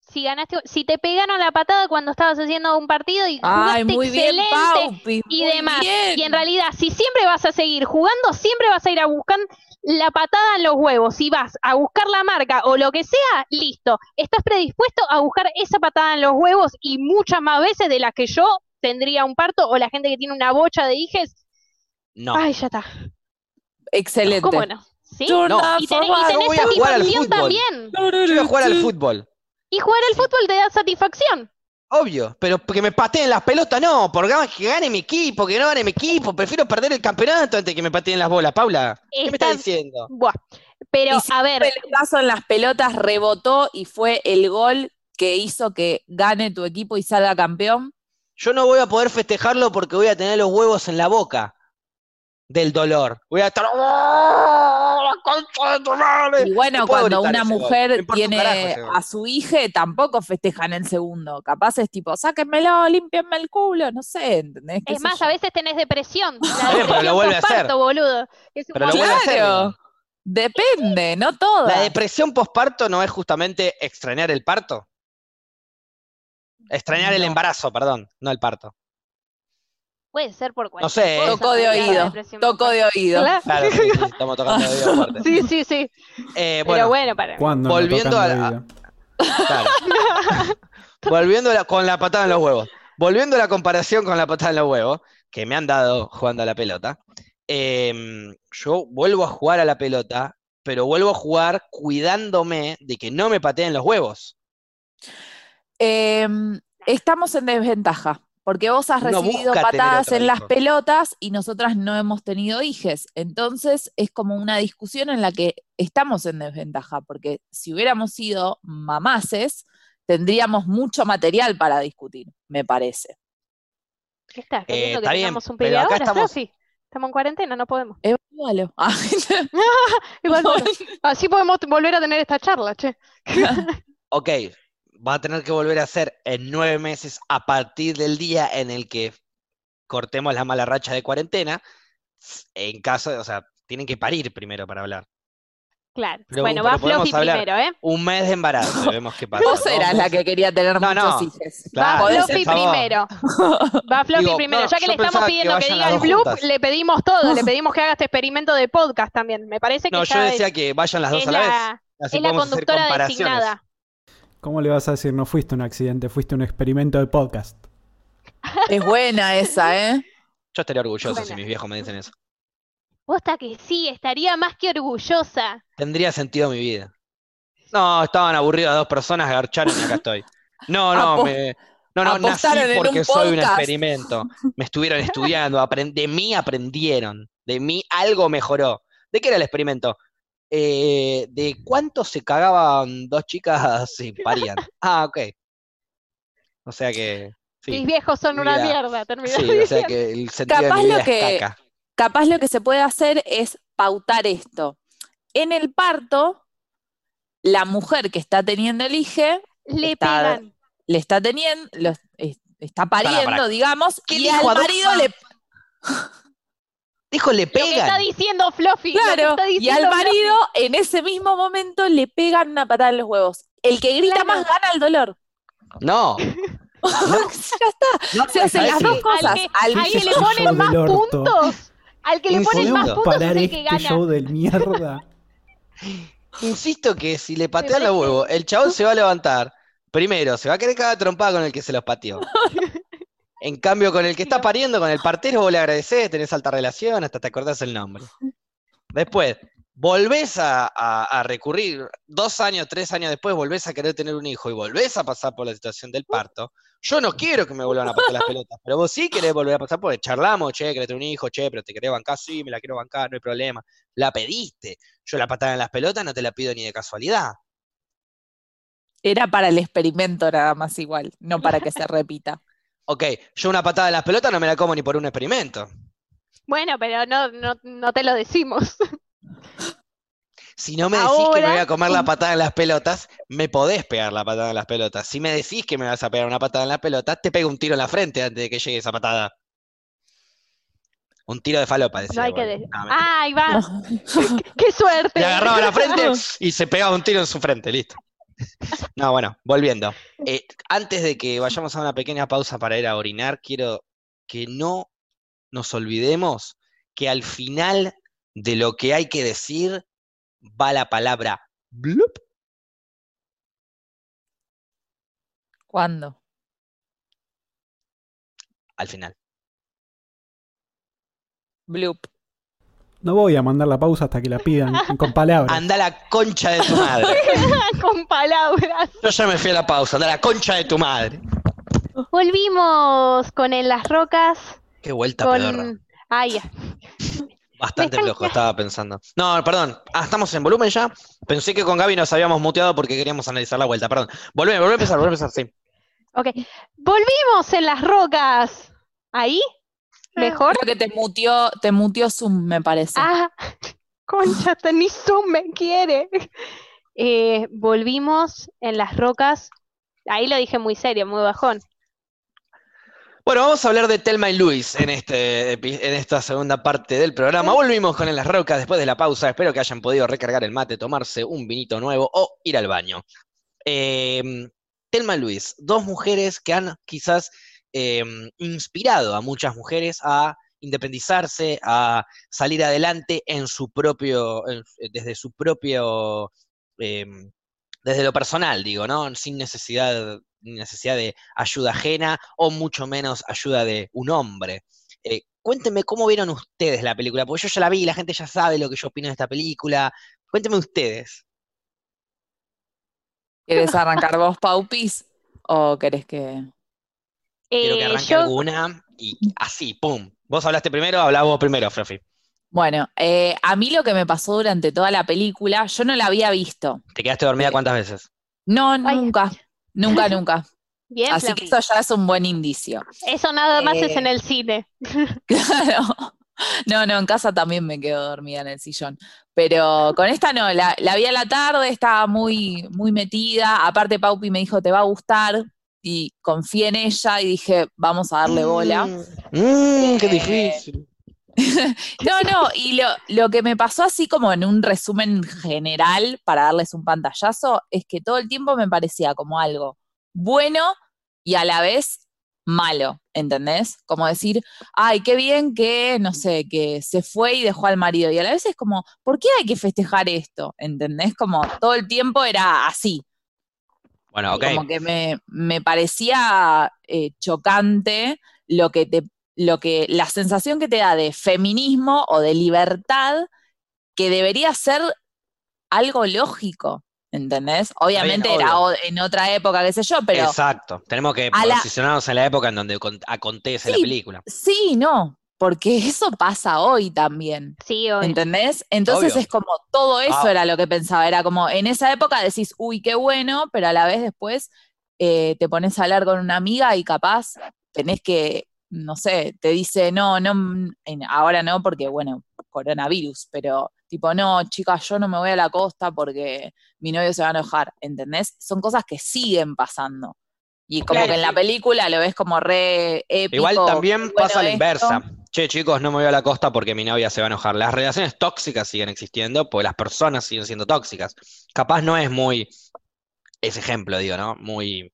Speaker 2: si ganaste, si te pegaron la patada cuando estabas haciendo un partido y
Speaker 3: Ay,
Speaker 2: jugaste
Speaker 3: muy bien,
Speaker 2: excelente
Speaker 3: Paupi,
Speaker 2: y
Speaker 3: muy
Speaker 2: demás.
Speaker 3: bien.
Speaker 2: Y en realidad, si siempre vas a seguir jugando, siempre vas a ir a buscar la patada en los huevos. Si vas a buscar la marca o lo que sea, listo. Estás predispuesto a buscar esa patada en los huevos y muchas más veces de las que yo tendría un parto o la gente que tiene una bocha de hijes.
Speaker 1: No.
Speaker 2: Ay, ya está.
Speaker 3: Excelente.
Speaker 2: ¿Cómo no? ¿Sí?
Speaker 1: No.
Speaker 2: Y tenés, y tenés
Speaker 1: voy
Speaker 2: satisfacción también.
Speaker 1: Yo voy a jugar al fútbol.
Speaker 2: Y jugar al fútbol te da satisfacción.
Speaker 1: Obvio, pero que me pateen las pelotas, no, por que gane mi equipo, que no gane mi equipo, prefiero perder el campeonato antes que me pateen las bolas, Paula. ¿Qué me
Speaker 2: Está-
Speaker 1: estás diciendo?
Speaker 2: Buah. Pero,
Speaker 3: Y si
Speaker 2: a ver,
Speaker 3: un pelotazo en las pelotas rebotó y fue el gol que hizo que gane tu equipo y salga campeón.
Speaker 1: Yo no voy a poder festejarlo porque voy a tener los huevos en la boca. del dolor. Voy a estar. ¡Oh, la concha de tu madre!
Speaker 3: Y bueno,
Speaker 1: No
Speaker 3: cuando una mujer tiene
Speaker 1: carajo
Speaker 3: a su hija, tampoco festejan el segundo. Capaz es tipo, sáquenmelo, límpienme el culo, no sé, ¿entendés? ¿Qué
Speaker 2: Es más, a veces tenés depresión. La
Speaker 1: pero lo vuelve a hacer.
Speaker 2: boludo. Es un
Speaker 1: Pero lo vuelve a hacer.
Speaker 3: Depende, no todas.
Speaker 1: La depresión postparto no es justamente extrañar el parto. Extrañar el embarazo, perdón, no el parto.
Speaker 2: Puede ser por cualquier
Speaker 1: No sé,
Speaker 2: cosa,
Speaker 3: Toco de oído, toco de oído.
Speaker 2: Claro.
Speaker 1: Claro, sí, sí, estamos tocando de oído fuerte.
Speaker 2: Sí, sí, sí.
Speaker 1: Eh,
Speaker 2: Pero
Speaker 1: bueno,
Speaker 2: para.
Speaker 1: Volviendo a la- claro. Volviendo a la- con la patada en los huevos. Volviendo a la comparación con la patada en los huevos, que me han dado jugando a la pelota. em, yo vuelvo a jugar a la pelota, pero vuelvo a jugar cuidándome de que no me pateen los huevos.
Speaker 3: Em, estamos en desventaja, porque vos has recibido patadas en las pelotas y nosotras no hemos tenido hijes. Entonces es como una discusión en la que estamos en desventaja, porque si hubiéramos sido mamaces, tendríamos mucho material para discutir, me parece.
Speaker 2: ¿Qué estás
Speaker 1: Eh,
Speaker 2: que
Speaker 1: bien,
Speaker 2: tengamos un
Speaker 1: pero acá
Speaker 2: peleador,
Speaker 1: estamos-
Speaker 2: Sofi? Estamos en cuarentena, no podemos.
Speaker 3: Evalúalo. Ah,
Speaker 2: Igual, bueno, así podemos volver a tener esta charla, che.
Speaker 1: Ok, va a tener que volver a hacer en nueve meses a partir del día en el que cortemos la mala racha de cuarentena. En caso, de- o sea, tienen que parir primero para hablar.
Speaker 2: Claro.
Speaker 1: Pero-
Speaker 2: bueno,
Speaker 1: pero
Speaker 2: va
Speaker 1: hablar.
Speaker 2: primero, ¿eh?
Speaker 1: Un mes de embarazo, vemos qué pasa.
Speaker 3: Vos eras la que quería tener
Speaker 1: No,
Speaker 3: muchos
Speaker 1: no.
Speaker 3: hijos.
Speaker 1: Claro,
Speaker 2: Va primero. Va Fluffy
Speaker 1: Digo,
Speaker 2: primero.
Speaker 1: no,
Speaker 2: ya que le estamos
Speaker 1: que
Speaker 2: pidiendo que, diga el bloop,
Speaker 1: juntas.
Speaker 2: le pedimos todo. le pedimos que haga este experimento de podcast también. Me parece que
Speaker 1: No, yo decía
Speaker 2: es,
Speaker 1: que vayan las dos a la vez. Así
Speaker 2: es la conductora designada.
Speaker 4: ¿Cómo le vas a decir no fuiste un accidente, fuiste un experimento de podcast?
Speaker 3: Es buena esa, ¿eh?
Speaker 1: Yo estaría orgulloso si mis viejos me dicen eso.
Speaker 2: Posta que sí, estaría más que orgullosa.
Speaker 1: Tendría sentido mi vida. No, estaban aburridas dos personas, garcharon y acá estoy. No, no,
Speaker 3: Apo-
Speaker 1: me, no, no, nací porque
Speaker 3: un
Speaker 1: soy un experimento. Me estuvieron estudiando, aprend- de mí aprendieron, de mí algo mejoró. ¿De qué era el experimento? Eh, de cuánto se cagaban dos chicas si parían. Ah, ok. O sea que,
Speaker 2: Mis
Speaker 1: sí,
Speaker 2: viejos son una mierda. terminó
Speaker 1: sí, o sea que el sentido de
Speaker 3: Capaz
Speaker 1: mi vida
Speaker 3: lo
Speaker 1: es
Speaker 3: que-
Speaker 1: caca.
Speaker 3: capaz lo que se puede hacer es pautar esto. En el parto, la mujer que está teniendo el hijo
Speaker 2: Le
Speaker 3: está-
Speaker 2: pegan.
Speaker 3: le está teniendo, está pariendo, digamos,
Speaker 1: ¿Qué
Speaker 3: y al marido le
Speaker 1: Dijo, le
Speaker 2: Lo que está
Speaker 1: pegan.
Speaker 2: diciendo Fluffy.
Speaker 3: Claro,
Speaker 2: está
Speaker 3: y al
Speaker 2: Fluffy.
Speaker 3: marido en ese mismo momento le pegan una patada en los huevos. El que grita
Speaker 2: Claro.
Speaker 3: más gana el dolor.
Speaker 1: No,
Speaker 3: ya está.
Speaker 1: no,
Speaker 3: Se hacen
Speaker 1: ¿sabes
Speaker 3: las dos cosas.
Speaker 2: Al que,
Speaker 3: Al
Speaker 2: al que
Speaker 4: Ese
Speaker 2: le ponen
Speaker 4: show
Speaker 2: más puntos. Al que le ponen más
Speaker 1: ¿Podemos
Speaker 2: puntos es el que
Speaker 4: este
Speaker 2: gana.
Speaker 4: show del mierda?
Speaker 1: Insisto que si le patean los huevos, el chabón se va a levantar. Primero, se va a querer cagar trompada con el que se los pateó. En cambio, con el que está pariendo, con el partero, vos le agradecés, tenés alta relación, hasta te acordás el nombre. Después, volvés a, a- a recurrir, dos años, tres años después, volvés a querer tener un hijo y volvés a pasar por la situación del parto. Yo no quiero que me vuelvan a patear las pelotas, pero vos sí querés volver a pasar porque charlamos, che, querés tener un hijo, che, pero te querés bancar, sí, me la quiero bancar, no hay problema. La pediste. Yo la patada en las pelotas no te la pido ni de casualidad.
Speaker 3: Era para el experimento nada más igual, no para que se repita.
Speaker 1: Ok, yo una patada en las pelotas no me la como ni por un experimento.
Speaker 2: Bueno, pero no, no, no te lo decimos.
Speaker 1: Si no me decís que me voy a comer la patada en las pelotas, me podés pegar la patada en las pelotas. Si me decís que me vas a pegar una patada en las pelotas, te pego un tiro en la frente antes de que llegue esa patada. Un tiro de falopa, decía.
Speaker 2: No hay que decir.
Speaker 1: No, mentira.
Speaker 2: Ah, ahí va. ¡Qué suerte!
Speaker 1: Le agarraba la frente y se pegaba un tiro en su frente, listo. No, bueno, volviendo. Eh, antes de que vayamos a una pequeña pausa para ir a orinar, quiero que no nos olvidemos que al final de lo que hay que decir va la palabra blup.
Speaker 3: ¿Cuándo?
Speaker 1: al final.
Speaker 3: Bloop.
Speaker 4: No voy a mandar la pausa hasta que la pidan con palabras.
Speaker 1: Anda la concha de tu madre.
Speaker 2: Con palabras.
Speaker 1: Yo ya me fui a la pausa, anda la concha de tu madre.
Speaker 2: Volvimos con En las Rocas.
Speaker 1: Qué vuelta pedorra.
Speaker 2: Con. Ay, ya.
Speaker 1: Bastante flojo, estaba pensando. No, perdón. Ah, estamos en volumen ya. Pensé que con Gaby nos habíamos muteado porque queríamos analizar la vuelta. Perdón. Volveme, volveme a empezar, volveme a empezar, sí.
Speaker 2: Ok. Volvimos en las rocas. ¿Ahí? ¿Mejor?
Speaker 3: Creo que te mutió, te mutió Zoom, me parece.
Speaker 2: Ah, concha, ni Zoom me quiere. Eh, volvimos en las rocas. Ahí lo dije muy serio, muy bajón.
Speaker 1: Bueno, vamos a hablar de Telma y Luis en, este, en esta segunda parte del programa. Volvimos con En las Rocas después de la pausa. Espero que hayan podido recargar el mate, tomarse un vinito nuevo o ir al baño. Eh, Telma y Luis, dos mujeres que han quizás eh, inspirado a muchas mujeres a independizarse, a salir adelante en su propio, en- desde su propio, eh, desde lo personal, digo, ¿no? Sin necesidad, necesidad de ayuda ajena o mucho menos ayuda de un hombre. Eh, cuéntenme cómo vieron ustedes la película, porque yo ya la vi, la gente ya sabe lo que yo opino de esta película. Cuéntenme ustedes.
Speaker 3: ¿Quieres arrancar vos, Paupis? ¿O querés que.?
Speaker 1: Quiero que
Speaker 2: Eh,
Speaker 1: arranque
Speaker 2: yo,
Speaker 1: alguna y así, pum. Vos hablaste primero, hablá vos primero, Fluffy.
Speaker 3: Bueno, eh, a mí lo que me pasó durante toda la película, yo no la había visto.
Speaker 1: ¿Te quedaste dormida
Speaker 3: Eh,
Speaker 1: cuántas veces?
Speaker 3: No,
Speaker 2: Ay.
Speaker 3: nunca. Nunca, nunca.
Speaker 2: bien,
Speaker 3: Así que eso ya es un buen indicio.
Speaker 2: Eso nada más es en el cine.
Speaker 3: Claro. No, no, en casa también me quedo dormida en el sillón. Pero con esta no, la, la vi a la tarde, estaba muy, muy metida. Aparte, Paupi me dijo, te va a gustar. Y confié en ella y dije, vamos a darle bola.
Speaker 1: Mm, qué
Speaker 3: Eh,
Speaker 1: difícil.
Speaker 3: No, no, y lo, lo que me pasó así como en un resumen general para darles un pantallazo es que todo el tiempo me parecía como algo bueno y a la vez malo, ¿entendés? Como decir, ay, qué bien que, no sé, que se fue y dejó al marido. Y a la vez es como, ¿por qué hay que festejar esto? ¿Entendés? Como todo el tiempo era así.
Speaker 1: Bueno, ok.
Speaker 3: Como que me, me parecía eh, chocante lo que te, lo que, la sensación que te da de feminismo o de libertad que debería ser algo lógico, ¿entendés? Obviamente era
Speaker 1: obvio.
Speaker 3: o- en otra época, qué sé yo, pero
Speaker 1: Exacto. Tenemos que
Speaker 3: a la-
Speaker 1: posicionarnos en la época en donde con- acontece la
Speaker 3: Sí.
Speaker 1: película.
Speaker 3: sí, no, porque eso pasa hoy también.
Speaker 2: Sí, obvio.
Speaker 3: ¿Entendés? Entonces
Speaker 1: Obvio.
Speaker 3: es como todo eso
Speaker 1: Ah.
Speaker 3: era lo que pensaba. Era como en esa época decís, uy, qué bueno, pero a la vez después eh, te pones a hablar con una amiga y capaz tenés que, no sé, te dice, no, no, mm, en- ahora no, porque bueno, coronavirus, pero tipo, no, chicas, yo no me voy a la costa porque mi novio se va a enojar. ¿Entendés? Son cosas que siguen pasando. Y como
Speaker 2: Claro,
Speaker 3: que en la película lo ves como re épico.
Speaker 1: Igual también
Speaker 3: bueno
Speaker 1: pasa a la
Speaker 3: esto.
Speaker 1: inversa. Che, chicos, no me voy a la costa porque mi novia se va a enojar. Las relaciones tóxicas siguen existiendo porque las personas siguen siendo tóxicas. Capaz no es muy ese ejemplo, digo, ¿no? Muy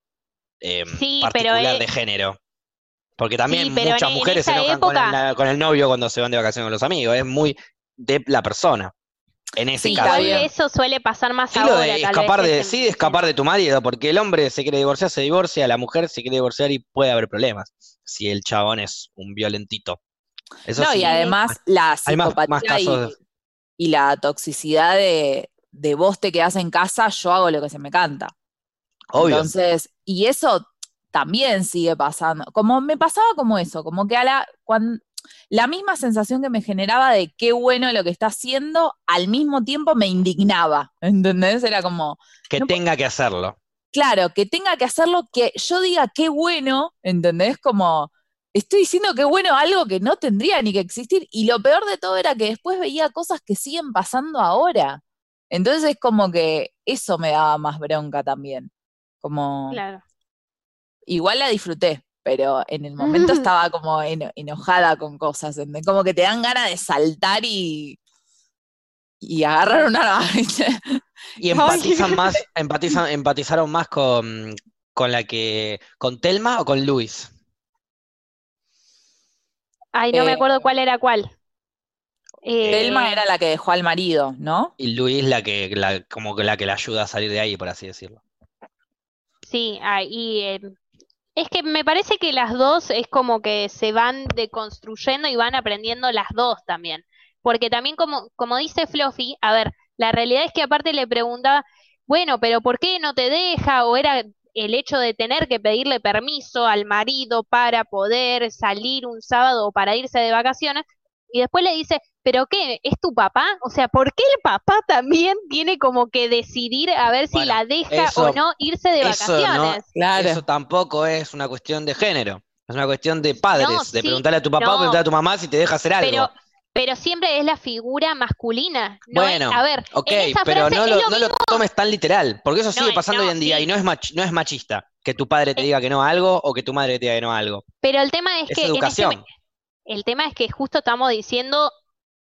Speaker 1: eh,
Speaker 2: Sí, pero
Speaker 1: particular
Speaker 2: es-
Speaker 1: de género. Porque también
Speaker 2: Sí, pero en-
Speaker 1: muchas
Speaker 2: en
Speaker 1: mujeres se enojan con el, con el novio cuando se van de vacaciones con los amigos. Es muy de la persona. En ese
Speaker 3: Sí,
Speaker 1: caso.
Speaker 2: eso suele pasar más
Speaker 1: Sí,
Speaker 2: ahora,
Speaker 1: de escapar de, sí, de escapar de tu marido, porque el hombre se quiere divorciar, se divorcia, la mujer se quiere divorciar y puede haber problemas si el chabón es un violentito. Eso
Speaker 3: No,
Speaker 1: sí,
Speaker 3: y además la
Speaker 1: más,
Speaker 3: psicopatía
Speaker 1: más
Speaker 3: y, y la toxicidad de, de vos te quedás en casa, yo hago lo que se me canta.
Speaker 1: obvio.
Speaker 3: Entonces, y eso también sigue pasando. Como me pasaba como eso, como que a la, cuan- la misma sensación que me generaba de qué bueno lo que está haciendo, al mismo tiempo me indignaba. ¿Entendés? Era como,
Speaker 1: que
Speaker 3: no
Speaker 1: tenga que hacerlo.
Speaker 3: claro, que tenga que hacerlo, que yo diga qué bueno, ¿entendés? Como estoy diciendo qué bueno algo que no tendría ni que existir. Y lo peor de todo era que después veía cosas que siguen pasando ahora. Entonces es como que eso me daba más bronca también. Como
Speaker 2: Claro.
Speaker 3: igual la disfruté, pero en el momento estaba como eno- enojada con cosas, ¿entendés? Como que te dan ganas de saltar y, y agarrar una navaja.
Speaker 1: Y empatizan más, empatizan, empatizaron más con, con la que, con Telma o con Luis.
Speaker 2: Ay, no me
Speaker 3: Eh,
Speaker 2: acuerdo cuál era cuál. Eh,
Speaker 3: Telma era la que dejó al marido, ¿no?
Speaker 1: Y Luis la que, la, como que la que la ayuda a salir de ahí, por así decirlo.
Speaker 2: Sí, ah, y eh, es que me parece que las dos es como que se van deconstruyendo y van aprendiendo las dos también. Porque también como, como dice Fluffy, a ver, la realidad es que aparte le preguntaba, bueno, pero ¿por qué no te deja? O era el hecho de tener que pedirle permiso al marido para poder salir un sábado o para irse de vacaciones. Y después le dice, ¿pero qué? ¿Es tu papá? O sea, ¿por qué el papá también tiene como que decidir a ver si
Speaker 1: Bueno,
Speaker 2: la deja
Speaker 1: eso-
Speaker 2: o no irse de
Speaker 1: eso no-
Speaker 2: vacaciones?
Speaker 3: Claro.
Speaker 1: Eso tampoco es una cuestión de género. Es una cuestión de padres,
Speaker 2: No,
Speaker 1: de
Speaker 2: sí,
Speaker 1: preguntarle a tu papá
Speaker 2: no.
Speaker 1: o preguntarle a tu mamá si te deja hacer algo.
Speaker 2: Pero, pero siempre es la figura masculina. No es-
Speaker 1: Bueno,
Speaker 2: a ver,
Speaker 1: ok,
Speaker 2: en esa
Speaker 1: pero
Speaker 2: frase
Speaker 1: no lo,
Speaker 2: lo
Speaker 1: no lo
Speaker 2: mismo-
Speaker 1: tomes tan literal, porque eso
Speaker 2: No,
Speaker 1: sigue pasando
Speaker 2: no,
Speaker 1: hoy en día
Speaker 2: sí.
Speaker 1: y no es, mach- no es machista que tu padre te
Speaker 2: Eh.
Speaker 1: diga que no a algo o que tu madre te diga que no a algo.
Speaker 2: Pero el tema es
Speaker 1: Es
Speaker 2: que en este
Speaker 1: educación.
Speaker 2: el tema es que justo estamos diciendo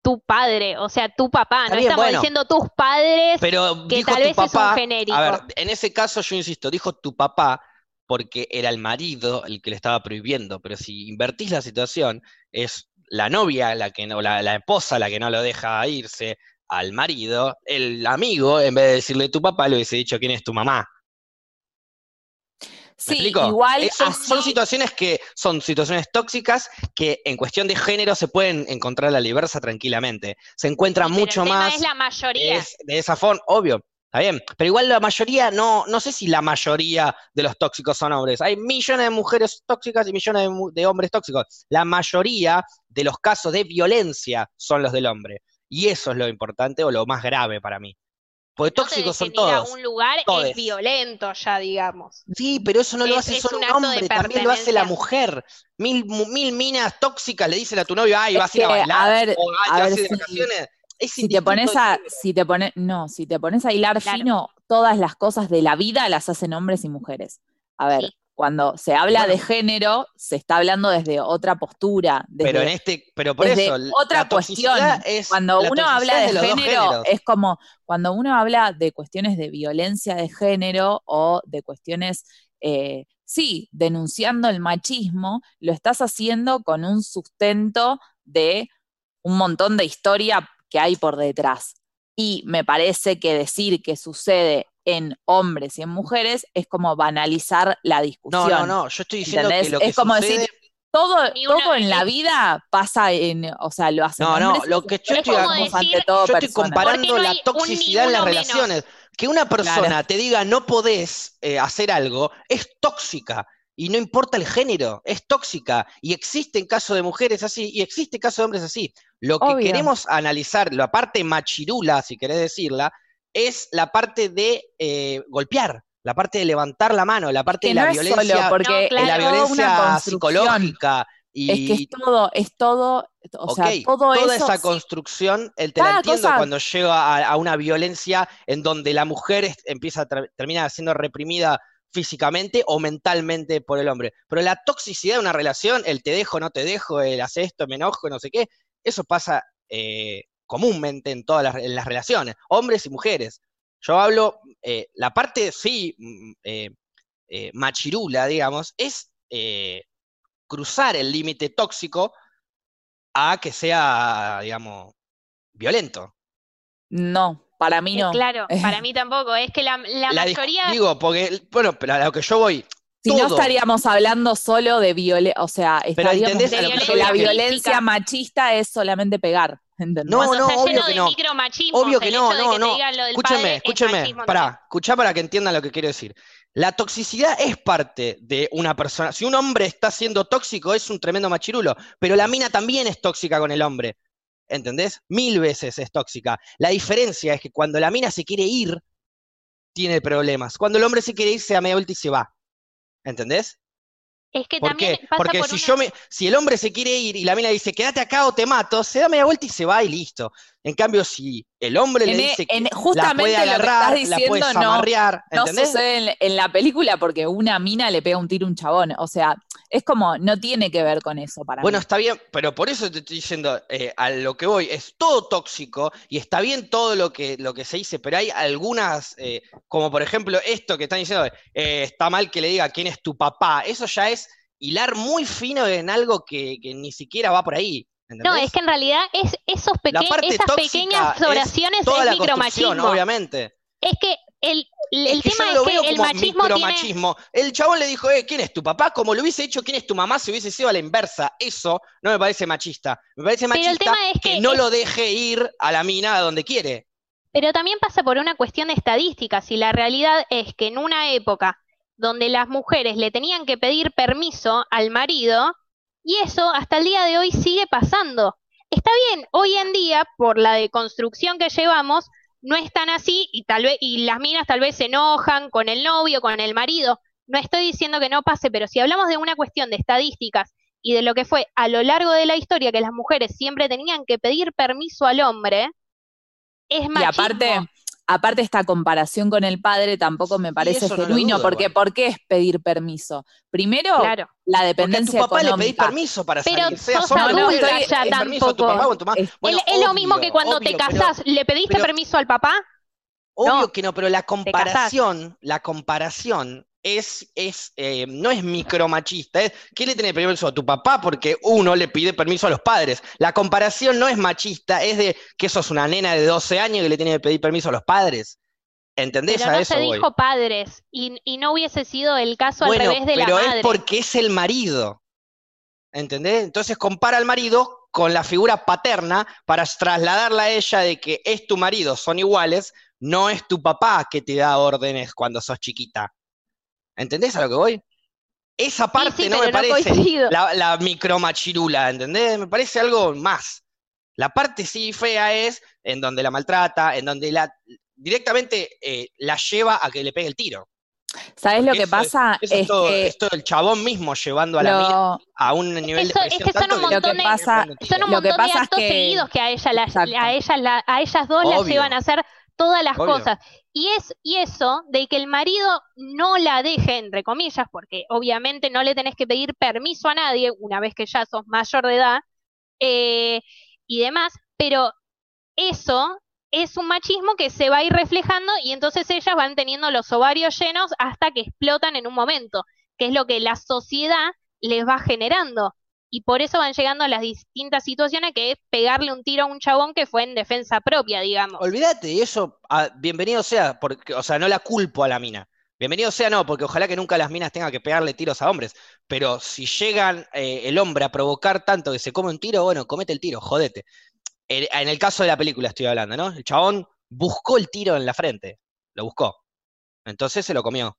Speaker 2: tu padre, o sea, tu papá,
Speaker 1: Está
Speaker 2: no
Speaker 1: bien,
Speaker 2: estamos
Speaker 1: bueno.
Speaker 2: diciendo tus padres,
Speaker 1: Pero
Speaker 2: que
Speaker 1: dijo
Speaker 2: tal
Speaker 1: tu
Speaker 2: vez es un genérico.
Speaker 1: a ver, en ese caso yo insisto, dijo tu papá porque era el marido el que le estaba prohibiendo, pero si invertís la situación, es la novia la que no, la, la esposa la que no lo deja irse al marido, el amigo, en vez de decirle tu papá, le hubiese dicho quién es tu mamá. ¿Me
Speaker 3: Sí,
Speaker 1: explico?
Speaker 3: igual
Speaker 1: Eh, son, son situaciones que son situaciones tóxicas que en cuestión de género se pueden encontrar a la diversa tranquilamente. Se encuentra
Speaker 2: Sí,
Speaker 1: mucho
Speaker 2: el tema
Speaker 1: más
Speaker 2: es la mayoría.
Speaker 1: es de esa forma, obvio, está bien. Pero igual la mayoría, no, no sé si la mayoría de los tóxicos son hombres. Hay millones de mujeres tóxicas y millones de, hombres tóxicos. La mayoría de los casos de violencia son los del hombre. Y eso es lo importante o lo más grave para mí. Porque
Speaker 2: No te
Speaker 1: tóxicos son todos.
Speaker 2: un lugar es violento ya, digamos.
Speaker 1: Sí, pero eso no lo hace solo
Speaker 2: un
Speaker 1: hombre, también lo hace la mujer. Mil, mu- mil minas tóxicas le dicen a tu novio, ay,
Speaker 3: Es
Speaker 1: vas a ir a bailar,
Speaker 3: a ver,
Speaker 1: o ay,
Speaker 3: a
Speaker 1: te vas a ir de
Speaker 3: si-
Speaker 1: vacaciones. Es
Speaker 3: si te pones a, si te pones, no, si te pones a hilar
Speaker 2: Claro.
Speaker 3: fino, todas las cosas de la vida las hacen hombres y mujeres. A ver,
Speaker 2: Sí.
Speaker 3: cuando se habla
Speaker 1: Bueno.
Speaker 3: de género, se está hablando desde otra postura, desde,
Speaker 1: Pero en este, pero por
Speaker 3: desde
Speaker 1: eso,
Speaker 3: otra
Speaker 1: la
Speaker 3: cuestión.
Speaker 1: es
Speaker 3: cuando
Speaker 1: la
Speaker 3: uno habla de, género,
Speaker 1: géneros.
Speaker 3: es como cuando uno habla de cuestiones de violencia de género o de cuestiones, eh, sí, denunciando el machismo, lo estás haciendo con un sustento de un montón de historia que hay por detrás. Y me parece que decir que sucede en hombres y en mujeres es como banalizar la
Speaker 1: No,
Speaker 3: discusión.
Speaker 1: no, no, yo estoy diciendo
Speaker 3: ¿entendés?
Speaker 1: que lo que
Speaker 3: es como
Speaker 1: sucede...
Speaker 3: decir, todo, todo en la vida pasa en, o sea, lo hacen
Speaker 1: No, no, lo que yo
Speaker 2: Es
Speaker 1: estoy, yo
Speaker 2: decir-
Speaker 3: ante todo
Speaker 1: estoy comparando
Speaker 2: ¿Por qué no
Speaker 1: la toxicidad en las
Speaker 2: menos?
Speaker 1: relaciones. Que una persona
Speaker 3: Claro.
Speaker 1: te diga no podés eh, hacer algo es tóxica. Y no importa el género, es tóxica. Y existen casos de mujeres así y existe casos de hombres así. Lo que
Speaker 3: Obvio.
Speaker 1: queremos analizar, la parte machirula, si querés decirla, es la parte de eh, golpear, la parte de levantar la mano, la parte
Speaker 3: que
Speaker 1: de la
Speaker 3: no es
Speaker 1: violencia,
Speaker 3: solo porque
Speaker 2: No,
Speaker 1: de
Speaker 2: claro.
Speaker 1: la violencia psicológica. Y,
Speaker 3: Es que es todo, es todo, o sea, todo
Speaker 1: toda
Speaker 3: eso.
Speaker 1: esa construcción, él te la entiendo
Speaker 3: cosa-
Speaker 1: cuando llega a, a una violencia en donde la mujer es- empieza termina siendo reprimida físicamente o mentalmente por el hombre. Pero la toxicidad de una relación, el te dejo, no te dejo, el hace esto, me enojo, no sé qué, eso pasa eh, comúnmente en todas las, relaciones, hombres y mujeres. Yo hablo, eh, la parte, sí, mm, eh, machirula, digamos, es cruzar el límite tóxico a que sea, digamos, violento.
Speaker 3: No, para mí
Speaker 2: Eh,
Speaker 3: no.
Speaker 2: Claro, para mí tampoco. Es que la, la
Speaker 1: La dis-
Speaker 2: mayoría.
Speaker 1: Digo, porque, bueno, pero a lo que yo voy,
Speaker 3: Si no estaríamos hablando solo de violencia, o sea, estaríamos
Speaker 1: ¿entendés
Speaker 2: a lo que
Speaker 3: la violencia machista es solamente pegar, ¿entendés?
Speaker 1: No,
Speaker 2: cuando
Speaker 1: no,
Speaker 2: está
Speaker 1: obvio
Speaker 2: lleno
Speaker 1: que
Speaker 2: de
Speaker 1: no. Obvio que
Speaker 2: el
Speaker 1: no,
Speaker 2: hecho de
Speaker 1: no,
Speaker 2: que
Speaker 1: no.
Speaker 2: digan lo del
Speaker 1: Escúcheme,
Speaker 2: padre es
Speaker 1: escúcheme,
Speaker 2: machismo
Speaker 1: pará, escuchá para que entiendan lo que quiero decir. La toxicidad es parte de una persona. Si un hombre está siendo tóxico, es un tremendo machirulo, pero la mina también es tóxica con el hombre. ¿Entendés? Mil veces es tóxica. La diferencia es que cuando la mina se quiere ir, tiene problemas. Cuando el hombre se quiere ir, se da media vuelta y se va. ¿Entendés?
Speaker 2: Es que
Speaker 1: ¿Por
Speaker 2: también
Speaker 1: qué?
Speaker 2: pasa
Speaker 1: Porque
Speaker 2: por
Speaker 1: si
Speaker 2: una-
Speaker 1: yo me, si el hombre se quiere ir y la mina dice, quédate acá o te mato, se da media vuelta y se va y listo. En cambio, si el hombre le dice que
Speaker 3: en-
Speaker 1: la
Speaker 3: justamente
Speaker 1: puede
Speaker 3: lo que
Speaker 1: agarrar,
Speaker 3: estás
Speaker 1: la puede
Speaker 3: diciendo no- No sucede en, en la película porque una mina le pega un tiro a un chabón. O sea, es como, no tiene que ver con eso para
Speaker 1: Bueno,
Speaker 3: mí.
Speaker 1: está bien, pero por eso te estoy diciendo, eh, a lo que voy, es todo tóxico y está bien todo lo que, lo que se dice, pero hay algunas, eh, como por ejemplo esto que están diciendo, eh, está mal que le diga quién es tu papá, eso ya es hilar muy fino en algo que, que ni siquiera va por ahí.
Speaker 2: No, es que en realidad es esos peque- esas
Speaker 1: tóxica
Speaker 2: pequeñas
Speaker 1: es
Speaker 2: oraciones
Speaker 1: Toda
Speaker 2: es
Speaker 1: la construcción,
Speaker 2: micromachismo.
Speaker 1: obviamente.
Speaker 2: Es que el, el
Speaker 1: Es que
Speaker 2: tema es que el machismo tiene.
Speaker 1: El chabón le dijo, eh, ¿quién es tu papá? Como lo hubiese dicho, ¿quién es tu mamá? Si hubiese sido a la inversa. Eso no me parece machista. Me parece
Speaker 2: Pero el
Speaker 1: machista
Speaker 2: tema es
Speaker 1: que,
Speaker 2: que
Speaker 1: no
Speaker 2: es-
Speaker 1: lo deje ir a la mina a donde quiere.
Speaker 2: Pero también pasa por una cuestión de estadísticas y la realidad es que en una época donde las mujeres le tenían que pedir permiso al marido, y eso hasta el día de hoy sigue pasando. Está bien, hoy en día, por la deconstrucción que llevamos, no es tan así y tal vez, y las minas tal vez se enojan con el novio, con el marido, no estoy diciendo que no pase, pero si hablamos de una cuestión de estadísticas y de lo que fue a lo largo de la historia que las mujeres siempre tenían que pedir permiso al hombre, es machismo.
Speaker 3: Y aparte, aparte esta comparación con el padre tampoco me parece
Speaker 1: no
Speaker 3: genuino,
Speaker 1: dudo,
Speaker 3: porque. ¿por qué es pedir permiso? Primero,
Speaker 2: Claro.
Speaker 3: la
Speaker 1: Porque a tu
Speaker 3: dependencia
Speaker 1: papá le pedís
Speaker 3: económica.
Speaker 1: permiso para
Speaker 2: Pero
Speaker 1: salir. Seas
Speaker 2: sos
Speaker 1: hombre o
Speaker 3: adulta
Speaker 1: mujer,
Speaker 3: ya
Speaker 1: le pedís permiso a tu
Speaker 2: tampoco.
Speaker 1: papá o a tu mamá.
Speaker 3: Es-
Speaker 1: Bueno,
Speaker 2: es, es lo mismo que cuando te
Speaker 1: pero-
Speaker 2: casás, ¿le pediste
Speaker 1: pero-
Speaker 2: permiso al papá?
Speaker 1: Obvio
Speaker 2: No,
Speaker 1: que no, pero la comparación, la comparación es, es eh, no es micromachista. Es, ¿Quién le tiene permiso a tu papá? Porque uno le pide permiso a los padres. La comparación no es machista, es de que sos una nena de 12 años que le tiene que pedir permiso a los padres. ¿Entendés?
Speaker 2: Pero
Speaker 1: a
Speaker 2: no
Speaker 1: eso
Speaker 2: se
Speaker 1: voy.
Speaker 2: dijo padres y, y no hubiese sido el caso
Speaker 1: Bueno,
Speaker 2: al revés de la
Speaker 1: pero
Speaker 2: madre.
Speaker 1: es porque es el marido. ¿Entendés? Entonces compara al marido con la figura paterna para trasladarla a ella de que es tu marido, son iguales, no es tu papá que te da órdenes cuando sos chiquita. ¿Entendés a lo que voy? Esa parte
Speaker 2: sí,
Speaker 1: no me
Speaker 2: no
Speaker 1: parece
Speaker 2: coincido.
Speaker 1: la, la micromachirula, ¿entendés? Me parece algo más. La parte sí fea es en donde la maltrata, en donde la directamente eh, la lleva a que le pegue el tiro.
Speaker 3: ¿Sabes lo que
Speaker 1: eso
Speaker 3: pasa?
Speaker 1: Eso es,
Speaker 3: es
Speaker 1: todo,
Speaker 3: que
Speaker 1: es todo el chabón mismo llevando a la mina
Speaker 3: lo,
Speaker 1: a un nivel
Speaker 2: Eso-
Speaker 1: de
Speaker 2: es
Speaker 1: presión
Speaker 2: que son
Speaker 1: tanto
Speaker 2: un
Speaker 3: montón de- pasa-
Speaker 2: Son un montón
Speaker 3: es
Speaker 2: actos
Speaker 3: que-
Speaker 2: seguidos que a, ella las-
Speaker 3: Exacto.
Speaker 2: a, ellas la- a ellas dos las
Speaker 1: Obvio.
Speaker 2: llevan a hacer todas las
Speaker 1: Obvio.
Speaker 2: cosas. Y es y eso de que el marido no la deje, entre comillas, porque obviamente no le tenés que pedir permiso a nadie una vez que ya sos mayor de edad eh, y demás, pero eso es un machismo que se va a ir reflejando y entonces ellas van teniendo los ovarios llenos hasta que explotan en un momento, que es lo que la sociedad les va generando. Y por eso van llegando a las distintas situaciones que es pegarle un tiro a un chabón que fue en defensa propia, digamos.
Speaker 1: Olvídate, y eso, ah, bienvenido sea, porque, o sea, no la culpo a la mina. Bienvenido sea, no, porque ojalá que nunca las minas tengan que pegarle tiros a hombres. Pero si llegan eh, el hombre a provocar tanto que se come un tiro, bueno, comete el tiro, jodete. En, el caso de la película estoy hablando, ¿no? El chabón buscó el tiro en la frente, lo buscó. Entonces se lo comió.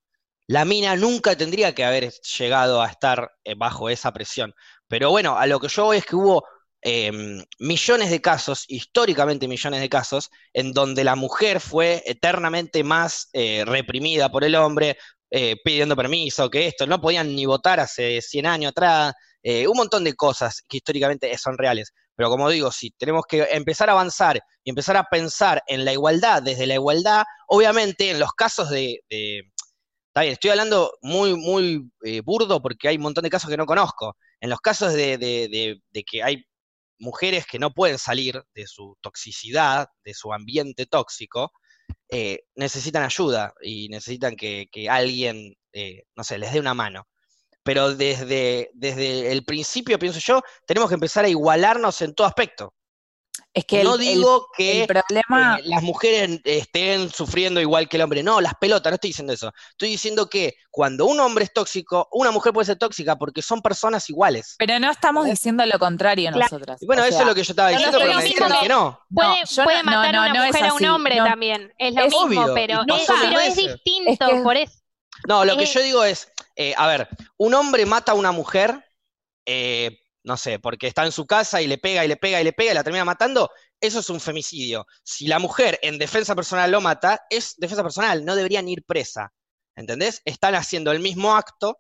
Speaker 1: La mina nunca tendría que haber llegado a estar eh, bajo esa presión. Pero bueno, a lo que yo voy es que hubo em, millones de casos, históricamente millones de casos, en donde la mujer fue eternamente más eh, reprimida por el hombre, eh, pidiendo permiso, que esto, no podían ni votar hace 100 años atrás, eh, un montón de cosas que históricamente son reales. Pero como digo, si tenemos que empezar a avanzar y empezar a pensar en la igualdad, desde la igualdad, obviamente en los casos de... de- está bien, estoy hablando muy, muy eh, burdo porque hay un montón de casos que no conozco. En los casos de, que hay mujeres que no pueden salir de su toxicidad, de su ambiente tóxico, eh, necesitan ayuda y necesitan que, alguien, eh, no sé, les dé una mano. Pero desde el principio, pienso yo, tenemos que empezar a igualarnos en todo aspecto.
Speaker 3: Es que
Speaker 1: no
Speaker 3: el, el-
Speaker 1: digo que
Speaker 3: el problema,
Speaker 1: eh, las mujeres estén sufriendo igual que el hombre. No, las pelotas, no estoy diciendo eso. Estoy diciendo que cuando un hombre es tóxico, una mujer puede ser tóxica porque son personas iguales.
Speaker 3: pero no estamos diciendo lo contrario
Speaker 2: Claro.
Speaker 3: nosotras.
Speaker 1: Y bueno,
Speaker 3: O
Speaker 1: eso
Speaker 3: sea,
Speaker 1: es lo que yo estaba
Speaker 3: no
Speaker 1: diciendo, pero me
Speaker 3: diciendo
Speaker 1: dijeron que no.
Speaker 2: Puede,
Speaker 3: no,
Speaker 2: puede
Speaker 3: no-
Speaker 2: matar
Speaker 3: no,
Speaker 2: a una mujer a un hombre
Speaker 3: no.
Speaker 2: también, es lo
Speaker 3: Es
Speaker 2: mismo,
Speaker 1: obvio,
Speaker 2: pero, es, pero es distinto,
Speaker 3: Es que-
Speaker 2: por eso.
Speaker 1: No, lo que yo digo es, eh, a ver, un hombre mata a una mujer, eh, no sé, porque está en su casa y le pega y le pega y le pega y la termina matando, eso es un femicidio. Si la mujer en defensa personal lo mata, es defensa personal, no deberían ir presa. ¿Entendés? Están haciendo el mismo acto,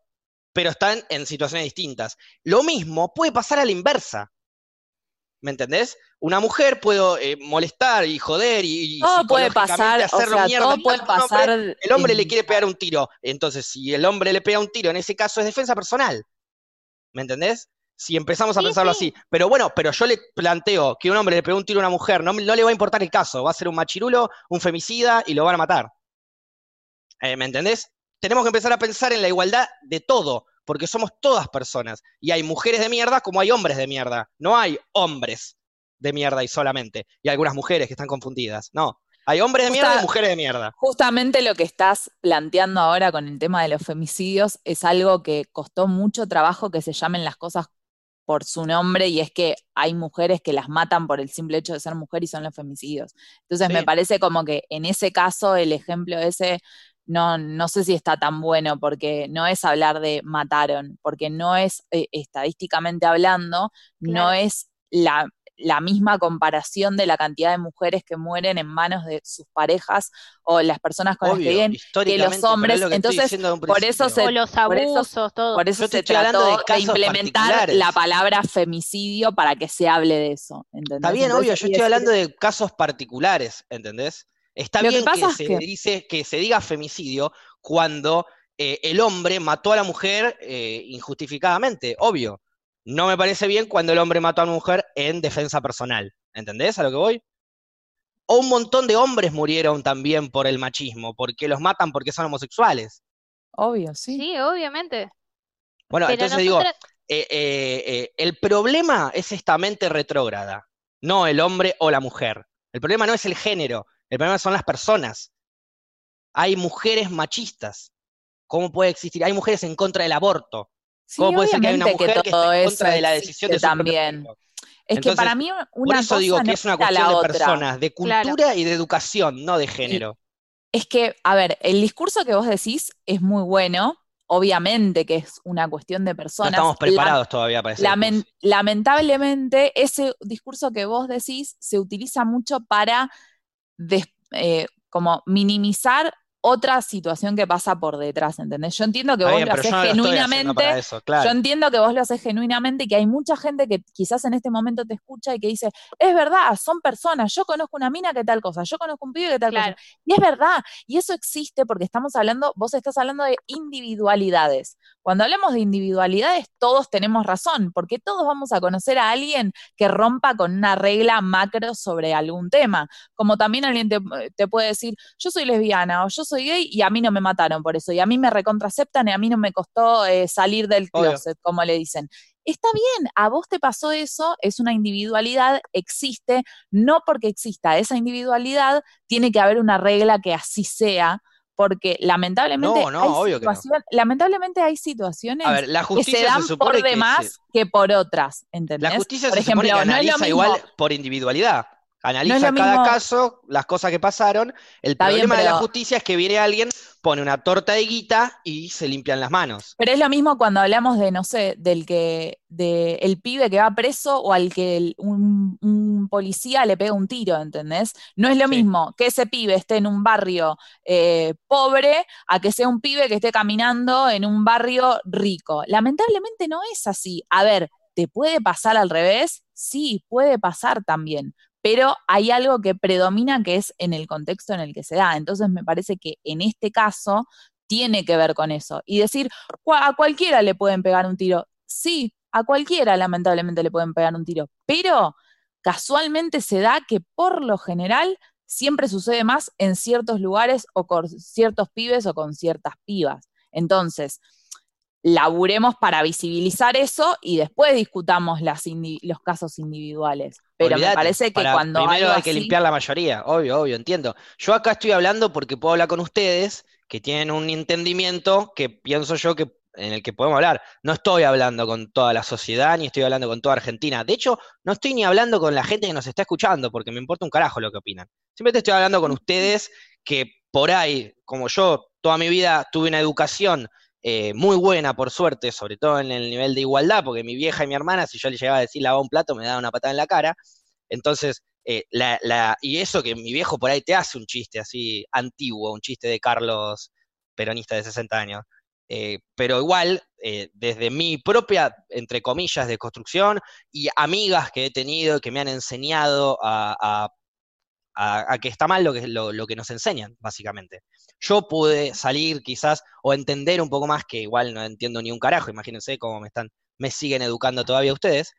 Speaker 1: pero están en situaciones distintas. Lo mismo puede pasar a la inversa. ¿Me entendés? Una mujer puede eh, molestar y joder y, y
Speaker 3: todo puede pasar, o
Speaker 1: hacerlo
Speaker 3: sea,
Speaker 1: mierda
Speaker 3: todo puede
Speaker 1: hombre,
Speaker 3: pasar.
Speaker 1: el hombre le quiere pegar un tiro. Entonces, si el hombre le pega un tiro, en ese caso es defensa personal. ¿Me entendés? Si empezamos a
Speaker 2: Sí,
Speaker 1: pensarlo
Speaker 2: sí.
Speaker 1: así. Pero bueno, pero yo le planteo que un hombre le pegue un tiro a una mujer, no, no le va a importar el caso. Va a ser un machirulo, un femicida y lo van a matar. Eh, ¿Me entendés? Tenemos que empezar a pensar en la igualdad de todo, porque somos todas personas. Y hay mujeres de mierda como hay hombres de mierda. No hay hombres de mierda y solamente. Y algunas mujeres que están confundidas. No. Hay hombres de mierda y mujeres de mierda.
Speaker 3: Justamente lo que estás planteando ahora con el tema de los femicidios es algo que costó mucho trabajo que se llamen las cosas por su nombre y es que hay mujeres que las matan por el simple hecho de ser mujer y son los femicidios. Entonces me parece como que en ese caso el ejemplo ese no, no sé si está tan bueno porque no es hablar de mataron, porque no es, eh, estadísticamente hablando, no es la, la misma comparación de la cantidad de mujeres que mueren en manos de sus parejas o las personas con las que viven que los hombres.
Speaker 1: lo que estoy
Speaker 3: Entonces, por eso se
Speaker 2: O los
Speaker 3: por eso-
Speaker 2: abusos, todo.
Speaker 3: por eso se
Speaker 1: estoy hablando de
Speaker 3: de,
Speaker 1: casos
Speaker 3: implementar
Speaker 1: particulares.
Speaker 3: la palabra femicidio para que se hable de eso. ¿entendés?
Speaker 1: Está bien,
Speaker 3: Entonces,
Speaker 1: obvio, yo estoy hablando de casos particulares, ¿entendés? Está
Speaker 3: Lo
Speaker 1: bien que,
Speaker 3: es
Speaker 1: se
Speaker 3: que-
Speaker 1: dice que se diga femicidio cuando eh, el hombre mató a la mujer eh, injustificadamente, obvio. No me parece bien cuando el hombre mató a una mujer en defensa personal, ¿entendés a lo que voy? O un montón de hombres murieron también por el machismo, porque los matan porque son homosexuales.
Speaker 3: Obvio, sí.
Speaker 2: Sí, obviamente.
Speaker 1: Bueno,
Speaker 2: Pero
Speaker 1: entonces digo, eh, eh, eh, el problema es esta mente retrógrada, no el hombre o la mujer. El problema no es el género, el problema son las personas. Hay mujeres machistas. ¿Cómo puede existir? Hay mujeres en contra del aborto.
Speaker 3: Sí,
Speaker 1: ¿Cómo puede ser que hay una mujer que, esté en
Speaker 3: eso
Speaker 1: contra de la decisión de su propio
Speaker 3: también. Es que para mí
Speaker 1: Por
Speaker 3: una
Speaker 1: eso digo
Speaker 3: cosa
Speaker 1: que
Speaker 3: no
Speaker 1: es una cuestión de personas, de
Speaker 2: Claro.
Speaker 1: cultura y de educación, no de género.
Speaker 3: Es que, a ver, el discurso que vos decís es muy bueno, obviamente que es una cuestión de
Speaker 1: No
Speaker 3: personas.
Speaker 1: estamos
Speaker 3: La-
Speaker 1: preparados todavía para discurso.
Speaker 3: lamentablemente, ese discurso que vos decís se utiliza mucho para des- eh, como minimizar otra situación que pasa por detrás, ¿entendés? Yo entiendo que vos
Speaker 1: bien,
Speaker 3: lo haces
Speaker 1: no
Speaker 3: genuinamente,
Speaker 1: para eso, claro.
Speaker 3: yo entiendo que vos lo haces genuinamente y que hay mucha gente que quizás en este momento te escucha y que dice, es verdad, son personas, yo conozco una mina que tal cosa, yo conozco un pibe que tal
Speaker 2: Claro.
Speaker 3: cosa. Y es verdad, y eso existe porque estamos hablando, vos estás hablando de individualidades. Cuando hablamos de individualidades, todos tenemos razón, porque todos vamos a conocer a alguien que rompa con una regla macro sobre algún tema. Como también alguien te, te puede decir, yo soy lesbiana o yo soy gay y a mí no me mataron por eso, y a mí me recontraceptan y a mí no me costó eh, salir del
Speaker 1: Obvio.
Speaker 3: closet, como le dicen. Está bien, a vos te pasó eso, es una individualidad, existe, no porque exista esa individualidad, tiene que haber una regla que así sea, porque lamentablemente,
Speaker 1: No, no,
Speaker 3: hay,
Speaker 1: que no.
Speaker 3: situación- lamentablemente hay situaciones
Speaker 1: ver, la
Speaker 3: que se dan
Speaker 1: se supone
Speaker 3: por
Speaker 1: que
Speaker 3: demás
Speaker 1: se-
Speaker 3: que por otras, ¿entendés?
Speaker 1: La justicia
Speaker 3: por
Speaker 1: se supone
Speaker 3: ejemplo,
Speaker 1: que
Speaker 3: es lo
Speaker 1: analiza igual por individualidad. Analiza cada
Speaker 3: mismo-
Speaker 1: caso, las cosas que pasaron. El
Speaker 3: Está bien,
Speaker 1: problema de la justicia es que viene alguien, pone una torta de guita y se limpian las manos.
Speaker 3: Pero es lo mismo cuando hablamos de, no sé, del que, de el pibe que va preso o al que el- un, un policía le pega un tiro, ¿entendés? No es lo
Speaker 1: Sí.
Speaker 3: mismo que ese pibe esté en un barrio eh, pobre a que sea un pibe que esté caminando en un barrio rico. Lamentablemente no es así. A ver, ¿te puede pasar al revés? Sí, puede pasar también. Pero hay algo que predomina que es en el contexto en el que se da. Entonces me parece que en este caso tiene que ver con eso. Y decir, "Cua- a cualquiera le pueden pegar un tiro. Sí, a cualquiera lamentablemente le pueden pegar un tiro, pero casualmente se da que por lo general siempre sucede más en ciertos lugares o con ciertos pibes o con ciertas pibas. Entonces, laburemos para visibilizar eso y después discutamos las los casos individuales. Pero me parece que
Speaker 1: para-
Speaker 3: cuando
Speaker 1: primero hay que limpiar la mayoría, obvio, obvio, entiendo. Yo acá estoy hablando porque puedo hablar con ustedes que tienen un entendimiento que pienso yo que en el que podemos hablar. No estoy hablando con toda la sociedad ni estoy hablando con toda Argentina. De hecho, no estoy ni hablando con la gente que nos está escuchando porque me importa un carajo lo que opinan. Simplemente estoy hablando con ustedes que por ahí, como yo, toda mi vida tuve una educación eh, muy buena, por suerte, sobre todo en el nivel de igualdad, porque mi vieja y mi hermana, si yo le llegaba a decir lava un plato, me daba una patada en la cara. Entonces, eh, la, la- y eso que mi viejo por ahí te hace un chiste así antiguo, un chiste de Carlos peronista de 60 años. Eh, pero igual, desde mi propia, entre comillas, de construcción y amigas que he tenido que me han enseñado a- a- a que está mal lo que, lo, lo que nos enseñan, básicamente. Yo pude salir quizás o entender un poco más, que igual no entiendo ni un carajo, imagínense cómo me están, me siguen educando todavía ustedes.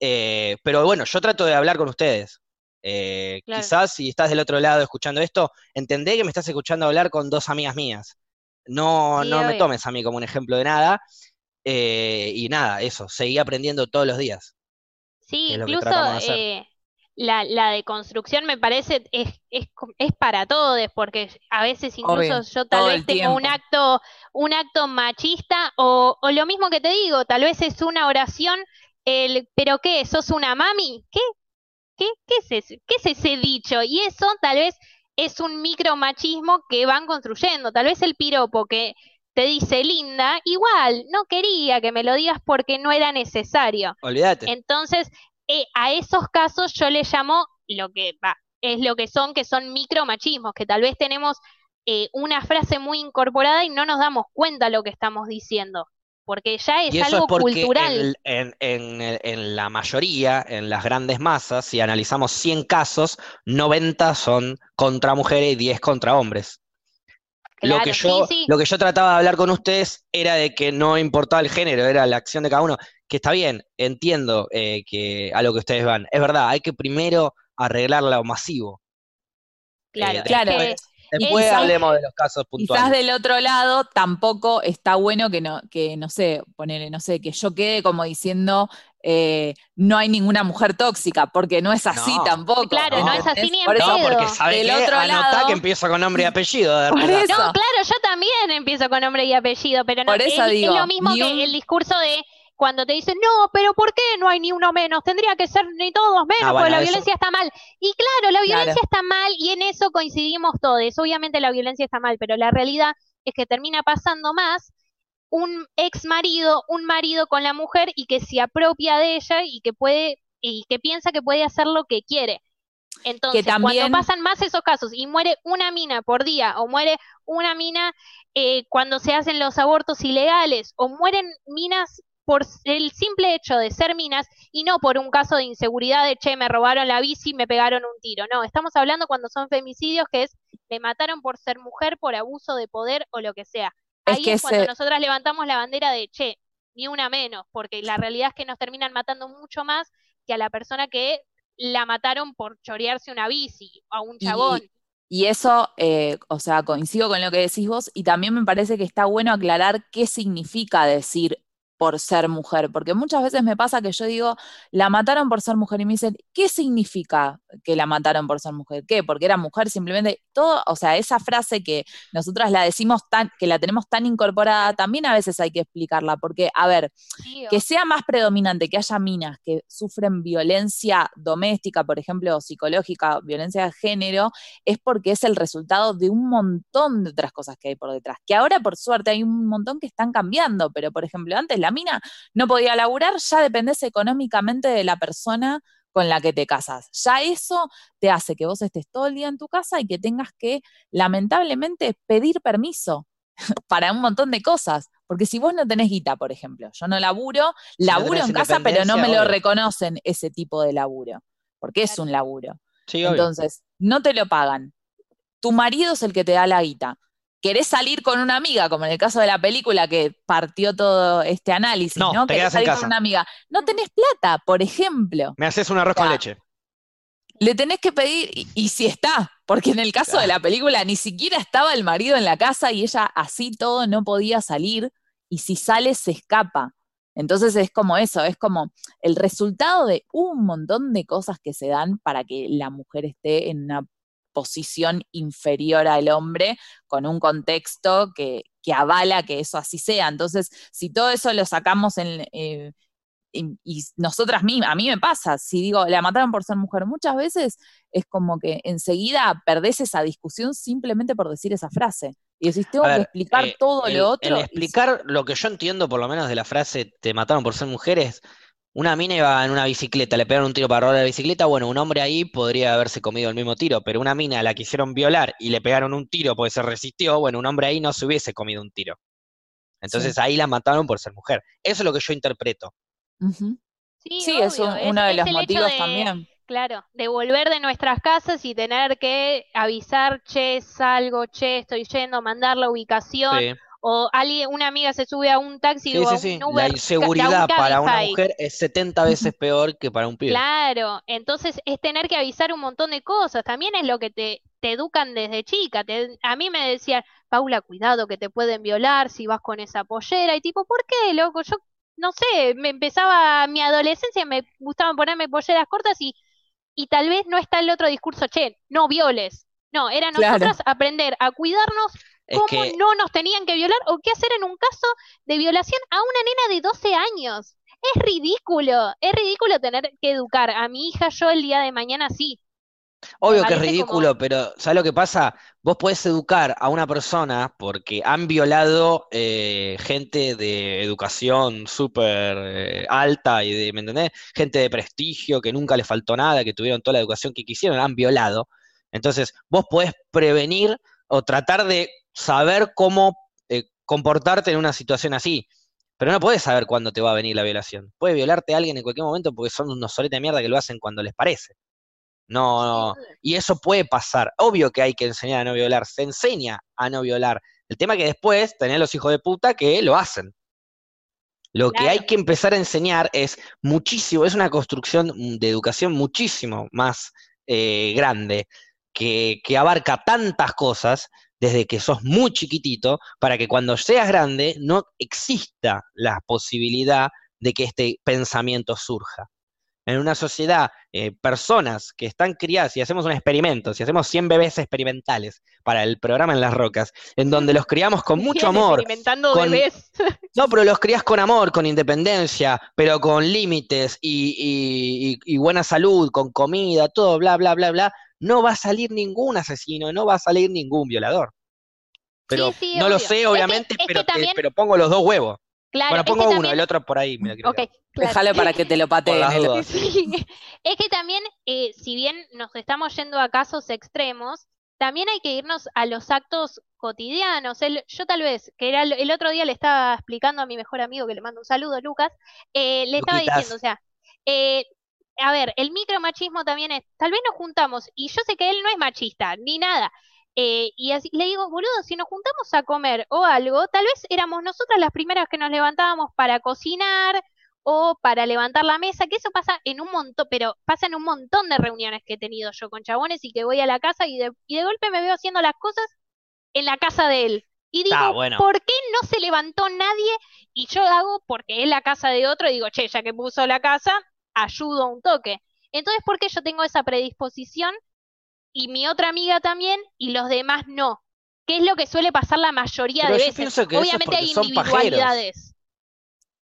Speaker 1: Eh, pero bueno, yo trato de hablar con ustedes. Eh,
Speaker 2: Claro.
Speaker 1: Quizás si estás del otro lado escuchando esto, entendé que me estás escuchando hablar con dos amigas mías. No,
Speaker 2: Sí,
Speaker 1: no me tomes a mí como un ejemplo de nada. Eh, y nada, eso, seguí aprendiendo todos los días.
Speaker 2: Sí, incluso la, la deconstrucción me parece es, es, para todos, porque a veces incluso
Speaker 3: Obvio,
Speaker 2: yo tal vez tengo un acto, un acto machista, o, o lo mismo que te digo, tal vez es una oración, el, pero ¿qué? ¿Sos una mami? ¿Qué? ¿Qué, qué es ese, qué es ese dicho? Y eso tal vez es un micromachismo que van construyendo. Tal vez el piropo que te dice linda, igual, no quería que me lo digas porque no era necesario.
Speaker 1: Olvídate.
Speaker 2: Entonces, eh, a esos casos yo le llamo lo que va, es lo que son, que son micromachismos, que tal vez tenemos eh, una frase muy incorporada y no nos damos cuenta lo que estamos diciendo, porque ya es
Speaker 1: Y eso
Speaker 2: algo
Speaker 1: es porque
Speaker 2: cultural.
Speaker 1: en, en- en- en la mayoría, en las grandes masas, si analizamos 100 casos, 90 son contra mujeres y 10 contra hombres. Lo que
Speaker 2: sí,
Speaker 1: yo,
Speaker 2: sí.
Speaker 1: lo que yo trataba de hablar con ustedes era de que no importaba el género, era la acción de cada uno. Que está bien, entiendo eh, que a lo que ustedes van. Es verdad, hay que primero arreglar lo masivo.
Speaker 2: Claro,
Speaker 1: Eh,
Speaker 3: claro,
Speaker 2: que-
Speaker 1: Después
Speaker 3: quizás-
Speaker 1: hablemos de los casos
Speaker 3: Quizás
Speaker 1: puntuales.
Speaker 3: del otro lado tampoco está bueno que no, que no sé, ponele, no sé, que yo quede como diciendo eh, no hay ninguna mujer tóxica, porque no es así
Speaker 1: No.
Speaker 3: tampoco.
Speaker 2: Claro,
Speaker 1: no
Speaker 2: es así ni en
Speaker 3: Por eso-
Speaker 1: No, porque
Speaker 2: pedo.
Speaker 1: ¿sabe
Speaker 3: Del
Speaker 1: qué?
Speaker 3: otro
Speaker 1: Anotá
Speaker 3: lado-
Speaker 1: que empieza con nombre y apellido. de
Speaker 3: Por eso.
Speaker 2: No, claro, yo también empiezo con nombre y apellido, pero no,
Speaker 3: Por eso
Speaker 2: es, lo mismo que
Speaker 3: un-
Speaker 2: el discurso de cuando te dicen, no, pero ¿por qué no hay ni uno menos? Tendría que ser ni todos menos,
Speaker 1: Ah,
Speaker 2: porque la
Speaker 1: eso-
Speaker 2: violencia está mal. Y claro, la
Speaker 3: Claro.
Speaker 2: violencia está mal y en eso coincidimos todos. Obviamente la violencia está mal, pero la realidad es que termina pasando más un ex marido, un marido con la mujer y que se apropia de ella y que puede, y que piensa que puede hacer lo que quiere. Entonces,
Speaker 3: también-
Speaker 2: cuando pasan más esos casos y muere una mina por día o muere una mina eh, cuando se hacen los abortos ilegales o mueren minas por el simple hecho de ser minas y no por un caso de inseguridad de, che, me robaron la bici y me pegaron un tiro. No, estamos hablando cuando son femicidios, que es, me mataron por ser mujer, por abuso de poder o lo que sea.
Speaker 3: Es
Speaker 2: Ahí
Speaker 3: que
Speaker 2: es cuando
Speaker 3: ese-
Speaker 2: nosotras levantamos la bandera de, che, ni una menos, porque la realidad es que nos terminan matando mucho más que a la persona que la mataron por chorearse una bici, a un
Speaker 3: Y-
Speaker 2: chabón.
Speaker 3: Y eso, eh, o sea, coincido con lo que decís vos y también me parece que está bueno aclarar qué significa decir por ser mujer, porque muchas veces me pasa que yo digo, la mataron por ser mujer y me dicen, ¿qué significa que la mataron por ser mujer? ¿Qué? Porque era mujer, simplemente todo, o sea, esa frase que nosotras la decimos tan, que la tenemos tan incorporada, también a veces hay que explicarla, porque, a ver, que sea más predominante que haya minas que sufren violencia doméstica, por ejemplo, o psicológica, violencia de género, es porque es el resultado de un montón de otras cosas que hay por detrás. Que ahora, por suerte, hay un montón que están cambiando, pero, por ejemplo, antes la mina no podía laburar, ya dependés económicamente de la persona con la que te casas. Ya eso te hace que vos estés todo el día en tu casa y que tengas que, lamentablemente, pedir permiso para un montón de cosas. Porque si vos no tenés guita, por ejemplo, yo no laburo,
Speaker 1: no
Speaker 3: laburo en casa, pero no me lo reconocen ese tipo de laburo, porque es un laburo.
Speaker 1: Sí.
Speaker 3: Entonces, no te lo pagan. Tu marido es el que te da la guita. Querés salir con una amiga, como en el caso de la película que partió todo este análisis,
Speaker 1: No,
Speaker 3: ¿no?
Speaker 1: te
Speaker 3: Querés
Speaker 1: quedás en
Speaker 3: salir
Speaker 1: casa.
Speaker 3: con una amiga. No tenés plata, por ejemplo.
Speaker 1: Me haces un arroz con
Speaker 3: Ya.
Speaker 1: leche.
Speaker 3: Le tenés que pedir, y, y si está, porque en el caso de la película ni siquiera estaba el marido en la casa y ella así todo no podía salir, y si sale se escapa. Entonces es como eso, es como el resultado de un montón de cosas que se dan para que la mujer esté en una posición inferior al hombre con un contexto que, que avala que eso así sea. Entonces, si todo eso lo sacamos en, eh, y, y nosotras mismas, a mí me pasa, si digo, la mataron por ser mujer, muchas veces es como que enseguida perdés esa discusión simplemente por decir esa frase. Y decís, tengo
Speaker 1: ver,
Speaker 3: que explicar
Speaker 1: eh,
Speaker 3: todo
Speaker 1: el,
Speaker 3: lo otro.
Speaker 1: el
Speaker 3: y-
Speaker 1: explicar lo que yo entiendo, por lo menos, de la frase te mataron por ser mujeres. Una mina iba en una bicicleta, le pegaron un tiro para robar la bicicleta. Bueno, un hombre ahí podría haberse comido el mismo tiro, pero una mina a la quisieron violar y le pegaron un tiro porque se resistió. Bueno, un hombre ahí no se hubiese comido un tiro. Entonces ahí la mataron por ser mujer. Eso es lo que yo interpreto.
Speaker 2: Sí,
Speaker 3: Sí, es un-
Speaker 2: es-
Speaker 3: uno de motivos
Speaker 2: de-
Speaker 3: también.
Speaker 2: Claro, de volver de nuestras casas y tener que avisar, che, salgo, che, estoy yendo, mandar la ubicación,
Speaker 1: Sí,
Speaker 2: o alguien, una amiga se sube a un taxi
Speaker 1: sí,
Speaker 2: o a
Speaker 1: sí, sí.
Speaker 2: un Uber,
Speaker 1: La inseguridad
Speaker 2: un
Speaker 1: para una mujer es 70 veces peor que para un pibe.
Speaker 2: Claro, entonces es tener que avisar un montón de cosas, también es lo que te, te educan desde chica. Te- a mí me decían, Paula, cuidado que te pueden violar si vas con esa pollera, y tipo, ¿por qué, loco? Yo no sé, me empezaba mi adolescencia, me gustaban ponerme polleras cortas y, y tal vez no está el otro discurso, che, no violes. No, era
Speaker 3: Claro.
Speaker 2: nosotras aprender a cuidarnos
Speaker 1: Es
Speaker 2: cómo
Speaker 1: que
Speaker 2: no nos tenían que violar o qué hacer en un caso de violación a una nena de 12 años. Es ridículo, es ridículo tener que educar a mi hija yo el día de mañana sí.
Speaker 1: Obvio que es ridículo,
Speaker 2: como-
Speaker 1: pero ¿sabes lo que pasa? Vos podés educar a una persona porque han violado eh, gente de educación súper eh, alta y de, ¿me entendés? Gente de prestigio que nunca les faltó nada, que tuvieron toda la educación que quisieron, han violado. Entonces, vos podés prevenir o tratar de saber cómo eh, comportarte en una situación así. Pero no podés saber cuándo te va a venir la violación. Puede violarte alguien en cualquier momento porque son unos soletes de mierda que lo hacen cuando les parece. No, y eso puede pasar. Obvio que hay que enseñar a no violar. Se enseña a no violar. El tema es que después tenés los hijos de puta que lo hacen. Lo que hay que empezar a enseñar es muchísimo, es una construcción de educación muchísimo más eh, grande, que, que abarca tantas cosas desde que sos muy chiquitito, para que cuando seas grande no exista la posibilidad de que este pensamiento surja en una sociedad, eh, personas que están criadas, y hacemos un experimento, si hacemos 100 bebés experimentales para el programa en las rocas, en donde los criamos con mucho amor,
Speaker 2: Experimentando
Speaker 1: con-
Speaker 2: bebés.
Speaker 1: no, pero los crías con amor, con independencia, pero con límites y, y- y- y buena salud, con comida, todo, bla, bla, bla, bla, no va a salir ningún asesino, no va a salir ningún violador. Pero
Speaker 2: Sí, sí,
Speaker 1: no lo sé,
Speaker 2: Es que-
Speaker 1: obviamente,
Speaker 2: es que
Speaker 1: pero, te-
Speaker 2: también-
Speaker 1: pero pongo los dos huevos.
Speaker 2: Claro,
Speaker 1: bueno,
Speaker 2: es que
Speaker 1: pongo uno,
Speaker 2: también-
Speaker 1: el otro por ahí. me lo quiero
Speaker 2: Ok,
Speaker 1: quedar.
Speaker 2: claro.
Speaker 3: Déjalo para que te lo pateen.
Speaker 2: Sí. Es que también, eh, si bien nos estamos yendo a casos extremos, también hay que irnos a los actos cotidianos. El- yo tal vez, que era el, el otro día le estaba explicando a mi mejor amigo, que le mando un saludo, Lucas, eh, le estaba diciendo, o sea, eh, a ver, el micromachismo también es, tal vez nos juntamos, y yo sé que él no es machista, ni nada. eh, y así, le digo, boludo, si nos juntamos a comer o algo, tal vez éramos nosotras las primeras que nos levantábamos para cocinar, o para levantar la mesa, que eso pasa en un montón, pero pasa en un montón de reuniones que he tenido yo con chabones y que voy a la casa y de, y de golpe me veo haciendo las cosas en la casa de él. Y digo,
Speaker 1: Ah, bueno.
Speaker 2: ¿por qué no se levantó nadie? Y yo hago porque es la casa de otro y digo, che, ya que puso la casa, ayudo un toque. Entonces, ¿por qué yo tengo esa predisposición y mi otra amiga también y los demás no? ¿Qué es lo que suele pasar la mayoría
Speaker 1: Pero
Speaker 2: de
Speaker 1: yo
Speaker 2: veces? Obviamente hay individualidades.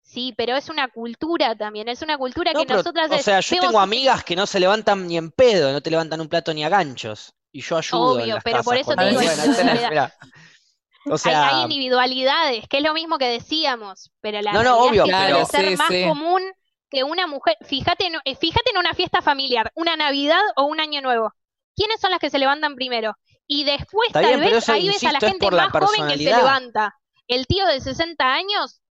Speaker 2: Sí, pero es una cultura también, es una cultura
Speaker 1: No,
Speaker 2: que
Speaker 1: pero,
Speaker 2: nosotras
Speaker 1: o sea, yo
Speaker 2: vemos-
Speaker 1: tengo amigas que no se levantan ni en pedo, no te levantan un plato ni a ganchos. Y yo ayudo en
Speaker 2: Obvio,
Speaker 1: las
Speaker 2: pero por eso te
Speaker 3: digo,
Speaker 1: bueno. O
Speaker 2: hay,
Speaker 1: sea,
Speaker 2: hay individualidades, que es lo mismo que decíamos, pero la
Speaker 1: No, no, obvio,
Speaker 2: es que
Speaker 3: pero-
Speaker 2: suele ser
Speaker 3: Claro, sí,
Speaker 2: más
Speaker 3: sí.
Speaker 2: común que una mujer, fíjate en, eh, fíjate en una fiesta familiar, una Navidad o un Año Nuevo. ¿Quiénes son las que se levantan primero? Y después
Speaker 1: Está
Speaker 2: tal
Speaker 1: bien,
Speaker 2: vez
Speaker 1: eso,
Speaker 2: ahí ves a la gente
Speaker 1: la
Speaker 2: más joven que se levanta. El tío de 60 años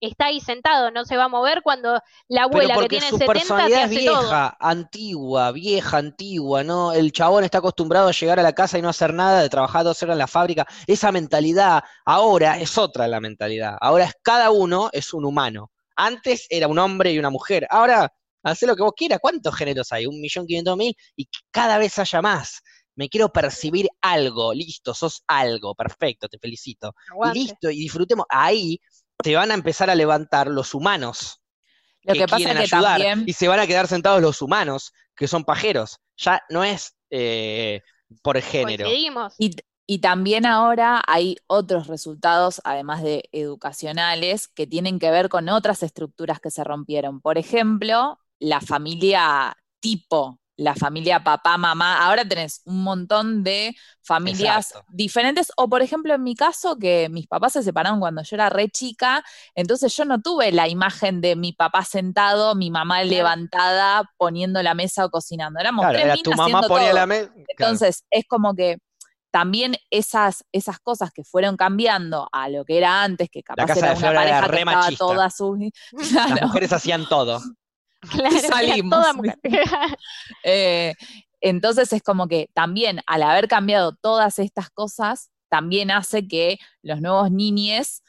Speaker 2: está ahí sentado, no se va a mover cuando la abuela que tiene
Speaker 1: su
Speaker 2: 70 te
Speaker 1: personalidad es
Speaker 2: hace todo.
Speaker 1: vieja, antigua, vieja, antigua, ¿no? El chabón está acostumbrado a llegar a la casa y no hacer nada, de trabajar dos horas en la fábrica. Esa mentalidad ahora es otra la mentalidad. Ahora es cada uno es un humano. Antes era un hombre y una mujer. Ahora, hace lo que vos quieras. ¿Cuántos géneros hay? Un millón quinientos mil y cada vez haya más. Me quiero percibir algo. Listo, sos algo. Perfecto, te felicito. Y listo, y disfrutemos. Ahí te van a empezar a levantar los humanos
Speaker 3: Lo
Speaker 1: que,
Speaker 3: que pasa
Speaker 1: quieren
Speaker 3: es que
Speaker 1: ayudar
Speaker 3: también.
Speaker 1: y se van a quedar sentados los humanos, que son pajeros. Ya no es eh, por género.
Speaker 3: Y, y también ahora hay otros resultados, además de educacionales, que tienen que ver con otras estructuras que se rompieron. Por ejemplo, la familia tipo, la familia papá, mamá. Ahora tenés un montón de familias
Speaker 1: Exacto.
Speaker 3: diferentes. O por ejemplo, en mi caso, que mis papás se separaron cuando yo era re chica, entonces yo no tuve la imagen de mi papá sentado, mi mamá levantada, poniendo la mesa o cocinando. Éramos
Speaker 1: Claro,
Speaker 3: tres
Speaker 1: era tu mamá ponía
Speaker 3: todo.
Speaker 1: la mesa.
Speaker 3: Entonces, es como que también esas, esas cosas que fueron cambiando a lo que era antes, que capaz
Speaker 1: casa
Speaker 3: era
Speaker 1: de
Speaker 3: una
Speaker 1: Flora era
Speaker 3: pareja que estaba
Speaker 1: machista.
Speaker 3: toda su...
Speaker 1: las mujeres hacían todo.
Speaker 2: Claro,
Speaker 3: salimos.
Speaker 2: toda mujer.
Speaker 3: Eh, entonces es como que también al haber cambiado todas estas cosas, también hace que los nuevos niñes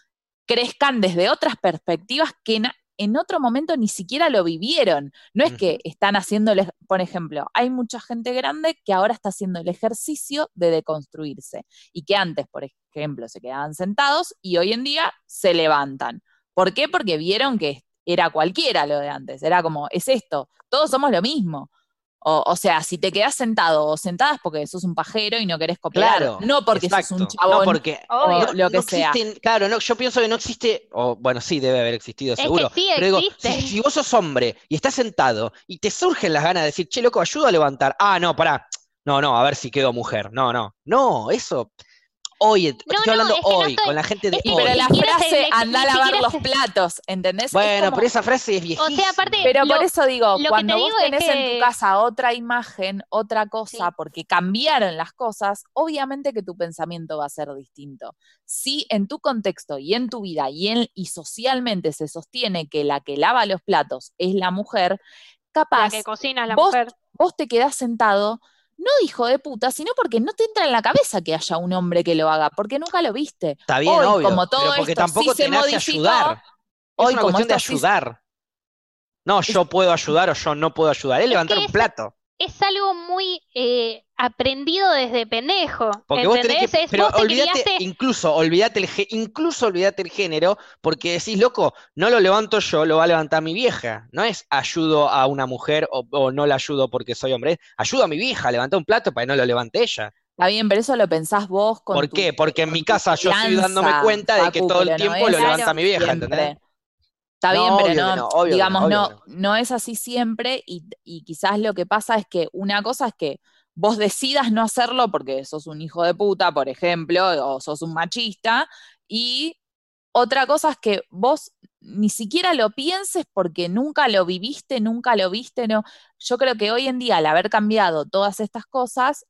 Speaker 3: crezcan desde otras perspectivas que en, otro momento ni siquiera lo vivieron. No es que están haciéndole, por ejemplo, hay mucha gente grande que ahora está haciendo el ejercicio de deconstruirse y que antes, por ejemplo, se quedaban sentados y hoy en día se levantan. ¿Por qué? Porque vieron que era cualquiera lo de antes, era como, es esto, todos somos lo mismo. O, o sea, si te quedás sentado o sentada es porque sos un pajero y no querés cooperar,
Speaker 1: Claro.
Speaker 3: no porque sos un
Speaker 1: exacto.
Speaker 3: chabón.
Speaker 1: No porque
Speaker 2: Obvio.
Speaker 3: o lo que
Speaker 1: no
Speaker 3: sea.
Speaker 1: existen- claro, no, yo pienso que no existe, o bueno, sí debe haber existido,
Speaker 2: Es que
Speaker 1: seguro.
Speaker 2: sí
Speaker 1: pero digo, si, si vos sos hombre y estás sentado y te surgen las ganas de decir, che, loco, ayudo a levantar. Ah, no, pará. no, no, a ver si quedo mujer. No, no. No, eso. Hoy, estoy
Speaker 2: no,
Speaker 1: hablando
Speaker 2: es que no
Speaker 1: hoy,
Speaker 2: estoy-
Speaker 1: con la gente de
Speaker 2: es que
Speaker 1: hoy.
Speaker 3: Pero la frase anda a lavar los platos, ¿entendés? Es
Speaker 1: Bueno,
Speaker 3: como-
Speaker 1: pero esa frase es
Speaker 2: O
Speaker 1: viejísima.
Speaker 2: sea, aparte,
Speaker 3: Pero por eso digo, cuando
Speaker 2: te
Speaker 3: vos
Speaker 2: digo es
Speaker 3: tenés en tu casa otra imagen, otra cosa,
Speaker 2: Sí.
Speaker 3: porque cambiaron las cosas, obviamente que tu pensamiento va a ser distinto. Si en tu contexto y en tu vida y, en- y socialmente se sostiene que la que lava los platos es la mujer,
Speaker 2: la
Speaker 3: capaz
Speaker 2: que cocina la
Speaker 3: vos,
Speaker 2: mujer.
Speaker 3: vos te quedás sentado, no hijo de puta, sino porque no te entra en la cabeza que haya un hombre que lo haga, porque nunca lo viste.
Speaker 1: Está bien,
Speaker 3: Hoy,
Speaker 1: obvio.
Speaker 3: como todo
Speaker 1: pero porque
Speaker 3: esto
Speaker 1: tampoco
Speaker 3: sí se
Speaker 1: te nace
Speaker 3: modificó,
Speaker 1: ayudar.
Speaker 3: hoy
Speaker 1: es una
Speaker 3: como
Speaker 1: cuestión de
Speaker 3: sí-
Speaker 1: ayudar. No, yo puedo ayudar o yo no puedo ayudar. Es levantar
Speaker 2: que
Speaker 1: un plato.
Speaker 2: Es algo muy eh, aprendido desde pendejo.
Speaker 1: Porque vos tenés
Speaker 2: ¿entendés?
Speaker 1: que.
Speaker 2: Es-
Speaker 1: Pero
Speaker 2: vos te
Speaker 1: olvídate,
Speaker 2: criaste-
Speaker 1: incluso, olvídate el, incluso olvídate el género, porque decís, loco, no lo levanto yo, lo va a levantar mi vieja. No es ayudo a una mujer o, o no la ayudo porque soy hombre, es ayudo a mi vieja a levantar un plato para que no lo levante ella.
Speaker 3: Está bien, pero eso lo pensás vos con
Speaker 1: ¿Por
Speaker 3: tu-
Speaker 1: qué? Porque en mi casa yo estoy dándome cuenta de que todo el
Speaker 3: no
Speaker 1: tiempo lo levanta mi vieja,
Speaker 3: siempre. Está
Speaker 1: No,
Speaker 3: bien, pero no,
Speaker 1: obvio
Speaker 3: digamos,
Speaker 1: obvio no.
Speaker 3: no es así siempre y, y quizás lo que pasa es que una cosa es que vos decidas no hacerlo porque sos un hijo de puta, por ejemplo, o sos un machista, y otra cosa es que vos ni siquiera lo pienses porque nunca lo viviste, nunca lo viste, no. Yo creo que hoy en día, al haber cambiado todas estas cosas,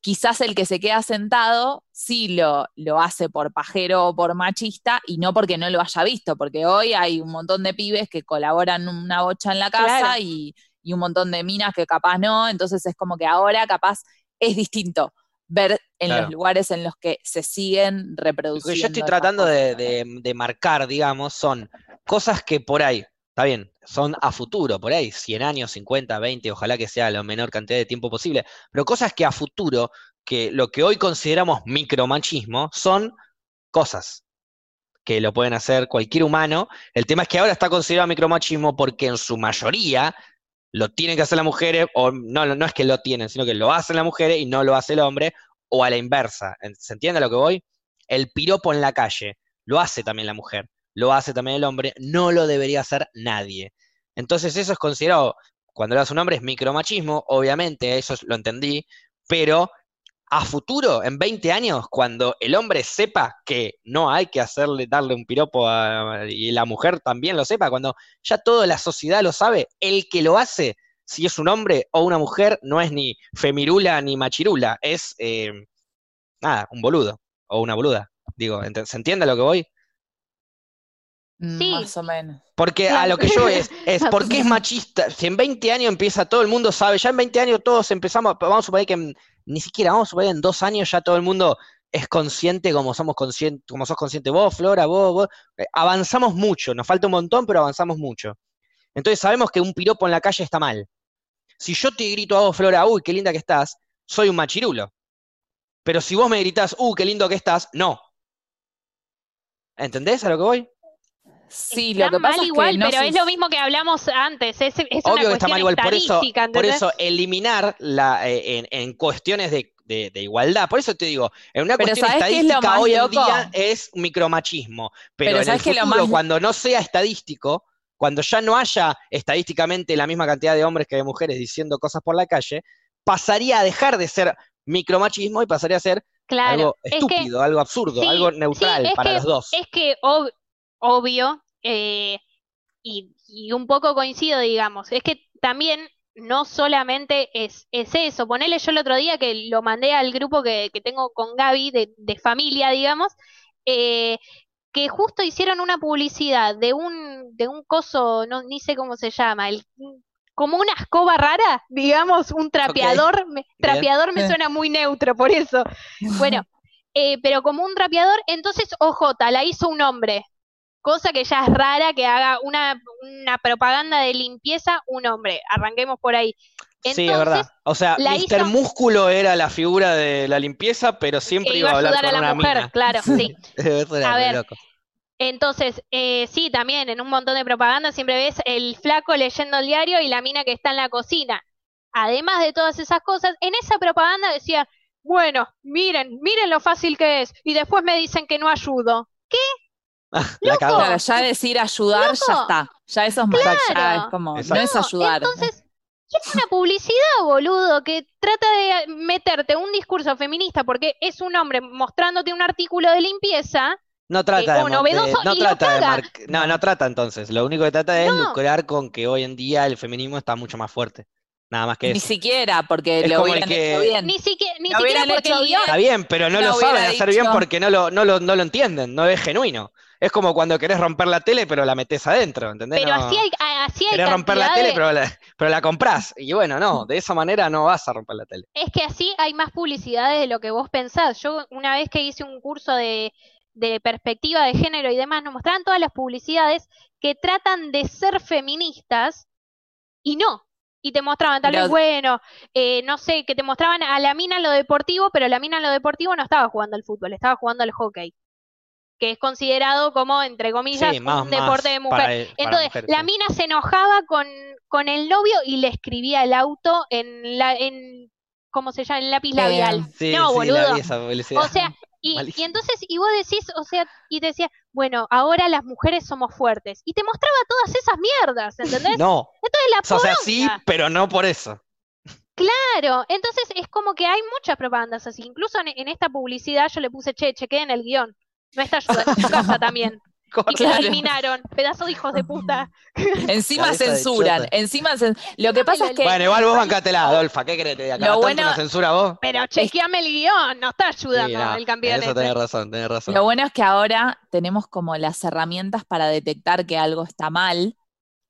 Speaker 3: quizás el que se queda sentado sí lo, lo hace por pajero o por machista y no porque no lo haya visto, porque hoy hay un montón de pibes que colaboran una bocha en la casa
Speaker 2: Claro.
Speaker 3: y, y un montón de minas que capaz no, entonces es como que ahora capaz es distinto ver en
Speaker 1: Claro.
Speaker 3: los lugares en los que se siguen
Speaker 1: Lo
Speaker 3: reproduciendo.
Speaker 1: que yo estoy tratando de- de marcar, digamos, son cosas que por ahí, está bien, son a futuro, por ahí, 100 años, 50, 20, ojalá que sea la menor cantidad de tiempo posible, pero cosas que a futuro, que lo que hoy consideramos micromachismo, son cosas que lo pueden hacer cualquier humano. El tema es que ahora está considerado micromachismo porque en su mayoría lo tienen que hacer las mujeres, o no, no es que lo tienen, sino que lo hacen las mujeres y no lo hace el hombre, o a la inversa. ¿Se entiende a lo que voy? El piropo en la calle lo hace también la mujer, lo hace también el hombre, no lo debería hacer nadie. Entonces eso es considerado, cuando lo hace un hombre es micromachismo, obviamente, eso es- lo entendí, pero a futuro, en 20 años, cuando el hombre sepa que no hay que hacerle, darle un piropo a- y la mujer también lo sepa, cuando ya toda la sociedad lo sabe, el que lo hace, si es un hombre o una mujer, no es ni femirula ni machirula, es eh, nada, un boludo o una boluda. Digo, ¿se entiende a lo que voy?
Speaker 2: Sí.
Speaker 3: Más o menos.
Speaker 1: Porque a lo que yo es, es ¿por qué es machista? Si en 20 años empieza, todo el mundo sabe, ya en 20 años todos empezamos, vamos a suponer que en- ni siquiera, vamos a suponer en dos años ya todo el mundo es consciente como somos conscientes, como sos consciente vos, Flora, vos, vos. Eh, Avanzamos mucho, nos falta un montón, pero avanzamos mucho. Entonces sabemos que un piropo en la calle está mal. Si yo te grito a vos, Flora, uy, qué linda que estás, soy un machirulo. Pero si vos me gritás, uy, qué lindo que estás, no. ¿Entendés a lo que voy?
Speaker 3: Sí,
Speaker 2: Está
Speaker 3: lo que pasa
Speaker 2: mal
Speaker 3: es
Speaker 2: igual,
Speaker 3: que no
Speaker 2: pero es lo mismo que hablamos antes. Es, es una
Speaker 1: Obvio que está
Speaker 2: cuestión
Speaker 1: mal igual, por eso,
Speaker 2: estadística,
Speaker 1: por
Speaker 2: ¿entendés?
Speaker 1: eso eliminar la, eh, en, en cuestiones de, de- de igualdad, por eso te digo, en una
Speaker 3: Pero
Speaker 1: cuestión
Speaker 3: ¿sabés qué es
Speaker 1: estadística
Speaker 3: más
Speaker 1: hoy en día es micromachismo, pero,
Speaker 3: Pero
Speaker 1: en el
Speaker 3: ¿sabés qué es
Speaker 1: futuro,
Speaker 3: más-
Speaker 1: cuando no sea estadístico, cuando ya no haya estadísticamente la misma cantidad de hombres que de mujeres diciendo cosas por la calle, pasaría a dejar de ser micromachismo y pasaría a ser
Speaker 2: Claro,
Speaker 1: algo
Speaker 2: es que
Speaker 1: estúpido, algo absurdo,
Speaker 2: sí,
Speaker 1: algo neutral
Speaker 2: es
Speaker 1: para
Speaker 2: que-
Speaker 1: los dos.
Speaker 2: es que ob- obvio, eh, y, y un poco coincido, digamos, es que también no solamente es, es eso. Ponele yo el otro día que lo mandé al grupo que, que tengo con Gaby de, de familia, digamos, eh, que justo hicieron una publicidad de un, de un coso, no, ni sé cómo se llama, el, como una escoba rara, digamos, un trapeador, me- trapeador me
Speaker 3: Sí.
Speaker 2: suena muy neutro, por eso. Bueno, eh, pero como un trapeador, entonces OJ la hizo un hombre, cosa que ya es rara que haga una, una propaganda de limpieza un hombre, arranquemos por ahí.
Speaker 1: sí, es verdad. O sea, Mr.
Speaker 2: hizo-
Speaker 1: Músculo era la figura de la limpieza, pero siempre
Speaker 2: iba a
Speaker 1: hablar
Speaker 2: ayudar a
Speaker 1: con
Speaker 2: la
Speaker 1: una
Speaker 2: mujer,
Speaker 1: mina.
Speaker 2: claro, sí. A ver,
Speaker 1: loco.
Speaker 2: Entonces, eh, sí, también en un montón de propaganda siempre ves el flaco leyendo el diario y la mina que está en la cocina. Además de todas esas cosas, en esa propaganda decía, bueno, miren, miren lo fácil que es, y después me dicen que no ayudo.
Speaker 1: La.
Speaker 3: Claro, ya decir ayudar ya está. Ya eso es más, ya
Speaker 2: Claro.
Speaker 3: es como, no es ayudar.
Speaker 2: Entonces, Y es una publicidad, boludo, que trata de meterte un discurso feminista porque es un hombre mostrándote un artículo de limpieza.
Speaker 1: No trata de, no trata de
Speaker 2: caga.
Speaker 1: mar- no, no trata entonces. Lo único que trata es
Speaker 2: No.
Speaker 1: lucrar con que hoy en día el feminismo está mucho más fuerte. Nada más que
Speaker 3: Ni
Speaker 1: eso.
Speaker 3: siquiera porque
Speaker 1: Es
Speaker 3: lo hubieran
Speaker 1: que-
Speaker 3: hecho bien.
Speaker 2: Ni siquiera, ni porque
Speaker 1: Está bien, pero no
Speaker 3: No
Speaker 1: lo saben hacer bien porque no lo, no lo, no lo entienden, no es genuino. Es como cuando querés romper la tele, pero la metés adentro, ¿entendés?
Speaker 2: Pero
Speaker 1: No-
Speaker 2: así hay, así hay
Speaker 1: querés romper la tele, pero la, pero la comprás. Y bueno, no, de esa manera no vas a romper la tele.
Speaker 2: Es que así hay más publicidades de lo que vos pensás. Yo una vez que hice un curso de, de perspectiva de género y demás, nos mostraban todas las publicidades que tratan de ser feministas y no. Y te mostraban tal vez, bueno, eh, no sé, que te mostraban a la mina en lo deportivo, pero la mina en lo deportivo no estaba jugando al fútbol, estaba jugando al hockey, que es considerado como, entre comillas,
Speaker 1: Sí, más,
Speaker 2: un deporte de mujer.
Speaker 1: para el- para
Speaker 2: Entonces, la
Speaker 1: sí.
Speaker 2: mina se enojaba con, con el novio y le escribía el auto en la, en, ¿cómo se llama? En lápiz labial.
Speaker 1: Sí,
Speaker 2: no, boludo.
Speaker 1: esa publicidad.
Speaker 2: O sea, y, entonces, y vos decís, o sea, y te decía, bueno, ahora las mujeres somos fuertes. Y te mostraba todas esas mierdas, ¿entendés?
Speaker 1: no,
Speaker 2: Entonces la
Speaker 1: o sea, sí,
Speaker 2: poronga.
Speaker 1: pero no por eso.
Speaker 2: Claro, entonces es como que hay muchas propagandas así. Incluso en, en esta publicidad yo le puse, che, chequeen el guion. No está ayudando en su casa también. Y
Speaker 3: Claro.
Speaker 2: eliminaron. Pedazo de hijos de puta.
Speaker 3: Encima censuran, encima cen- Lo que pasa es que
Speaker 1: Bueno, igual vos bancatela, Adolfa, ¿qué querés? ¿Te
Speaker 3: bueno-
Speaker 1: una censura vos?
Speaker 2: Pero chequeame el guion, no está
Speaker 1: Sí,
Speaker 2: ayudando
Speaker 1: no,
Speaker 2: el campeón
Speaker 1: eso
Speaker 2: este.
Speaker 1: tenés razón, tenés razón.
Speaker 3: Lo bueno es que ahora tenemos como las herramientas para detectar que algo está mal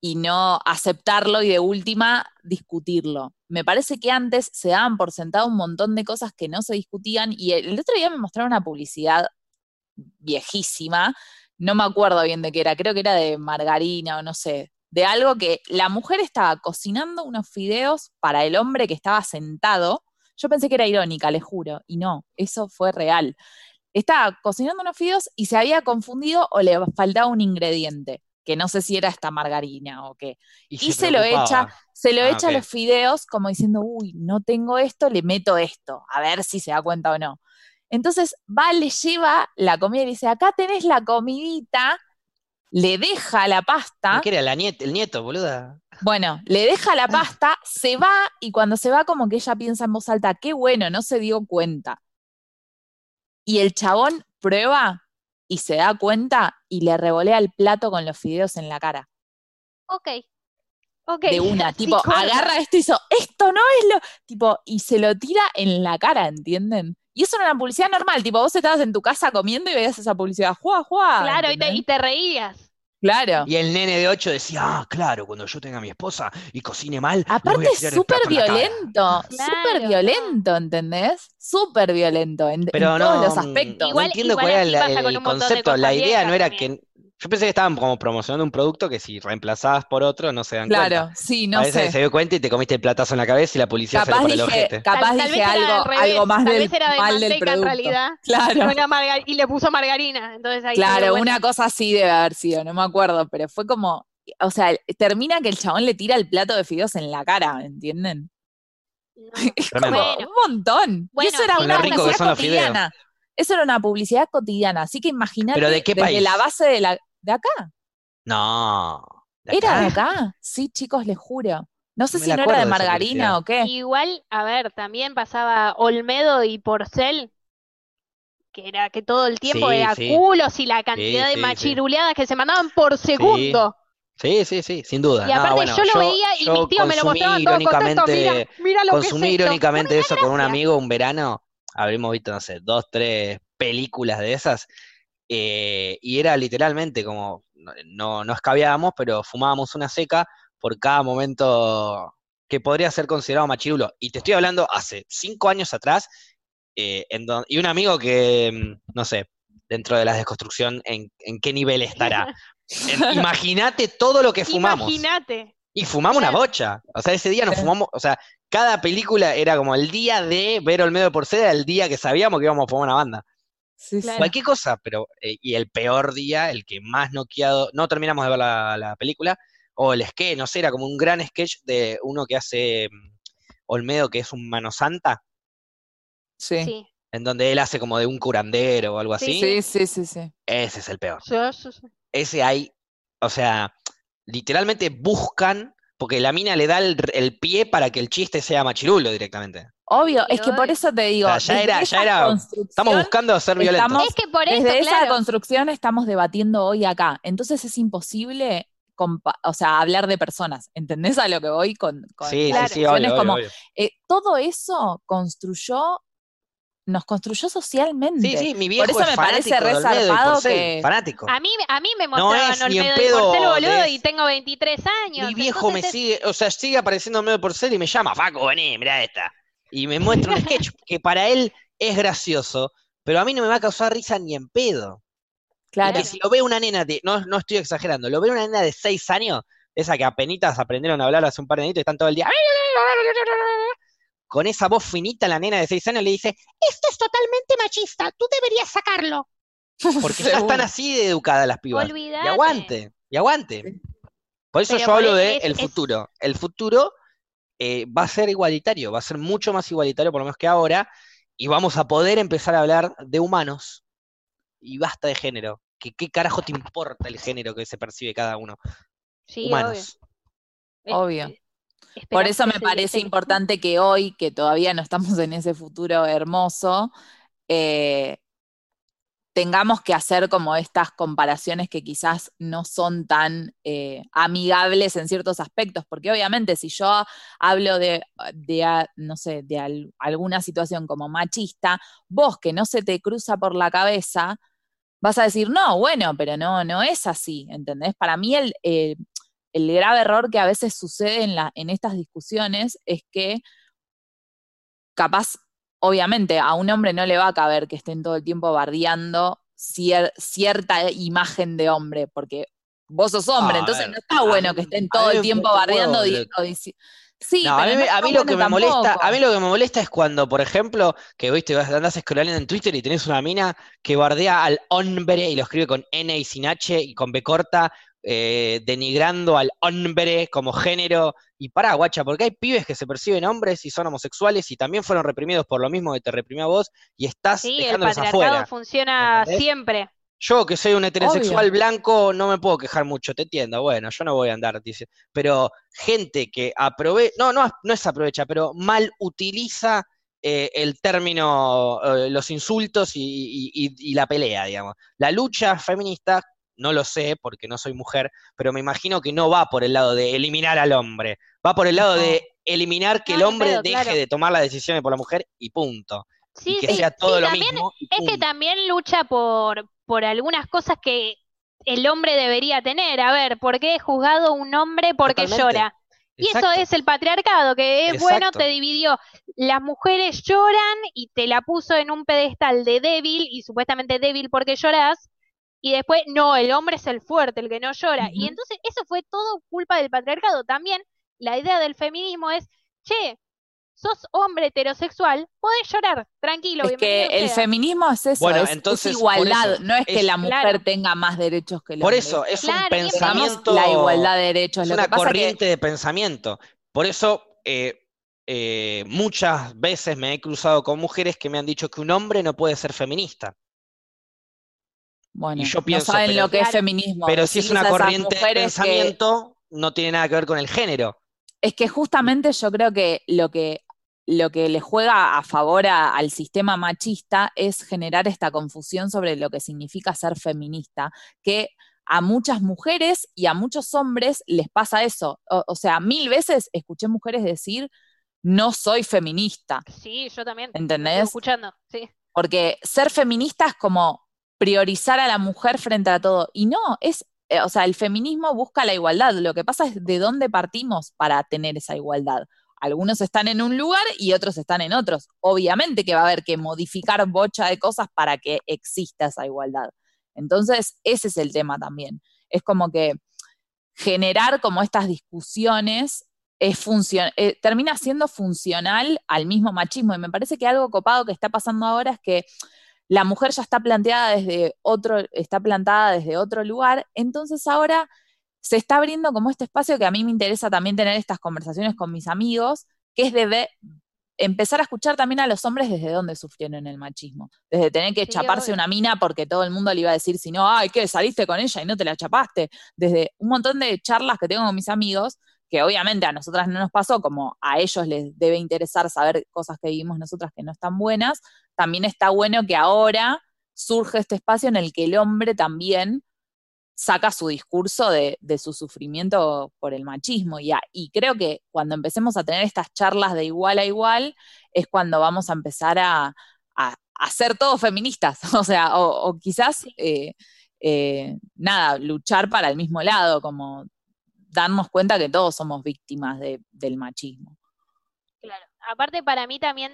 Speaker 3: y no aceptarlo y de última discutirlo. Me parece que antes se daban por sentado un montón de cosas que no se discutían y el otro día me mostraron una publicidad viejísima, no me acuerdo bien de qué era, creo que era de margarina o no sé, de algo que la mujer estaba cocinando unos fideos para el hombre que estaba sentado. Yo pensé que era irónica, le juro, y no, eso fue real estaba cocinando unos fideos y se había confundido o le faltaba un ingrediente, que no sé si era esta margarina o qué. Y se lo echa, se lo
Speaker 1: Ah,
Speaker 3: echa a los fideos como diciendo, uy, no tengo esto, le meto esto, a ver si se da cuenta o no. Entonces va, le lleva la comida y le dice, acá tenés la comidita, le deja la pasta,
Speaker 1: ¿Qué era la niet- el nieto, boluda?
Speaker 3: bueno, le deja la pasta, se va y cuando se va como que ella piensa en voz alta, qué bueno, no se dio cuenta. Y el chabón prueba y se da cuenta y le revolea el plato con los fideos en la cara.
Speaker 2: Ok. Ok.
Speaker 3: De una, tipo, agarra esto y hizo, esto no es lo, tipo, y se lo tira en la cara, ¿entienden? Y eso era una publicidad normal, tipo, vos estabas en tu casa comiendo y veías esa publicidad, ¡juá, juá!
Speaker 2: Claro, y te,
Speaker 3: ¿entendés?
Speaker 2: y te reías.
Speaker 3: Claro.
Speaker 1: Y el nene de 8 decía, ah, claro, cuando yo tenga a mi esposa y cocine mal,
Speaker 3: Aparte es súper
Speaker 1: plato en la cara".
Speaker 3: violento,
Speaker 2: Claro,
Speaker 3: súper violento, ¿entendés? Súper violento en, en
Speaker 1: Pero
Speaker 3: todos
Speaker 1: no,
Speaker 3: los
Speaker 1: mm,
Speaker 3: aspectos.
Speaker 2: Igual-
Speaker 1: no entiendo
Speaker 2: igual
Speaker 1: cuál era el concepto. La idea no era
Speaker 2: también.
Speaker 1: que. Yo pensé que estaban como promocionando un producto que si reemplazabas por otro no se dan
Speaker 3: Claro,
Speaker 1: cuenta.
Speaker 3: sí, no
Speaker 1: Parece que
Speaker 3: sé.
Speaker 1: se dio cuenta y te comiste el platazo en la cabeza y la policía
Speaker 3: Capaz
Speaker 1: pone el
Speaker 3: dije,
Speaker 1: ojete.
Speaker 3: capaz
Speaker 2: Tal- tal
Speaker 3: dije algo,
Speaker 2: revés,
Speaker 3: algo más
Speaker 2: tal
Speaker 3: del,
Speaker 2: vez era de
Speaker 3: mal del
Speaker 2: manteca en
Speaker 3: producto.
Speaker 2: realidad.
Speaker 3: Claro,
Speaker 2: y le puso margarina. Entonces ahí
Speaker 3: claro, una cosa así debe haber sido, no me acuerdo, pero fue como, o sea, termina que el chabón le tira el plato de fideos en la cara, ¿entienden?
Speaker 2: No.
Speaker 3: Es
Speaker 1: Tremendo.
Speaker 3: como
Speaker 2: Bueno.
Speaker 3: un montón.
Speaker 2: Bueno,
Speaker 3: y eso era una
Speaker 2: rico que
Speaker 3: publicidad
Speaker 1: son los fideos.
Speaker 3: cotidiana. Eso era una publicidad cotidiana, así que imagínate
Speaker 1: ¿Pero de qué
Speaker 3: desde
Speaker 1: país?
Speaker 3: la base de la de acá.
Speaker 1: No. ¿de
Speaker 3: ¿Era de
Speaker 1: acá?
Speaker 3: Sí, chicos, les juro. No sé
Speaker 1: Me
Speaker 3: si no era de margarina o qué.
Speaker 2: Igual, a ver, también pasaba Olmedo y Porcel, que era que todo el tiempo
Speaker 1: Sí,
Speaker 2: era
Speaker 1: sí.
Speaker 2: culos y la cantidad
Speaker 1: sí,
Speaker 2: de
Speaker 1: sí.
Speaker 2: machiruleadas que se mandaban por segundo.
Speaker 1: Sí, sí, sí, sin duda.
Speaker 2: Y
Speaker 1: No,
Speaker 2: aparte
Speaker 1: bueno,
Speaker 2: yo lo veía y
Speaker 1: yo
Speaker 2: mis tíos me lo
Speaker 1: consumí
Speaker 2: mostraban todo contento. Mira,
Speaker 1: irónicamente-
Speaker 2: mira lo que es
Speaker 1: consumí
Speaker 2: esto.
Speaker 1: irónicamente eso con un amigo un verano. Habremos visto, no sé, dos, tres películas de esas. Eh, y era literalmente como, no, no, escabeábamos, pero fumábamos una seca por cada momento que podría ser considerado machirulo. Y te estoy hablando hace cinco años atrás, eh, en don- y un amigo que, mm, no sé, dentro de la desconstrucción, en, en qué nivel estará. Imagínate todo lo que fumamos.
Speaker 2: Imagínate.
Speaker 1: Y fumamos una bocha. O sea, ese día nos fumamos, o sea, cada película era como el día de ver Olmedo por seda, el día que sabíamos que íbamos a fumar una banda.
Speaker 3: Sí, sí.
Speaker 2: Claro.
Speaker 1: Cualquier cosa, pero, eh, y el peor día, el que más noqueado, no terminamos de ver la, la película, o el sketch, no sé, era como un gran sketch de uno que hace mm, Olmedo, que es un mano santa,
Speaker 3: Sí.
Speaker 2: Sí.
Speaker 1: en donde él hace como de un curandero o algo así.
Speaker 3: Sí, sí, sí, sí.
Speaker 1: Ese es el peor.
Speaker 2: Sí, sí, sí.
Speaker 1: ese hay, o sea, literalmente buscan porque la mina le da el, el pie para que el chiste sea machirulo directamente.
Speaker 3: Obvio, es que por eso te digo.
Speaker 1: O sea, ya era- ya
Speaker 3: esa
Speaker 1: era-
Speaker 3: construcción-
Speaker 1: Estamos buscando ser violentos.
Speaker 3: Estamos-
Speaker 2: Es que por eso,
Speaker 3: Desde esa
Speaker 2: claro.
Speaker 3: construcción estamos debatiendo hoy acá. Entonces es imposible, o sea, hablar de personas. ¿Entendés a lo que voy con, con
Speaker 1: Sí, sí, sí, obvio,
Speaker 3: como,
Speaker 1: obvio.
Speaker 3: eh, todo eso construyó, nos construyó socialmente.
Speaker 1: Sí, sí, mi viejo
Speaker 3: eso
Speaker 1: es
Speaker 3: me parece
Speaker 1: fanático
Speaker 3: re
Speaker 1: de Olmedo y
Speaker 3: zarpado
Speaker 1: Porcel,
Speaker 3: que-
Speaker 1: fanático.
Speaker 2: A mí, a mí me
Speaker 1: No
Speaker 2: mostraban
Speaker 1: en
Speaker 2: Olmedo y
Speaker 1: pedo
Speaker 2: Porcel, boludo,
Speaker 1: de-
Speaker 2: y tengo 23 años.
Speaker 1: Mi viejo me
Speaker 2: es-
Speaker 1: sigue, o sea, sigue apareciendo medio por ser y me llama, Faco, vení, mirá esta. Y me muestra un sketch que para él es gracioso, pero a mí no me va a causar risa ni en pedo.
Speaker 3: Claro.
Speaker 1: Que si lo ve una nena de, no, no estoy exagerando, lo ve una nena de 6 años, esa que apenitas aprendieron a hablar hace un par de añitos y están todo el día. Con esa voz finita, la nena de 6 años le dice, esto es totalmente machista, tú deberías sacarlo. Porque ya están así de educadas las pibas. Y aguante, y aguante. Por eso
Speaker 2: Pero
Speaker 1: yo hablo
Speaker 2: ahí
Speaker 1: de futuro. El futuro eh, va a ser igualitario, va a ser mucho más igualitario por lo menos que ahora, y vamos a poder empezar a hablar de humanos y basta de género. ¿Qué, qué carajo te importa el género que se percibe cada uno?
Speaker 2: Sí,
Speaker 1: Humanos.
Speaker 2: obvio.
Speaker 3: Obvio. Por eso me parece importante que hoy, que todavía no estamos en ese futuro hermoso, eh, tengamos que hacer como estas comparaciones que quizás no son tan eh, amigables en ciertos aspectos, porque obviamente si yo hablo de, de, a- no sé, de al- alguna situación como machista, vos que no se te cruza por la cabeza, vas a decir, no, bueno, pero no, no es así, ¿entendés? Para mí el, el grave error que a veces sucede en, la, en estas discusiones es que capaz, obviamente, a un hombre no le va a caber que estén todo el tiempo bardeando cier- cierta imagen de hombre, porque vos sos hombre,
Speaker 1: A
Speaker 3: entonces
Speaker 1: ver,
Speaker 3: no está bueno
Speaker 1: mí-
Speaker 3: que estén todo el tiempo bardeando. Sí,
Speaker 1: No, a
Speaker 3: pero
Speaker 1: mí,
Speaker 3: no
Speaker 1: me- a
Speaker 3: está
Speaker 1: mí lo que me molesta, a mí lo que me molesta es cuando, por ejemplo, que viste, vas- andás scrollando en Twitter y tenés una mina que bardea al hombre y lo escribe con N y sin H y con B corta, eh, denigrando al hombre como género. Y pará, guacha, porque hay pibes que se perciben hombres y son homosexuales y también fueron reprimidos por lo mismo que te reprimió a vos y estás
Speaker 2: Sí, el patriarcado
Speaker 1: afuera.
Speaker 2: funciona
Speaker 1: ¿entendés?
Speaker 2: siempre.
Speaker 1: Yo que soy un heterosexual
Speaker 3: Obvio.
Speaker 1: blanco no me puedo quejar mucho, te entiendo, bueno, yo no voy a andar diciendo, pero gente que aprovecha, no, no, no es aprovecha, pero mal utiliza eh, el término, eh, los insultos y, y- y- y la pelea, digamos. La lucha feminista, no lo sé porque no soy mujer, pero me imagino que no va por el lado de eliminar al hombre, va por el lado
Speaker 3: No.
Speaker 1: de eliminar que
Speaker 2: No,
Speaker 1: el hombre
Speaker 2: pedo,
Speaker 1: deje
Speaker 2: claro.
Speaker 1: de tomar las decisiones por la mujer y punto.
Speaker 2: Sí,
Speaker 1: y que
Speaker 2: sí,
Speaker 1: sea todo
Speaker 2: sí,
Speaker 1: lo
Speaker 2: también
Speaker 1: mismo. y
Speaker 2: Es que también lucha por, por algunas cosas que el hombre debería tener. A ver, ¿por qué es juzgado un hombre porque
Speaker 1: Totalmente.
Speaker 2: llora? Y
Speaker 1: Exacto.
Speaker 2: eso es el patriarcado, que es bueno, te dividió. Las mujeres lloran y te la puso en un pedestal de débil y supuestamente débil porque llorás. Y después, no, el hombre es el fuerte, el que no llora. Y entonces eso fue todo culpa del patriarcado. También la idea del feminismo es, che, sos hombre heterosexual, podés llorar, tranquilo,
Speaker 3: Es que el
Speaker 2: sea.
Speaker 3: feminismo es eso,
Speaker 1: Bueno,
Speaker 3: es-
Speaker 1: entonces, por
Speaker 3: igualdad,
Speaker 1: eso,
Speaker 3: no es que la mujer
Speaker 2: Claro.
Speaker 3: tenga más derechos que el
Speaker 1: Por
Speaker 3: hombre.
Speaker 1: eso, es un
Speaker 2: Claro,
Speaker 1: pensamiento.
Speaker 3: la igualdad de derechos.
Speaker 1: Es
Speaker 3: Lo
Speaker 1: una
Speaker 3: que pasa que
Speaker 1: corriente de pensamiento. Por eso, eh, eh, muchas veces me he cruzado con mujeres que me han dicho que un hombre no puede ser feminista.
Speaker 3: Bueno,
Speaker 1: Y yo
Speaker 3: no
Speaker 1: pienso,
Speaker 3: saben
Speaker 1: pero-
Speaker 3: lo que es feminismo.
Speaker 1: Pero si es una corriente de
Speaker 3: que-
Speaker 1: pensamiento, no tiene nada que ver con el género.
Speaker 3: Es que justamente yo creo que lo que, lo que le juega a favor a- al sistema machista es generar esta confusión sobre lo que significa ser feminista, que a muchas mujeres y a muchos hombres les pasa eso. O, o sea, mil veces escuché mujeres decir, no soy feminista,
Speaker 2: Sí, yo también. lo estoy
Speaker 3: ¿entendés?
Speaker 2: escuchando, sí.
Speaker 3: Porque ser feminista es como priorizar a la mujer frente a todo. Y no, es, eh, o sea, el feminismo busca la igualdad. Lo que pasa es de dónde partimos para tener esa igualdad. Algunos están en un lugar y otros están en otros. Obviamente que va a haber que modificar bocha de cosas para que exista esa igualdad. Entonces, ese es el tema también. Es como que generar como estas discusiones es eh, termina siendo funcional al mismo machismo. Y me parece que algo copado que está pasando ahora es que la mujer ya está planteada desde otro, está plantada desde otro lugar, entonces ahora se está abriendo como este espacio que a mí me interesa también tener estas conversaciones con mis amigos, que es de ver- empezar a escuchar también a los hombres desde dónde sufrieron el machismo, desde tener que
Speaker 2: Sí,
Speaker 3: chaparse
Speaker 2: obvio.
Speaker 3: una mina porque todo el mundo le iba a decir, si no, ay, ¿qué? Saliste con ella y no te la chapaste, desde un montón de charlas que tengo con mis amigos, que obviamente a nosotras no nos pasó, como a ellos les debe interesar saber cosas que vivimos nosotras que no están buenas, también está bueno que ahora surge este espacio en el que el hombre también saca su discurso de, su sufrimiento por el machismo. Y, y, creo que cuando empecemos a tener estas charlas de igual a igual, es cuando vamos a empezar a, ser todos feministas. O sea, o, quizás, eh, eh, nada, luchar para el mismo lado, como darnos cuenta que todos somos víctimas del machismo.
Speaker 2: Claro. Aparte, para mí también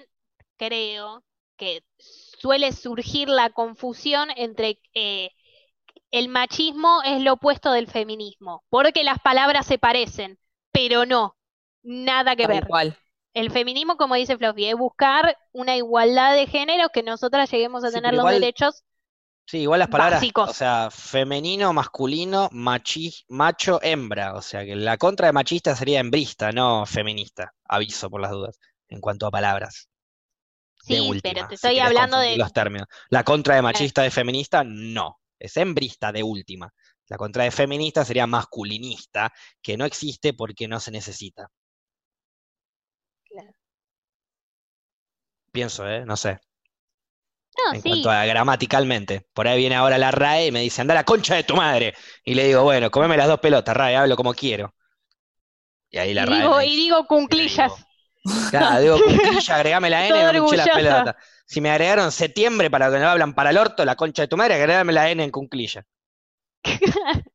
Speaker 2: creo que suele surgir la confusión entre eh, el machismo es lo opuesto del feminismo, porque las palabras se parecen, pero no, nada que ver. El feminismo, como dice Fluffy, es buscar una igualdad de género, que nosotras lleguemos a tener los derechos.
Speaker 1: Sí, igual las palabras, o sea, femenino, masculino, macho, hembra, o sea, que la contra de machista sería hembrista, no feminista, aviso por las dudas, en cuanto a palabras.
Speaker 2: Sí, pero te estoy hablando de
Speaker 1: los términos. La contra de machista de feminista, no es hembrista de última. La contra de feminista sería masculinista, que no existe porque no se necesita. Pienso, ¿eh? No sé. En cuanto a gramaticalmente. Por ahí viene ahora la RAE y me dice, anda la concha de tu madre. Y le digo, bueno, comeme las dos pelotas, RAE, hablo como quiero. Y ahí la RAE.
Speaker 2: Digo, y digo cunclillas.
Speaker 1: Claro, digo cunclilla, agregame la N, no me las pelotas. Si me agregaron septiembre para que no hablan para el orto, la concha de tu madre, agregame la N en cunclilla.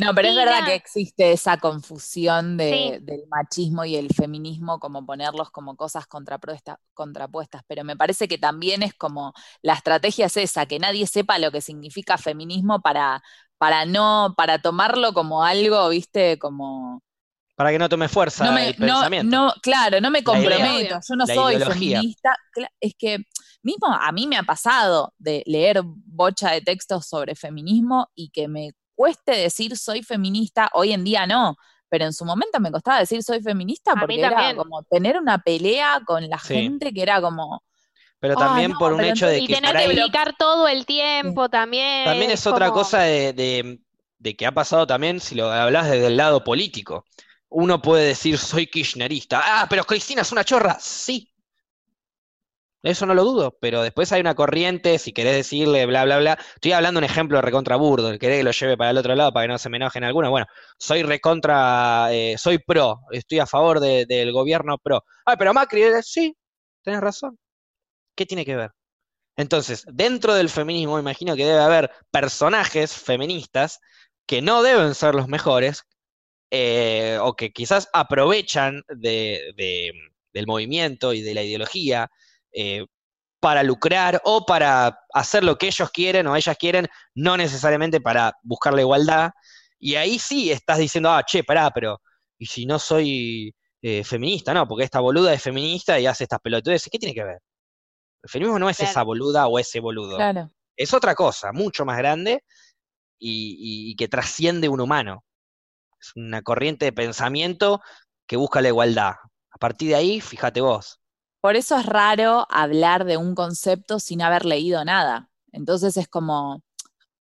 Speaker 3: No, pero es verdad que existe esa confusión del machismo y el feminismo, como ponerlos como cosas contrapuestas, pero me parece que también es como la estrategia es esa, que nadie sepa lo que significa feminismo para, para no, para tomarlo como algo, viste, como
Speaker 1: para que no tome fuerza no el pensamiento.
Speaker 3: No, claro, no me comprometo, yo no soy feminista. Es que mismo a mí me ha pasado de leer bocha de textos sobre feminismo y que me cueste decir soy feminista, hoy en día no, pero en su momento me costaba decir soy feminista porque era como tener una pelea con la gente que era como...
Speaker 1: Pero también por un hecho de
Speaker 2: que... Y tener que explicar todo el tiempo también.
Speaker 1: También es, otra cosa de, de, que ha pasado también, si lo hablas desde el lado político uno puede decir soy kirchnerista. Ah, pero Cristina es una chorra. Sí. Eso no lo dudo, pero después hay una corriente, si querés decirle bla, bla, bla. Estoy hablando de un ejemplo recontra burdo, querés que lo lleve para el otro lado para que no se me enojen algunos. Bueno, soy recontra, eh, soy pro, estoy a favor del gobierno pro. Ah, pero Macri, eh, sí, tenés razón. ¿Qué tiene que ver? Entonces, dentro del feminismo, imagino que debe haber personajes feministas que no deben ser los mejores, eh, o que quizás aprovechan del movimiento y de la ideología eh, para lucrar o para hacer lo que ellos quieren o ellas quieren, no necesariamente para buscar la igualdad. Y ahí sí estás diciendo, ah, che, pará, pero ¿y si no soy eh, feminista? No, porque esta boluda es feminista y hace estas pelotudes. ¿Qué tiene que ver? El feminismo no es esa boluda o ese boludo. Es otra cosa, mucho más grande y que trasciende un humano. Es una corriente de pensamiento que busca la igualdad. A partir de ahí, fíjate vos.
Speaker 3: Por eso es raro hablar de un concepto sin haber leído nada. Entonces es como,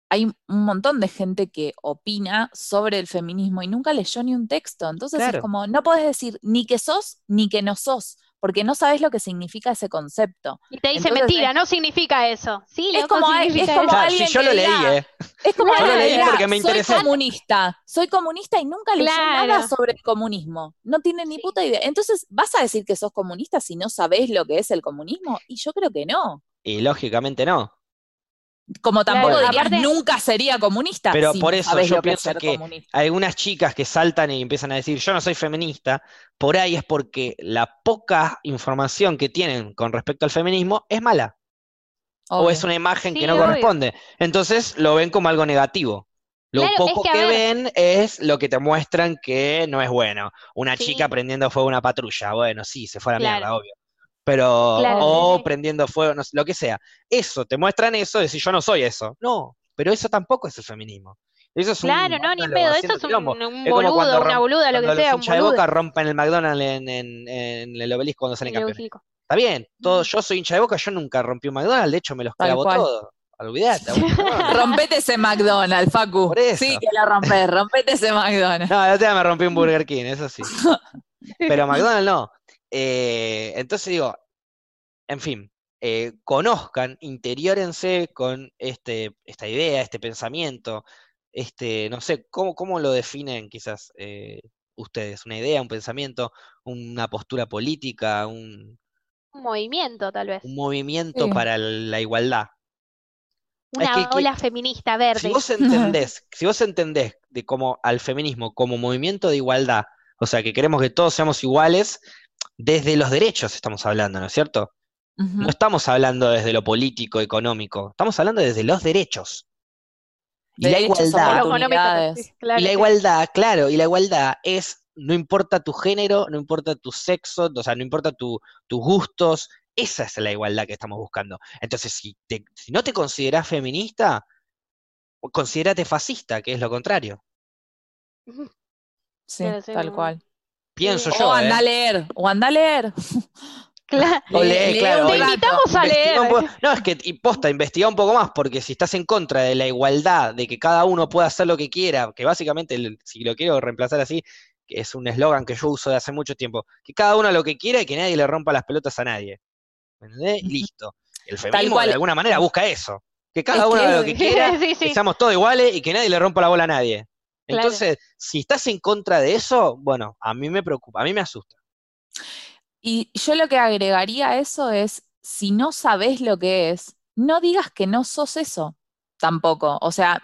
Speaker 3: hay un montón de gente que opina sobre el feminismo y nunca leyó ni un texto. Entonces es como, no podés decir ni que sos ni que no sos porque no sabes lo que significa ese concepto.
Speaker 2: Y te dice mentira, no significa eso. Sí,
Speaker 3: es como, es como alguien
Speaker 1: yo lo leí, ¿eh?
Speaker 3: Es como
Speaker 1: yo lo leí porque me interesó.
Speaker 3: Soy comunista, soy comunista y nunca leí nada sobre el comunismo. No tiene ni puta idea. Entonces, ¿vas a decir que sos comunista si no sabes lo que es el comunismo? Y yo creo que no.
Speaker 1: Y lógicamente no.
Speaker 3: Como tampoco dirías nunca sería comunista.
Speaker 1: Pero por eso yo pienso que hay algunas chicas que saltan y empiezan a decir yo no soy feminista, por ahí es porque la poca información que tienen con respecto al feminismo es mala. O es una imagen que no corresponde. Entonces lo ven como algo negativo. Lo poco que, ven es lo que te muestran que no es bueno. Una chica prendiendo fuego a una patrulla. Bueno, sí, se fue a la mierda, obvio pero o prendiendo fuego, no sé, lo que sea. Eso, te muestran eso, decir yo no soy eso. No, pero eso tampoco es el feminismo. Eso es
Speaker 2: claro, no, ni pedo, eso es un, boludo, una boluda, lo que sea.
Speaker 1: Los hinchas de boca rompen el McDonald's en, en, en el obelisco cuando salen campeones. Está bien, todo, yo soy hincha de boca, yo nunca rompí un McDonald's, de hecho me los clavo todos. Olvídate.
Speaker 3: Rompete ese McDonald's, Facu.
Speaker 1: Por eso.
Speaker 3: Sí que lo rompes, rompete ese McDonald's.
Speaker 1: No, otro día me rompí un Burger King, eso sí. Pero McDonald's no. Eh, entonces digo, en fin, eh, conozcan, interiórense con este, esta idea, este pensamiento, este, no sé, ¿cómo, cómo lo definen quizás eh, ustedes? ¿Una idea, un pensamiento, una postura política, un,
Speaker 2: Un movimiento, tal vez.
Speaker 1: un movimiento
Speaker 3: Sí.
Speaker 1: para la igualdad?
Speaker 2: Una
Speaker 1: que-
Speaker 2: ola feminista
Speaker 1: Si
Speaker 2: verde.
Speaker 1: vos entendés, si vos entendés de como al feminismo como movimiento de igualdad, o sea, que queremos que todos seamos iguales, desde los derechos estamos hablando, ¿no es cierto? No estamos hablando desde lo político, económico, estamos hablando desde los derechos. Y la igualdad,
Speaker 2: claro,
Speaker 1: y la igualdad, claro, y la igualdad es, no importa tu género, no importa tu sexo, o sea, no importa tu- tus gustos, esa es la igualdad que estamos buscando. Entonces, si, te- si no te considerás feminista, considérate fascista, que es lo contrario.
Speaker 3: Sí, tal cual.
Speaker 1: Pienso yo,
Speaker 3: O
Speaker 1: ¿eh?
Speaker 3: anda a leer, o anda a leer.
Speaker 2: Claro.
Speaker 1: O lee, claro,
Speaker 2: Te invitamos a leer.
Speaker 1: No, es que, y posta, investiga un poco más, porque si estás en contra de la igualdad, de que cada uno pueda hacer lo que quiera, que básicamente, si lo quiero reemplazar así, que es un eslogan que yo uso de hace mucho tiempo, que cada uno lo que quiera y que nadie le rompa las pelotas a nadie. ¿Me entendés? Listo. El feminismo de alguna manera busca eso. Que cada
Speaker 3: Es
Speaker 1: uno haga lo que quiera,
Speaker 2: Sí, sí.
Speaker 1: que seamos todos iguales y que nadie le rompa la bola a nadie.
Speaker 2: Claro.
Speaker 1: Entonces, si estás en contra de eso, bueno, a mí me preocupa, a mí me asusta.
Speaker 3: Y yo lo que agregaría a eso es, si no sabes lo que es, no digas que no sos eso tampoco. O sea,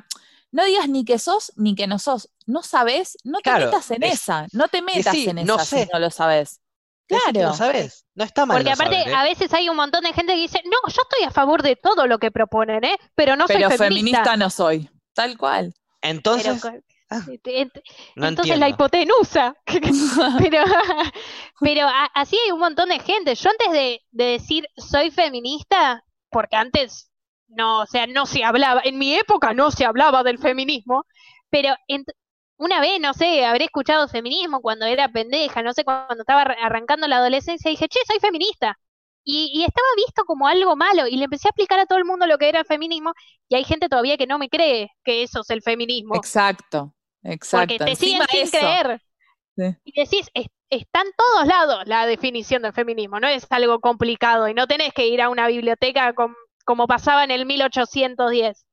Speaker 3: no digas ni que sos ni que no sos. No sabes, no te
Speaker 1: Claro,
Speaker 3: metas en
Speaker 1: es-
Speaker 3: esa, no te metas en
Speaker 1: no
Speaker 3: esa si no lo sabes. Claro.
Speaker 1: No sabes, no está mal.
Speaker 2: Porque
Speaker 1: no
Speaker 2: aparte,
Speaker 1: saber, ¿eh?
Speaker 2: a veces hay un montón de gente que dice, no, yo estoy a favor de todo lo que proponen, ¿eh? Pero no
Speaker 3: Pero
Speaker 2: soy
Speaker 3: feminista.
Speaker 2: feminista.
Speaker 3: no soy. Tal cual.
Speaker 1: Entonces,
Speaker 2: Pero- ent- ent-
Speaker 1: no
Speaker 2: entonces la hipotenusa. pero pero así hay un montón de gente. Yo antes de, de decir soy feminista, porque antes no, o sea, no se hablaba, en mi época no se hablaba del feminismo, pero una vez, no sé, habré escuchado feminismo cuando era pendeja, no sé, cuando estaba arra- arrancando la adolescencia, dije, che, soy feminista. Y, y estaba visto como algo malo, y le empecé a explicar a todo el mundo lo que era el feminismo, y hay gente todavía que no me cree que eso es el feminismo.
Speaker 3: Exacto. Exacto.
Speaker 2: Porque te siguen sin
Speaker 3: eso.
Speaker 2: creer.
Speaker 3: Sí.
Speaker 2: Y decís, "Es- está en todos lados la definición del feminismo, no es algo complicado y no tenés que ir a una biblioteca com- como pasaba en el 1810.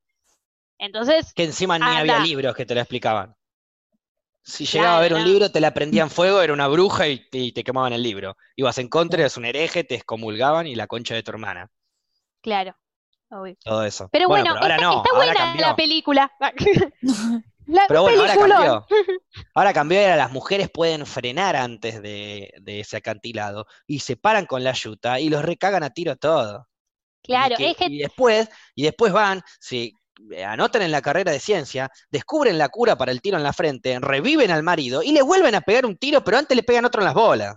Speaker 2: Entonces,
Speaker 1: Que encima ni había
Speaker 2: Anda.
Speaker 1: libros que te lo explicaban. Si llegaba a ver un
Speaker 2: no.
Speaker 1: libro, te la prendían fuego, era una bruja y te, y te quemaban el libro. Ibas en contra, eras un hereje, te excomulgaban y la concha de tu hermana.
Speaker 2: claro. obvio.
Speaker 1: Todo eso.
Speaker 2: Pero bueno,
Speaker 1: pero ahora
Speaker 2: está,
Speaker 1: no,
Speaker 2: está
Speaker 1: ahora
Speaker 2: buena
Speaker 1: cambió.
Speaker 2: la película. La
Speaker 1: Pero bueno, ahora cambió. Ahora cambió y ahora las mujeres pueden frenar antes de, de ese acantilado y se paran con la yuta y los recagan a tiro todo. Y
Speaker 2: Claro,
Speaker 1: que-
Speaker 2: es que
Speaker 1: y después, y después van, se anotan en la carrera de ciencia, descubren la cura para el tiro en la frente, reviven al marido y le vuelven a pegar un tiro, pero antes le pegan otro en las bolas.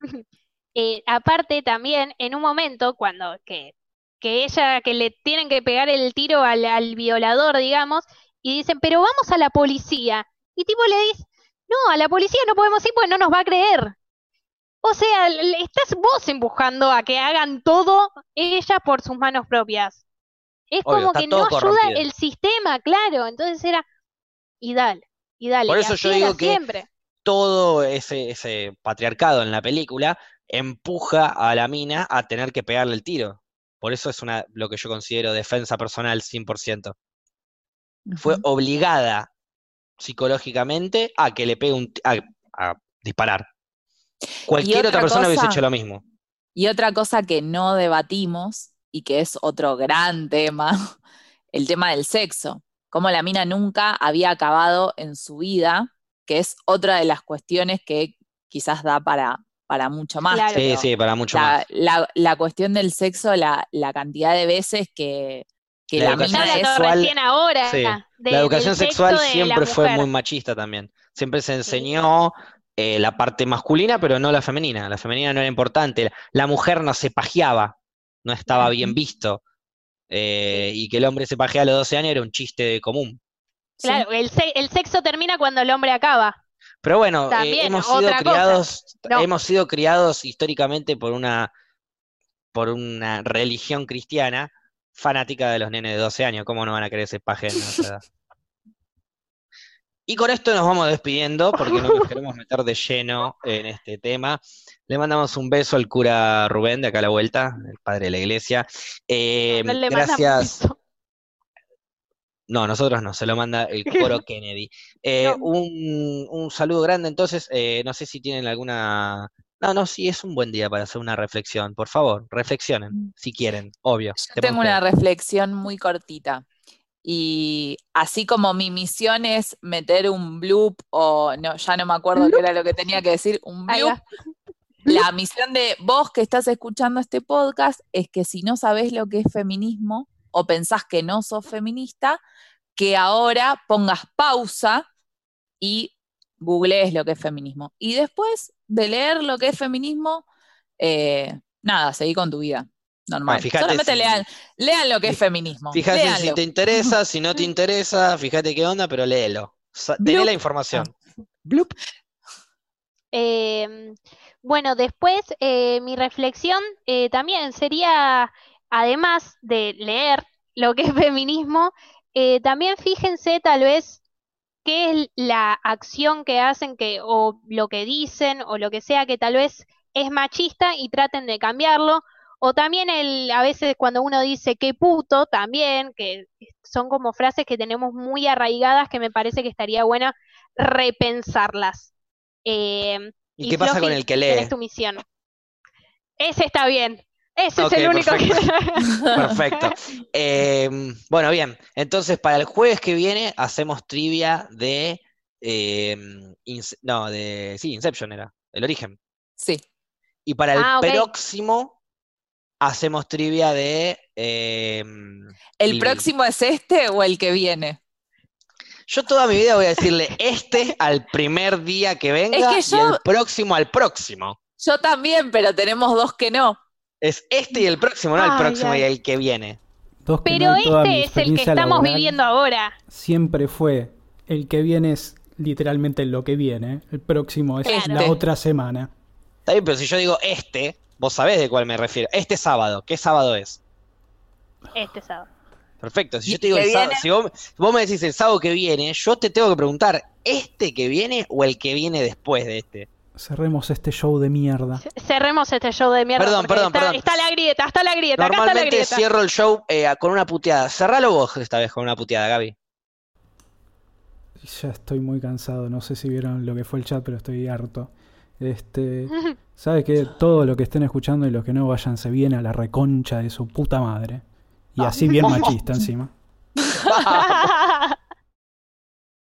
Speaker 2: eh, aparte también en un momento cuando que, que ella, que le tienen que pegar el tiro al, al violador, digamos, y dicen, pero vamos a la policía. Y tipo le dice, no, a la policía no podemos ir porque no nos va a creer. O sea, le- estás vos empujando a que hagan todo ella por sus manos propias. Es
Speaker 1: Obvio,
Speaker 2: como que no ayuda el sistema, claro. Entonces era, y dale, y dale.
Speaker 1: Por eso yo digo que
Speaker 2: siempre.
Speaker 1: Todo ese, ese patriarcado en la película empuja a la mina a tener que pegarle el tiro. Por eso es una, lo que yo considero defensa personal 100%. Fue obligada psicológicamente a que le pegue un, a, a disparar. Cualquier otra
Speaker 3: otra
Speaker 1: persona hubiese hecho lo mismo.
Speaker 3: Y otra cosa que no debatimos y que es otro gran tema, el tema del sexo. Como la mina nunca había acabado en su vida, que es otra de las cuestiones que quizás da para, para mucho más.
Speaker 2: Claro.
Speaker 1: Sí, sí, para mucho
Speaker 3: la,
Speaker 1: más.
Speaker 3: la- la cuestión del sexo, la, la cantidad de veces que, que
Speaker 1: La
Speaker 3: la,
Speaker 1: educación sexual-
Speaker 2: recién ahora
Speaker 1: sí,
Speaker 2: de-
Speaker 1: La educación sexual siempre fue muy machista también. Siempre se enseñó eh, la parte masculina, pero no la femenina. La femenina no era importante. La, mujer no se pajeaba, no estaba bien visto. Eh, y que el hombre se pajea a los 12 años era un chiste común.
Speaker 3: ¿sí?
Speaker 2: Claro, el, se- el sexo termina cuando el hombre acaba.
Speaker 1: Pero bueno, eh, hemos sido criados,
Speaker 2: No.
Speaker 1: hemos sido criados históricamente por una, por una religión cristiana fanática de los nenes de 12 años. ¿Cómo no van a querer ese paje en esa edad? Y con esto nos vamos despidiendo porque no nos queremos meter de lleno en este tema. Le mandamos un beso al cura Rubén de acá a la vuelta, el padre de la iglesia. Eh,
Speaker 2: No
Speaker 1: gracias. No, nosotros no, se lo manda el coro Kennedy. Eh,
Speaker 2: No.
Speaker 1: un, un saludo grande, entonces, eh, no sé si tienen alguna... No, no, sí, es un buen día para hacer una reflexión. Por favor, reflexionen, si quieren, obvio.
Speaker 3: Yo tengo una reflexión muy cortita. Y así como mi misión es meter un bloop, o no, ya no me acuerdo qué era lo que tenía que decir, un bloop. La misión de vos que estás escuchando este podcast es que si no sabés lo que es feminismo o pensás que no sos feminista, que ahora pongas pausa y googlees lo que es feminismo. Y después de leer lo que es feminismo, eh, nada, seguí con tu vida. Normal.
Speaker 1: Ah, fíjate
Speaker 3: Solamente
Speaker 1: si-
Speaker 3: lean, lean lo que es feminismo.
Speaker 1: Fíjate si te interesa, si no te interesa, fíjate qué onda, pero léelo. Tené
Speaker 3: Bloop.
Speaker 1: la información. Bloop.
Speaker 2: Eh, bueno, después eh, mi reflexión eh, también sería, además de leer lo que es feminismo, eh, también fíjense tal vez qué es la acción que hacen que, o lo que dicen o lo que sea que tal vez es machista y traten de cambiarlo. O también el, a veces cuando uno dice qué puto, también, que son como frases que tenemos muy arraigadas que me parece que estaría buena repensarlas. Eh,
Speaker 1: ¿Y qué pasa con el que lee?
Speaker 2: tu misión. Ese está bien. Ese es el único que...
Speaker 1: Perfecto. Eh, bueno, bien. Entonces, para el jueves que viene hacemos trivia de. eh, Ince- no, de. Sí, Inception era. El origen.
Speaker 3: Sí.
Speaker 1: Y para el
Speaker 2: Ah,
Speaker 1: próximo hacemos trivia de. eh,
Speaker 3: ¿El
Speaker 1: Y-
Speaker 3: próximo es este o el que viene?
Speaker 1: yo toda mi vida voy a decirle este al primer día que venga
Speaker 3: que
Speaker 1: y el próximo al próximo.
Speaker 3: Yo también, pero tenemos dos que no.
Speaker 1: Es este y el próximo, no el
Speaker 2: Ay,
Speaker 1: próximo y el que viene.
Speaker 4: Dos que
Speaker 2: Pero
Speaker 4: no,
Speaker 2: este es el que estamos
Speaker 4: laboral
Speaker 2: viviendo ahora.
Speaker 4: Siempre fue el que viene es literalmente lo que viene. El próximo es
Speaker 3: Este.
Speaker 4: la otra semana.
Speaker 1: Está bien, pero si yo digo este, vos sabés de cuál me refiero. Este sábado, ¿qué sábado es?
Speaker 2: Este sábado.
Speaker 1: Perfecto. Si
Speaker 3: ¿Y
Speaker 1: yo te digo el sábado, si vos, vos me decís el sábado que viene, yo te tengo que preguntar, ¿este que viene o el que viene después de este?
Speaker 4: Cerremos este show de mierda.
Speaker 2: Cerremos este show de mierda.
Speaker 1: Perdón, perdón,
Speaker 2: está,
Speaker 1: perdón.
Speaker 2: está la grieta, está la grieta, acá está la
Speaker 1: Normalmente
Speaker 2: grieta.
Speaker 1: cierro el show eh, con una puteada. Cerralo vos esta vez con una puteada, Gaby.
Speaker 4: Ya estoy muy cansado. No sé si vieron lo que fue el chat, pero estoy harto. Este, ¿sabe que Todo lo que estén escuchando y los que no váyanse bien a la reconcha de su puta madre. Y así bien machista encima.